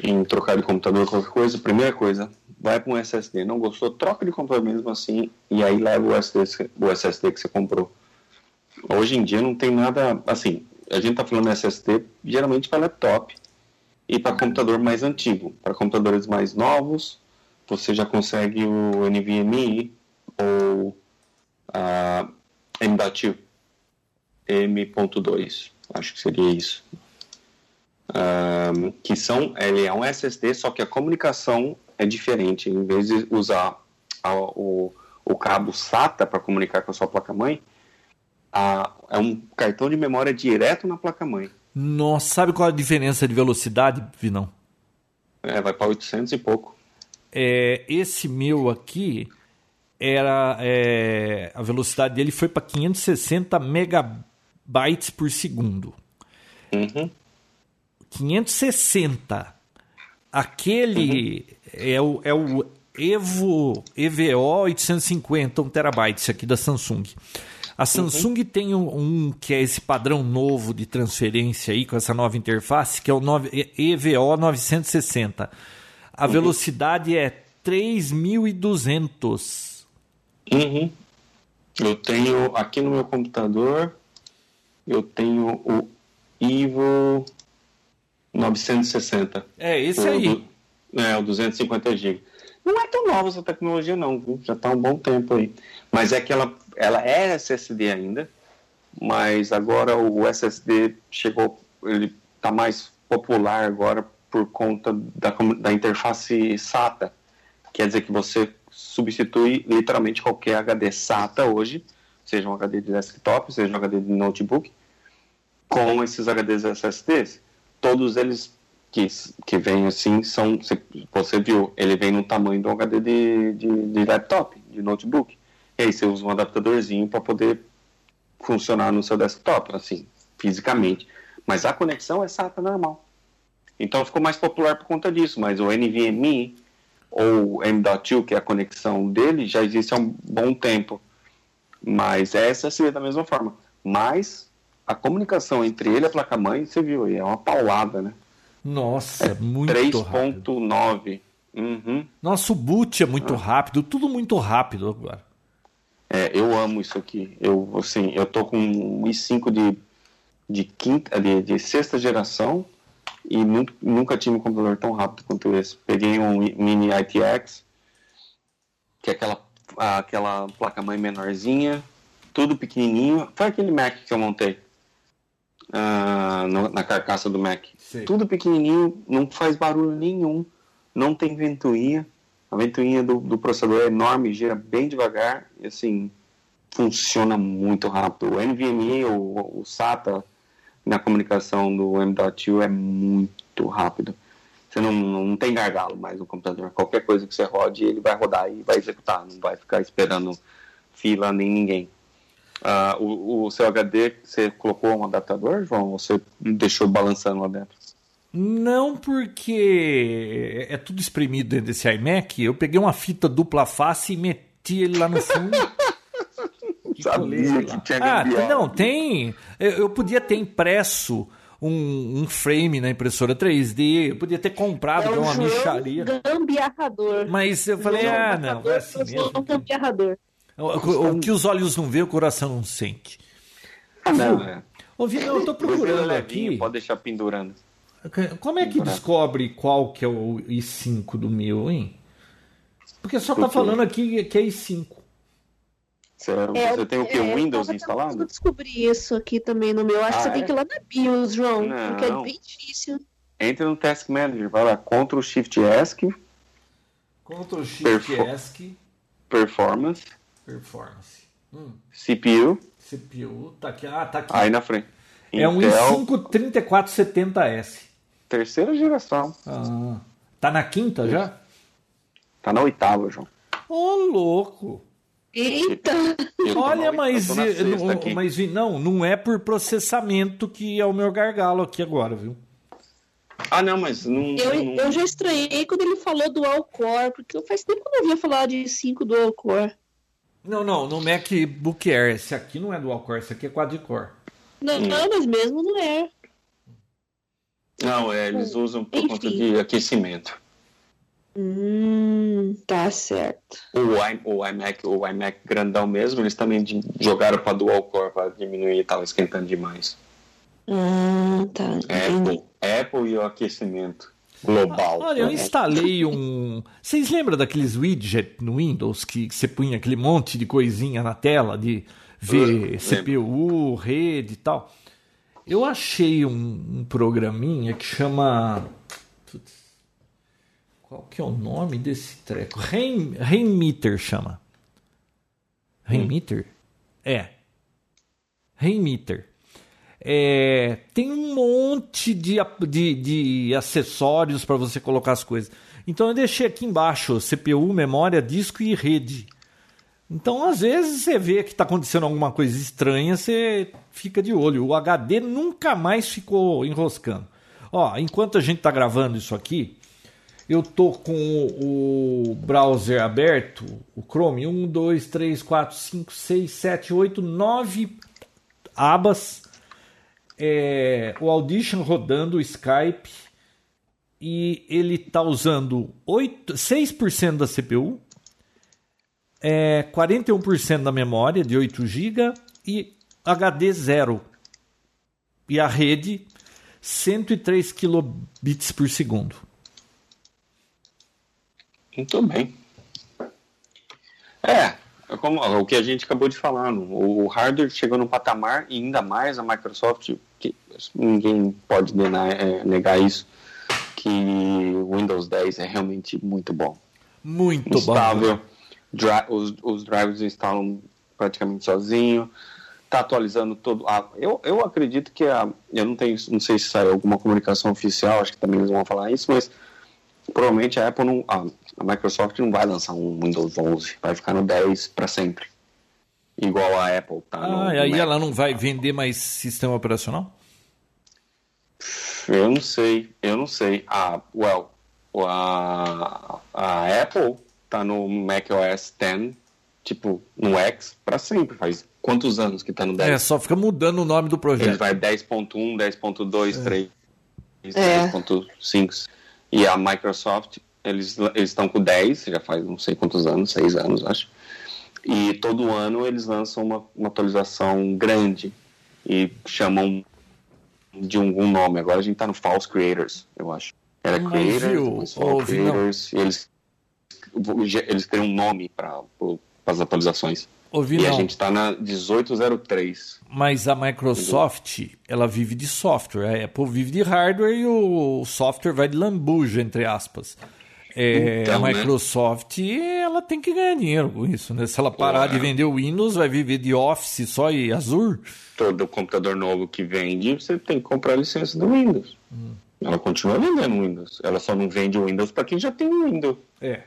B: em trocar de computador, qualquer coisa, primeira coisa, vai para um SSD. Não gostou, troca de computador mesmo assim e aí leva o SSD, o SSD que você comprou. Hoje em dia não tem nada assim. A gente está falando SSD geralmente para laptop e para computador mais antigo. Para computadores mais novos, você já consegue o NVMe ou a M.2, M.2, acho que seria isso um, que são, ele é um SSD, só que a comunicação é diferente. Em vez de usar a, o, o cabo SATA para comunicar com a sua placa-mãe, é um cartão de memória direto na placa-mãe.
A: Nossa, sabe qual é a diferença de velocidade, Vinão?
B: É, vai para 800 e pouco.
A: É, esse meu aqui era é, a velocidade dele foi para 560 megabytes por segundo.
B: Uhum.
A: 560. Aquele é, o, é o Evo EVO 850, 1 terabyte, esse aqui da Samsung. A uhum. Samsung uhum. tem um, um, que é esse padrão novo de transferência aí, com essa nova interface, que é o 9, EVO 960. A uhum. velocidade é 3.200.
B: Uhum. Eu tenho aqui no meu computador, eu tenho o Evo 960.
A: É, esse aí.
B: é, o 250 GB. Não é tão nova essa tecnologia, não, viu? Já está um bom tempo aí. Mas é que ela, ela é SSD ainda, mas agora o SSD chegou, ele está mais popular agora por conta da, da interface SATA. Quer dizer que você substitui literalmente qualquer HD SATA hoje, seja um HD de desktop, seja um HD de notebook, com esses HDs SSDs todos eles que, que vêm assim são. Você viu, ele vem no tamanho do HD de, de, de laptop, de notebook. E aí você usa um adaptadorzinho para poder funcionar no seu desktop, assim, fisicamente. Mas a conexão é SATA normal. Então ficou mais popular por conta disso, mas o NVMe ou M.2, que é a conexão dele, já existe há um bom tempo. Mas essa seria da mesma forma. Mas a comunicação entre ele e a placa-mãe, você viu aí, é uma paulada, né?
A: Nossa, é muito 3.9.
B: Uhum.
A: Nossa, o boot é muito ah. rápido, tudo muito rápido agora.
B: É, eu amo isso aqui. Eu, assim, eu tô com um i5 de, de, quinta, de, de sexta geração e nunca, nunca tive um computador tão rápido quanto esse. Peguei um mini ITX, que é aquela, aquela placa-mãe menorzinha, tudo pequenininho. Foi aquele Mac que eu montei ah, no- na carcaça do Mac.
A: Sei.
B: Tudo pequenininho, não faz barulho nenhum, não tem ventoinha. A ventoinha do, do processador é enorme, gira bem devagar e assim funciona muito rápido. O NVMe, o, o SATA na comunicação do M.2 é muito rápido. Você não, não tem gargalo mais no computador. Qualquer coisa que você rode, ele vai rodar e vai executar. Não vai ficar esperando fila nem ninguém. Ah, o, o seu HD, você colocou um adaptador, João? Ou você deixou balançando lá dentro?
A: Não, porque é tudo espremido dentro desse iMac. Eu peguei uma fita dupla face e meti ele lá no fundo.
B: Sabia que tinha
A: Ah, não, tem. Eu, podia ter impresso um, um frame na impressora 3D, eu podia ter comprado
C: É
A: uma micharia.
C: gambiarrador.
A: Mas eu falei,
C: João
A: ah, não, é assim
C: gambiarrador, João
A: mesmo.
C: gambiarrador.
A: O, que os olhos não vê, o coração não sente.
B: Ah, não, é.
A: Ô, Vini, eu tô
B: é
A: procurando
B: levinho,
A: aqui.
B: Pode deixar pendurando.
A: Como é que descobre qual que é o i5 do meu, hein? Porque só tá falando aqui que é i5.
B: Você,
C: É,
B: você tem o que?
C: é,
B: O Windows
C: eu
B: instalado?
C: tentando descobrir isso aqui também no meu. Acho
B: Ah,
C: que você
B: é?
C: tem que ir lá na BIOS, João.
B: Não.
C: Porque é bem difícil.
B: Entra no Task Manager, vai lá, Ctrl Shift ESC,
A: Ctrl Shift ESC
B: Performance,
A: Performance. Hum,
B: CPU,
A: CPU, tá aqui. Ah, tá aqui.
B: aí na frente.
A: é um
B: Intel,
A: i5 3470S.
B: terceira geração.
A: Ah, tá na quinta já?
B: Tá na oitava, João.
A: Ô, louco!
C: Eita!
B: Eu
A: Olha, mas, não, mas não, não é por processamento que é o meu gargalo aqui agora, viu?
B: Ah, não, mas não.
C: Eu,
B: não-
C: eu já estranhei quando ele falou dual core, porque faz tempo que eu não ouvia falar de 5 dual core.
A: Não, não, no MacBook Air, esse aqui não é dual core, esse aqui é quad-core.
C: Não, não, mas mesmo não é.
B: Não, é, eles usam por
C: Enfim.
B: conta de aquecimento.
C: Hum, tá certo.
B: O, i- o iMac, o iMac grandão mesmo, eles também de- jogaram para dual core para diminuir, tava esquentando demais.
C: Ah, tá. Entendi.
B: Apple, Apple e o aquecimento global.
A: Olha, eu instalei um. Vocês lembram daqueles widgets no Windows que você punha aquele monte de coisinha na tela de ver CPU, rede e tal? Eu achei um, um programinha que chama. Qual que é o nome desse treco? Rain, Rainmeter chama. Rainmeter? É. Rainmeter. É, tem um monte de, de, de acessórios para você colocar as coisas. Então eu deixei aqui embaixo CPU, memória, disco e rede. Então às vezes você vê que está acontecendo alguma coisa estranha, você fica de olho. O HD nunca mais ficou enroscando. Ó, enquanto a gente está gravando isso aqui, eu tô com o, o browser aberto, o Chrome, 1, 2, 3, 4, 5, 6, 7, 8, 9 abas. É, o Audition rodando, o Skype, e ele está usando 8, 6% da CPU, é, 41% da memória de 8 GB e HD zero. E a rede 103 kilobits por segundo.
B: Muito bem. É, é como o que a gente acabou de falar, o hardware chegou num patamar e ainda mais a Microsoft, ninguém pode negar, é, negar isso, que o Windows 10 é realmente muito bom.
A: Muito bom.
B: Instável, dri- os, os drivers instalam praticamente sozinho, está atualizando todo. Ah, eu, eu acredito que a, eu não tenho, não sei se saiu alguma comunicação oficial, acho que também eles vão falar isso, mas provavelmente a Apple não, a, a Microsoft não vai lançar um Windows 11, vai ficar no 10 para sempre, igual a Apple tá. no-
A: Ah, e
B: no
A: aí ela não vai vender mais sistema operacional?
B: Eu não sei, eu não sei. Ah, well, a, a Apple tá no macOS 10, tipo, no X, para sempre. Faz quantos anos que tá no 10?
A: É, só fica mudando o nome do
B: Ele
A: projeto.
B: vai 10.1, 10.2, 3,
C: É.
B: 10.5. E a Microsoft, eles eles estão com 10, já faz não sei quantos anos, 6 anos, acho. E todo ano eles lançam uma, uma atualização grande e chamam de algum nome. Agora a gente tá no False Creators, eu acho. Era
A: Mas,
B: Creators,
A: viu, Vinão?
B: Creators, e eles, eles criam um nome para as atualizações.
A: Ouvi
B: E
A: não.
B: a gente está na 1803.
A: Mas a Microsoft, ela vive de software. A Apple vive de hardware e o software vai de lambuja, entre aspas. É,
B: Então,
A: a
B: né?
A: Microsoft, ela tem que ganhar dinheiro com isso, né? Se ela parar
B: Ué.
A: de vender o Windows, vai viver de Office só e Azure.
B: Todo computador novo que vende, você tem que comprar a licença do Windows. Ela continua vendendo Windows. Ela só não vende o Windows para quem já tem o Windows.
A: É.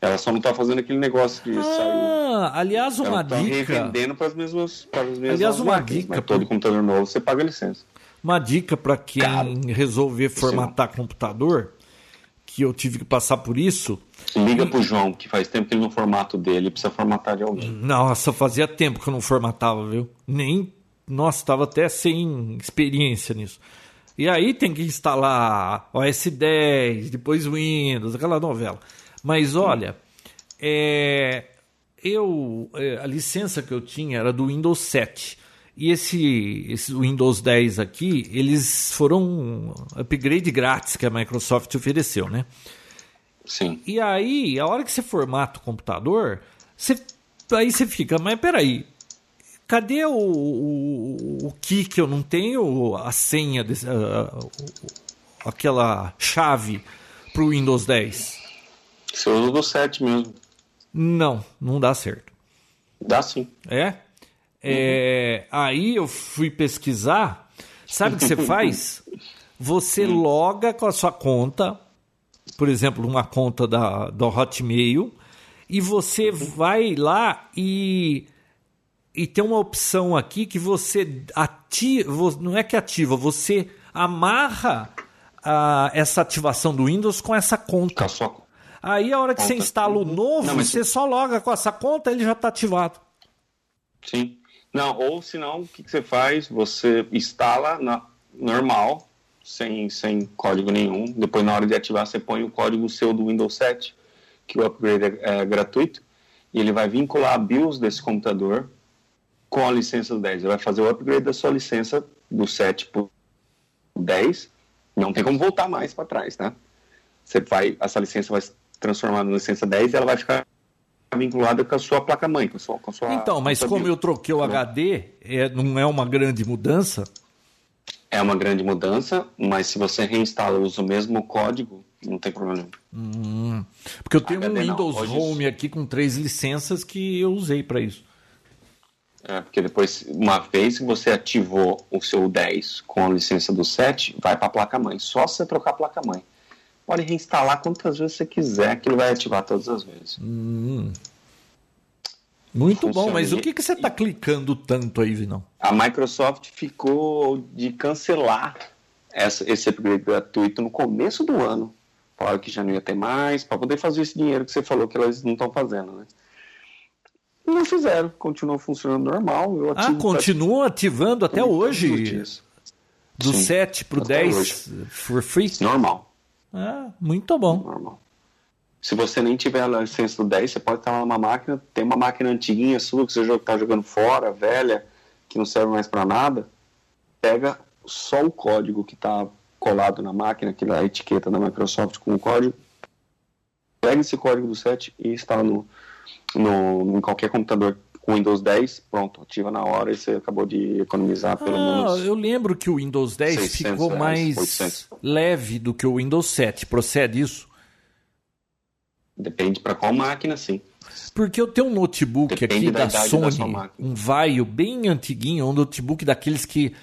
B: Ela só não está fazendo aquele negócio de sair.
A: Ah, aliás, uma
B: Ela tá
A: dica.
B: revendendo para as mesmas, para as mesmas
A: Aliás, uma
B: máquinas,
A: dica
B: mas todo computador novo você paga a licença.
A: Uma dica para quem
B: Caro.
A: resolver formatar computador, que eu tive que passar por isso.
B: Liga pro João, que faz tempo que ele não formata o dele, precisa formatar de alguém.
A: Nossa, fazia tempo que eu não formatava, viu? Nem. Nossa, estava até sem experiência nisso. E aí tem que instalar OS 10, depois Windows, aquela novela. Mas olha, é, eu é, a licença que eu tinha era do Windows 7. E esse, esse Windows 10 aqui, eles foram um upgrade grátis que a Microsoft ofereceu, né?
B: Sim.
A: E aí, a hora que você formata o computador, você, aí você fica, mas peraí, cadê o, o, o key que eu não tenho, a senha, desse, o- aquela chave para o Windows 10?
B: Você usa o do 7 mesmo.
A: Não, não dá certo.
B: Dá sim.
A: É? É, Aí eu fui pesquisar. Sabe o que você faz? Você loga com a sua conta, por exemplo, uma conta da, do Hotmail, e você vai lá e, e tem uma opção aqui que você ativa, não é que ativa, você amarra ah, essa ativação do Windows com essa conta.
B: Com a.
A: Aí a hora que você
B: Conta.
A: instala o novo,
B: Não, mas-
A: você só loga com essa conta, ele já está ativado.
B: Sim. Não, ou senão, o que, que você faz? Você instala na, normal, sem, sem código nenhum. Depois, na hora de ativar, você põe o código seu do Windows 7, que o upgrade é, é gratuito, e ele vai vincular a BIOS desse computador com a licença do 10. Ele vai fazer o upgrade da sua licença do 7 para 10. Não tem como voltar mais para trás, tá? Você vai, essa licença vai se transformar na licença 10 e ela vai ficar vinculada com a sua placa-mãe, com com a sua
A: Então, mas como
B: BIOS.
A: eu troquei o HD, é, não é uma grande mudança?
B: É uma grande mudança, mas se você reinstala e usa o mesmo código, não tem problema nenhum.
A: Porque eu tenho um
B: HD não,
A: Windows
B: hoje
A: Home aqui com três licenças que eu usei para isso.
B: É, porque depois, uma vez que você ativou o seu 10 com a licença do 7, vai para a placa-mãe. Só você trocar a placa-mãe. Pode reinstalar quantas vezes você quiser, que ele vai ativar todas as vezes.
A: Muito
B: Funciona.
A: bom, mas o que, que você está clicando tanto aí, Vinão?
B: A Microsoft ficou de cancelar essa, esse upgrade gratuito no começo do ano. Falaram que já não ia ter mais, para poder fazer esse dinheiro que você falou que elas não estão fazendo, né? Não fizeram, continuou funcionando normal. Eu
A: Ah,
B: ativo
A: continuam ativando até hoje. Do
B: Sim,
A: 7 pro
B: até
A: 10 for free.
B: Normal,
A: Ah, muito bom.
B: normal. Se você nem tiver a licença do 10, você pode estar numa máquina, tem uma máquina antiguinha sua que você está jogando fora, velha, que não serve mais para nada, pega só o código que está colado na máquina, que a etiqueta da Microsoft com o código, pega esse código do 7 e instala no, no, em qualquer computador com Windows 10, pronto, ativa na hora e você acabou de economizar pelo
A: Ah,
B: menos.
A: eu lembro que o Windows 10
B: 600
A: ficou mais
B: 800.
A: leve do que o Windows 7. Procede isso?
B: Depende para qual máquina, sim.
A: Porque eu tenho um notebook
B: Depende
A: aqui
B: da
A: da,
B: da
A: Sony,
B: máquina.
A: um Vaio bem antiguinho, um notebook daqueles que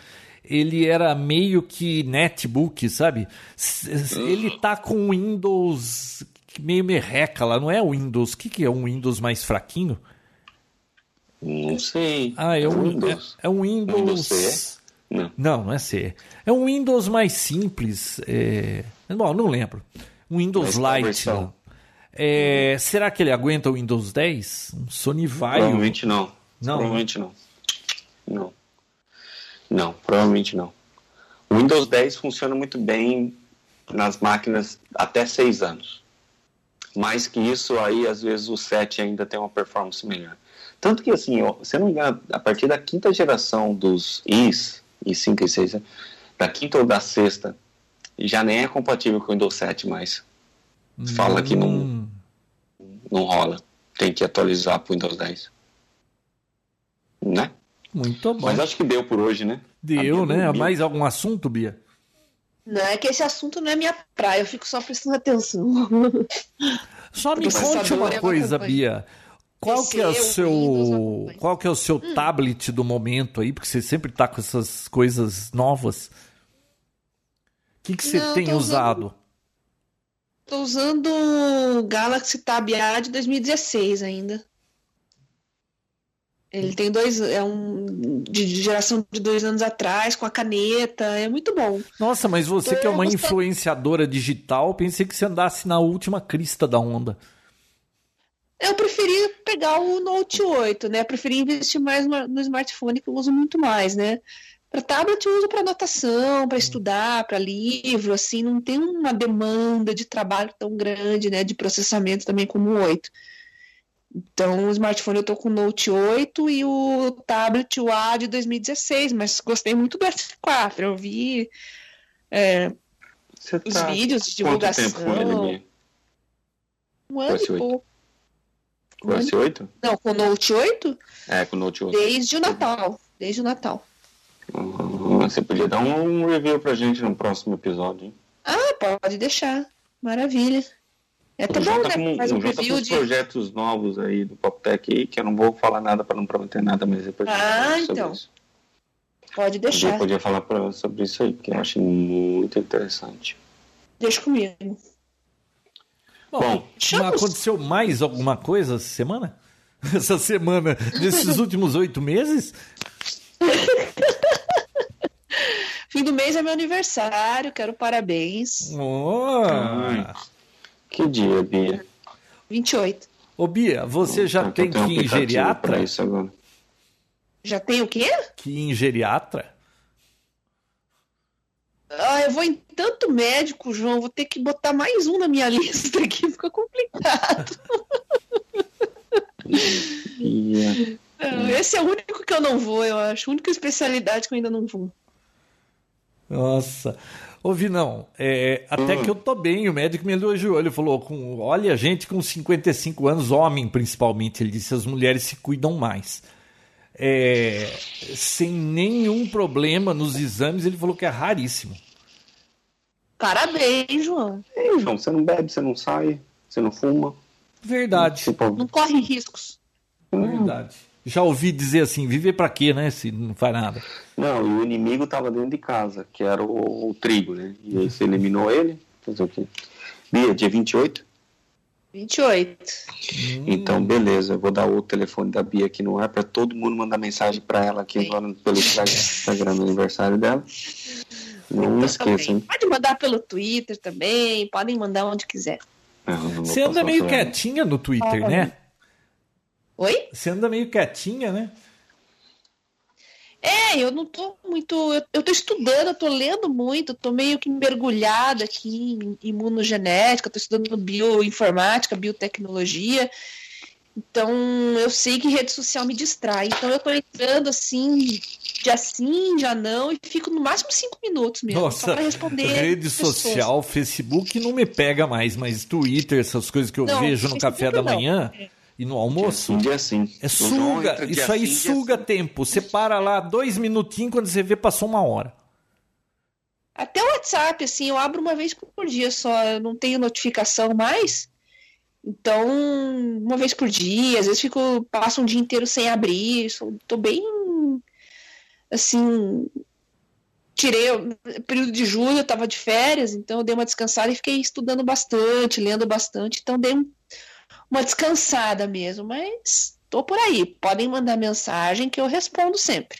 A: ele era meio que netbook, sabe? Ele tá com Windows meio merreca lá, não é o Windows. O que, que é um Windows mais fraquinho?
B: Não sei.
A: Ah, é um,
B: Windows.
A: é, é um
B: Windows
A: Windows.
B: CE? Não.
A: Não, não é C. É um Windows mais simples. É... Bom, não lembro. Um Windows
B: Mas qual
A: Lite. É, Será que ele aguenta o Windows 10? Um Sony Vaio?
B: Provavelmente não.
A: Não,
B: Provavelmente não. Não. Não, provavelmente não. O Windows 10 funciona muito bem nas máquinas até 6 anos. Mais que isso, aí às vezes o 7 ainda tem uma performance melhor. Tanto que, assim, ó, se eu não me engano, a partir da quinta geração dos Is, i5 e 6, né, da quinta ou da sexta, já nem é compatível com o Windows 7 mais. Fala que não,
A: Hum,
B: não rola. Tem que atualizar para o Windows 10. Né?
A: Muito bom.
B: Mas acho que deu por hoje, né?
A: Deu,
B: Bia
A: né?
B: dormiu.
A: Mais algum assunto, Bia?
C: Não, é que esse assunto não é minha praia, eu fico só prestando atenção.
A: Só me conte uma coisa. Bia. Qual que é o seu, qual que é o seu tablet do momento aí? Porque você sempre tá com essas coisas novas. O que que você
C: Não,
A: tem
C: tô usando-
A: usado?
C: Tô usando o Galaxy Tab A de 2016 ainda. Ele tem dois, é um de geração de dois anos atrás, com a caneta, é muito bom.
A: Nossa, mas você que é uma influenciadora digital, pensei que você andasse na última crista da onda.
C: Eu preferi pegar o Note 8, né? Preferi investir mais no smartphone, que eu uso muito mais, né? Para tablet eu uso para anotação, para estudar, para livro, assim, não tem uma demanda de trabalho tão grande, né? De processamento também como o 8. Então, o smartphone eu tô com o Note 8 e o tablet o A de 2016, mas gostei muito do S4. Eu vi é,
B: Você
C: os
B: tá
C: vídeos de
B: quanto
C: divulgação.
B: tempo com ele, Bia?
C: um ano e
B: S8?
C: pouco.
B: Com o S8?
C: Não, com o Note 8?
B: É, com o Note 8.
C: Desde o Natal. Desde o Natal.
B: Uhum, Você podia dar um review pra gente no próximo episódio, hein?
C: Ah, pode deixar. Maravilha. É até bom,
B: tá
C: né?
B: com,
C: Faz um
B: tá com
C: review de.
B: projetos novos aí do PopTech aí, que eu não vou falar nada pra não prometer nada, mas depois
C: Ah, então.
B: isso.
C: Pode
B: Eu
C: deixar.
B: podia falar pra, sobre isso aí, porque eu acho muito interessante.
C: Deixa comigo.
A: Bom,
B: Bom,
A: não aconteceu mais alguma coisa essa semana? Essa semana, nesses últimos oito meses?
C: Fim do mês é meu aniversário, quero parabéns.
A: Oh.
B: Ai. Que dia, Bia?
C: 28.
A: Ô Bia, você já tem que ir em geriatra?
B: isso agora.
C: Já tem o quê?
A: Que ir em geriatra?
C: Ah, eu vou em tanto médico, João, vou ter que botar mais um na minha lista aqui, fica complicado. Esse é o único que eu não vou, eu acho. A única especialidade que eu ainda não vou.
A: Nossa. Ô Vinão, é, até
B: Hum.
A: que eu tô bem, o médico me elogiou. Ele falou: com, olha, gente com 55 anos, homem principalmente, ele disse: as mulheres se cuidam mais. É, sem nenhum problema nos exames, ele falou que é raríssimo.
C: Parabéns, João.
B: Ei, João, você não bebe, você não sai, você não fuma.
A: Verdade,
B: Tipo,
C: Não corre riscos.
A: verdade. Já ouvi dizer assim: viver pra quê, né? Se não faz nada.
B: Não, e o inimigo tava dentro de casa, que era o, o trigo, né? E aí você eliminou ele, fazer o quê? Bia, dia 28?
C: 28.
B: Então, beleza, eu vou dar o telefone da Bia aqui no ar pra todo mundo mandar mensagem pra ela aqui agora pelo Instagram no aniversário dela. Não esqueça, hein?
C: Pode mandar pelo Twitter também, podem mandar onde quiser.
B: Ah, não
A: Você anda meio quietinha no Twitter, né?
C: Oi?
A: Você anda meio quietinha, né?
C: É, eu não tô muito. Eu, eu tô estudando, eu tô lendo muito, tô meio que mergulhada aqui em imunogenética, tô estudando bioinformática, biotecnologia. Então, eu sei que rede social me distrai. Então, eu tô entrando assim, dia sim, já não, e fico no máximo cinco minutos mesmo,
A: Nossa,
C: só pra responder.
A: Rede
C: pessoas.
A: social, Facebook não me pega mais, mas Twitter, essas coisas que eu
C: Não,
A: vejo no
C: Facebook
A: café da
C: não.
A: manhã e no almoço.
B: Um dia sim.
A: É suga, isso aí suga tempo. Você para lá dois minutinhos, quando você vê, passou uma hora.
C: Até o WhatsApp, assim, eu abro uma vez por dia só, eu não tenho notificação mais. Então, uma vez por dia, às vezes fico, passo um dia inteiro sem abrir, sou- tô bem, assim, tirei, o período de julho, eu tava de férias, então eu dei uma descansada e fiquei estudando bastante, lendo bastante, então dei um- uma descansada mesmo, mas tô por aí, podem mandar mensagem que eu respondo sempre.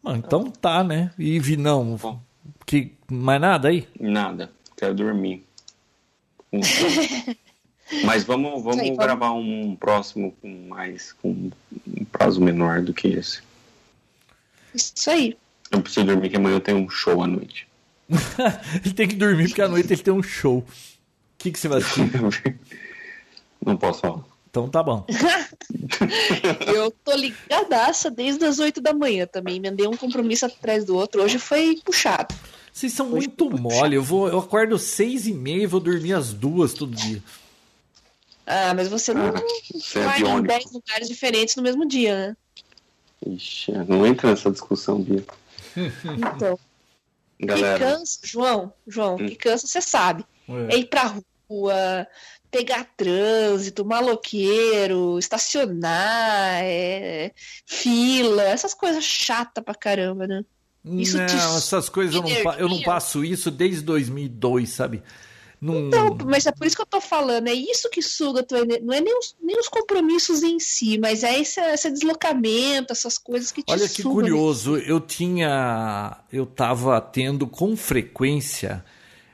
A: Mano, então tá, né? E Vinão, que, mais nada aí?
B: Nada, quero dormir. Mas vamos, vamos
C: Aí, vamos.
B: gravar um próximo com mais, com um prazo menor do que esse.
C: Isso aí.
B: Eu preciso dormir que amanhã eu tenho um show à noite.
A: ele tem que dormir porque à noite ele tem um show. O que, que você vai assistir?
B: Não posso falar.
A: Então tá bom.
C: Eu tô ligadaça desde as 8 da manhã também. Emendei um compromisso atrás do outro. Hoje foi puxado.
A: Vocês são muito mole. Eu, vou, eu acordo seis e meia e vou dormir às duas todo dia.
C: Ah, mas você não
B: Ah, é
C: vai em
B: biônico.
C: 10 lugares diferentes no mesmo dia, né?
B: Ixi, não entra nessa discussão, Bia.
C: Então, que
B: Galera,
C: cansa, João, João,
B: Hum.
C: que cansa, você sabe. É ir pra rua, pegar trânsito, maloqueiro, estacionar, é, fila, essas coisas chatas pra caramba, né? Isso
A: não,
C: te
A: essas coisas eu não, eu não passo isso desde 2002, sabe? Não,
C: Então, mas é por isso que eu tô falando, é isso que suga a tua energia. Não é nem os, nem os compromissos em si, mas é esse, esse deslocamento, essas coisas que te
A: Olha que
C: sugam.
A: curioso, eu tinha. Eu tava tendo com frequência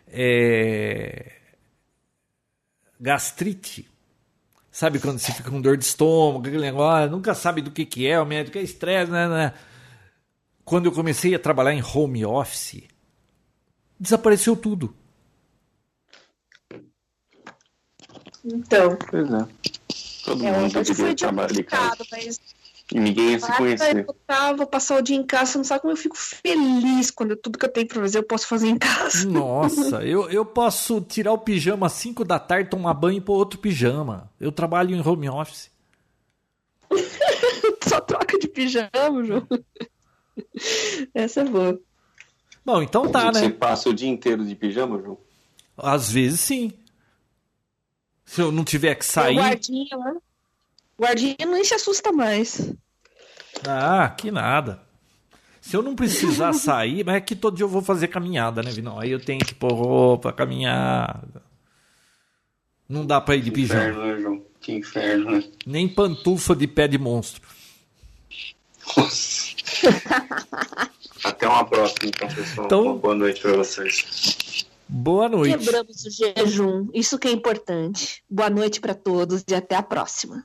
A: é, gastrite. Sabe quando você fica com dor de estômago, aquele negócio, nunca sabe do que, que é, o médico é estresse, né, né? Quando eu comecei a trabalhar em home office, desapareceu tudo.
C: Então,
B: pois é. Todo
C: é,
B: mundo
C: foi
B: trabalhar de casa.
C: complicado, mas
B: E ninguém ia se conhecer.
C: Eu tá, vou passar o dia em casa, você não sabe como eu fico feliz quando eu- tudo que eu tenho pra fazer eu posso fazer em casa.
A: Nossa, eu, eu posso tirar o pijama às 5 da tarde, tomar banho e pôr outro pijama. Eu trabalho em home office.
C: Só troca de pijama, João. Essa é boa.
A: Bom, então tá,
B: Você
A: né?
B: passa o dia inteiro de pijama, João?
A: Às vezes sim. Se eu não tiver que sair.
C: guardinha lá. O guardinha nem se assusta mais.
A: Ah, que nada. Se eu não precisar sair, mas é que todo dia eu vou fazer caminhada, né, Vinão? Aí eu tenho que pôr roupa, caminhar. Não dá pra ir de
B: Que
A: pijama.
B: inferno, né, João? Que inferno, né?
A: Nem pantufa de pé de monstro.
B: Nossa. Até uma próxima, então, pessoal.
A: Então-
B: boa noite pra vocês.
A: Boa noite.
C: Quebramos o jejum. Isso que é importante. Boa noite pra todos e até a próxima.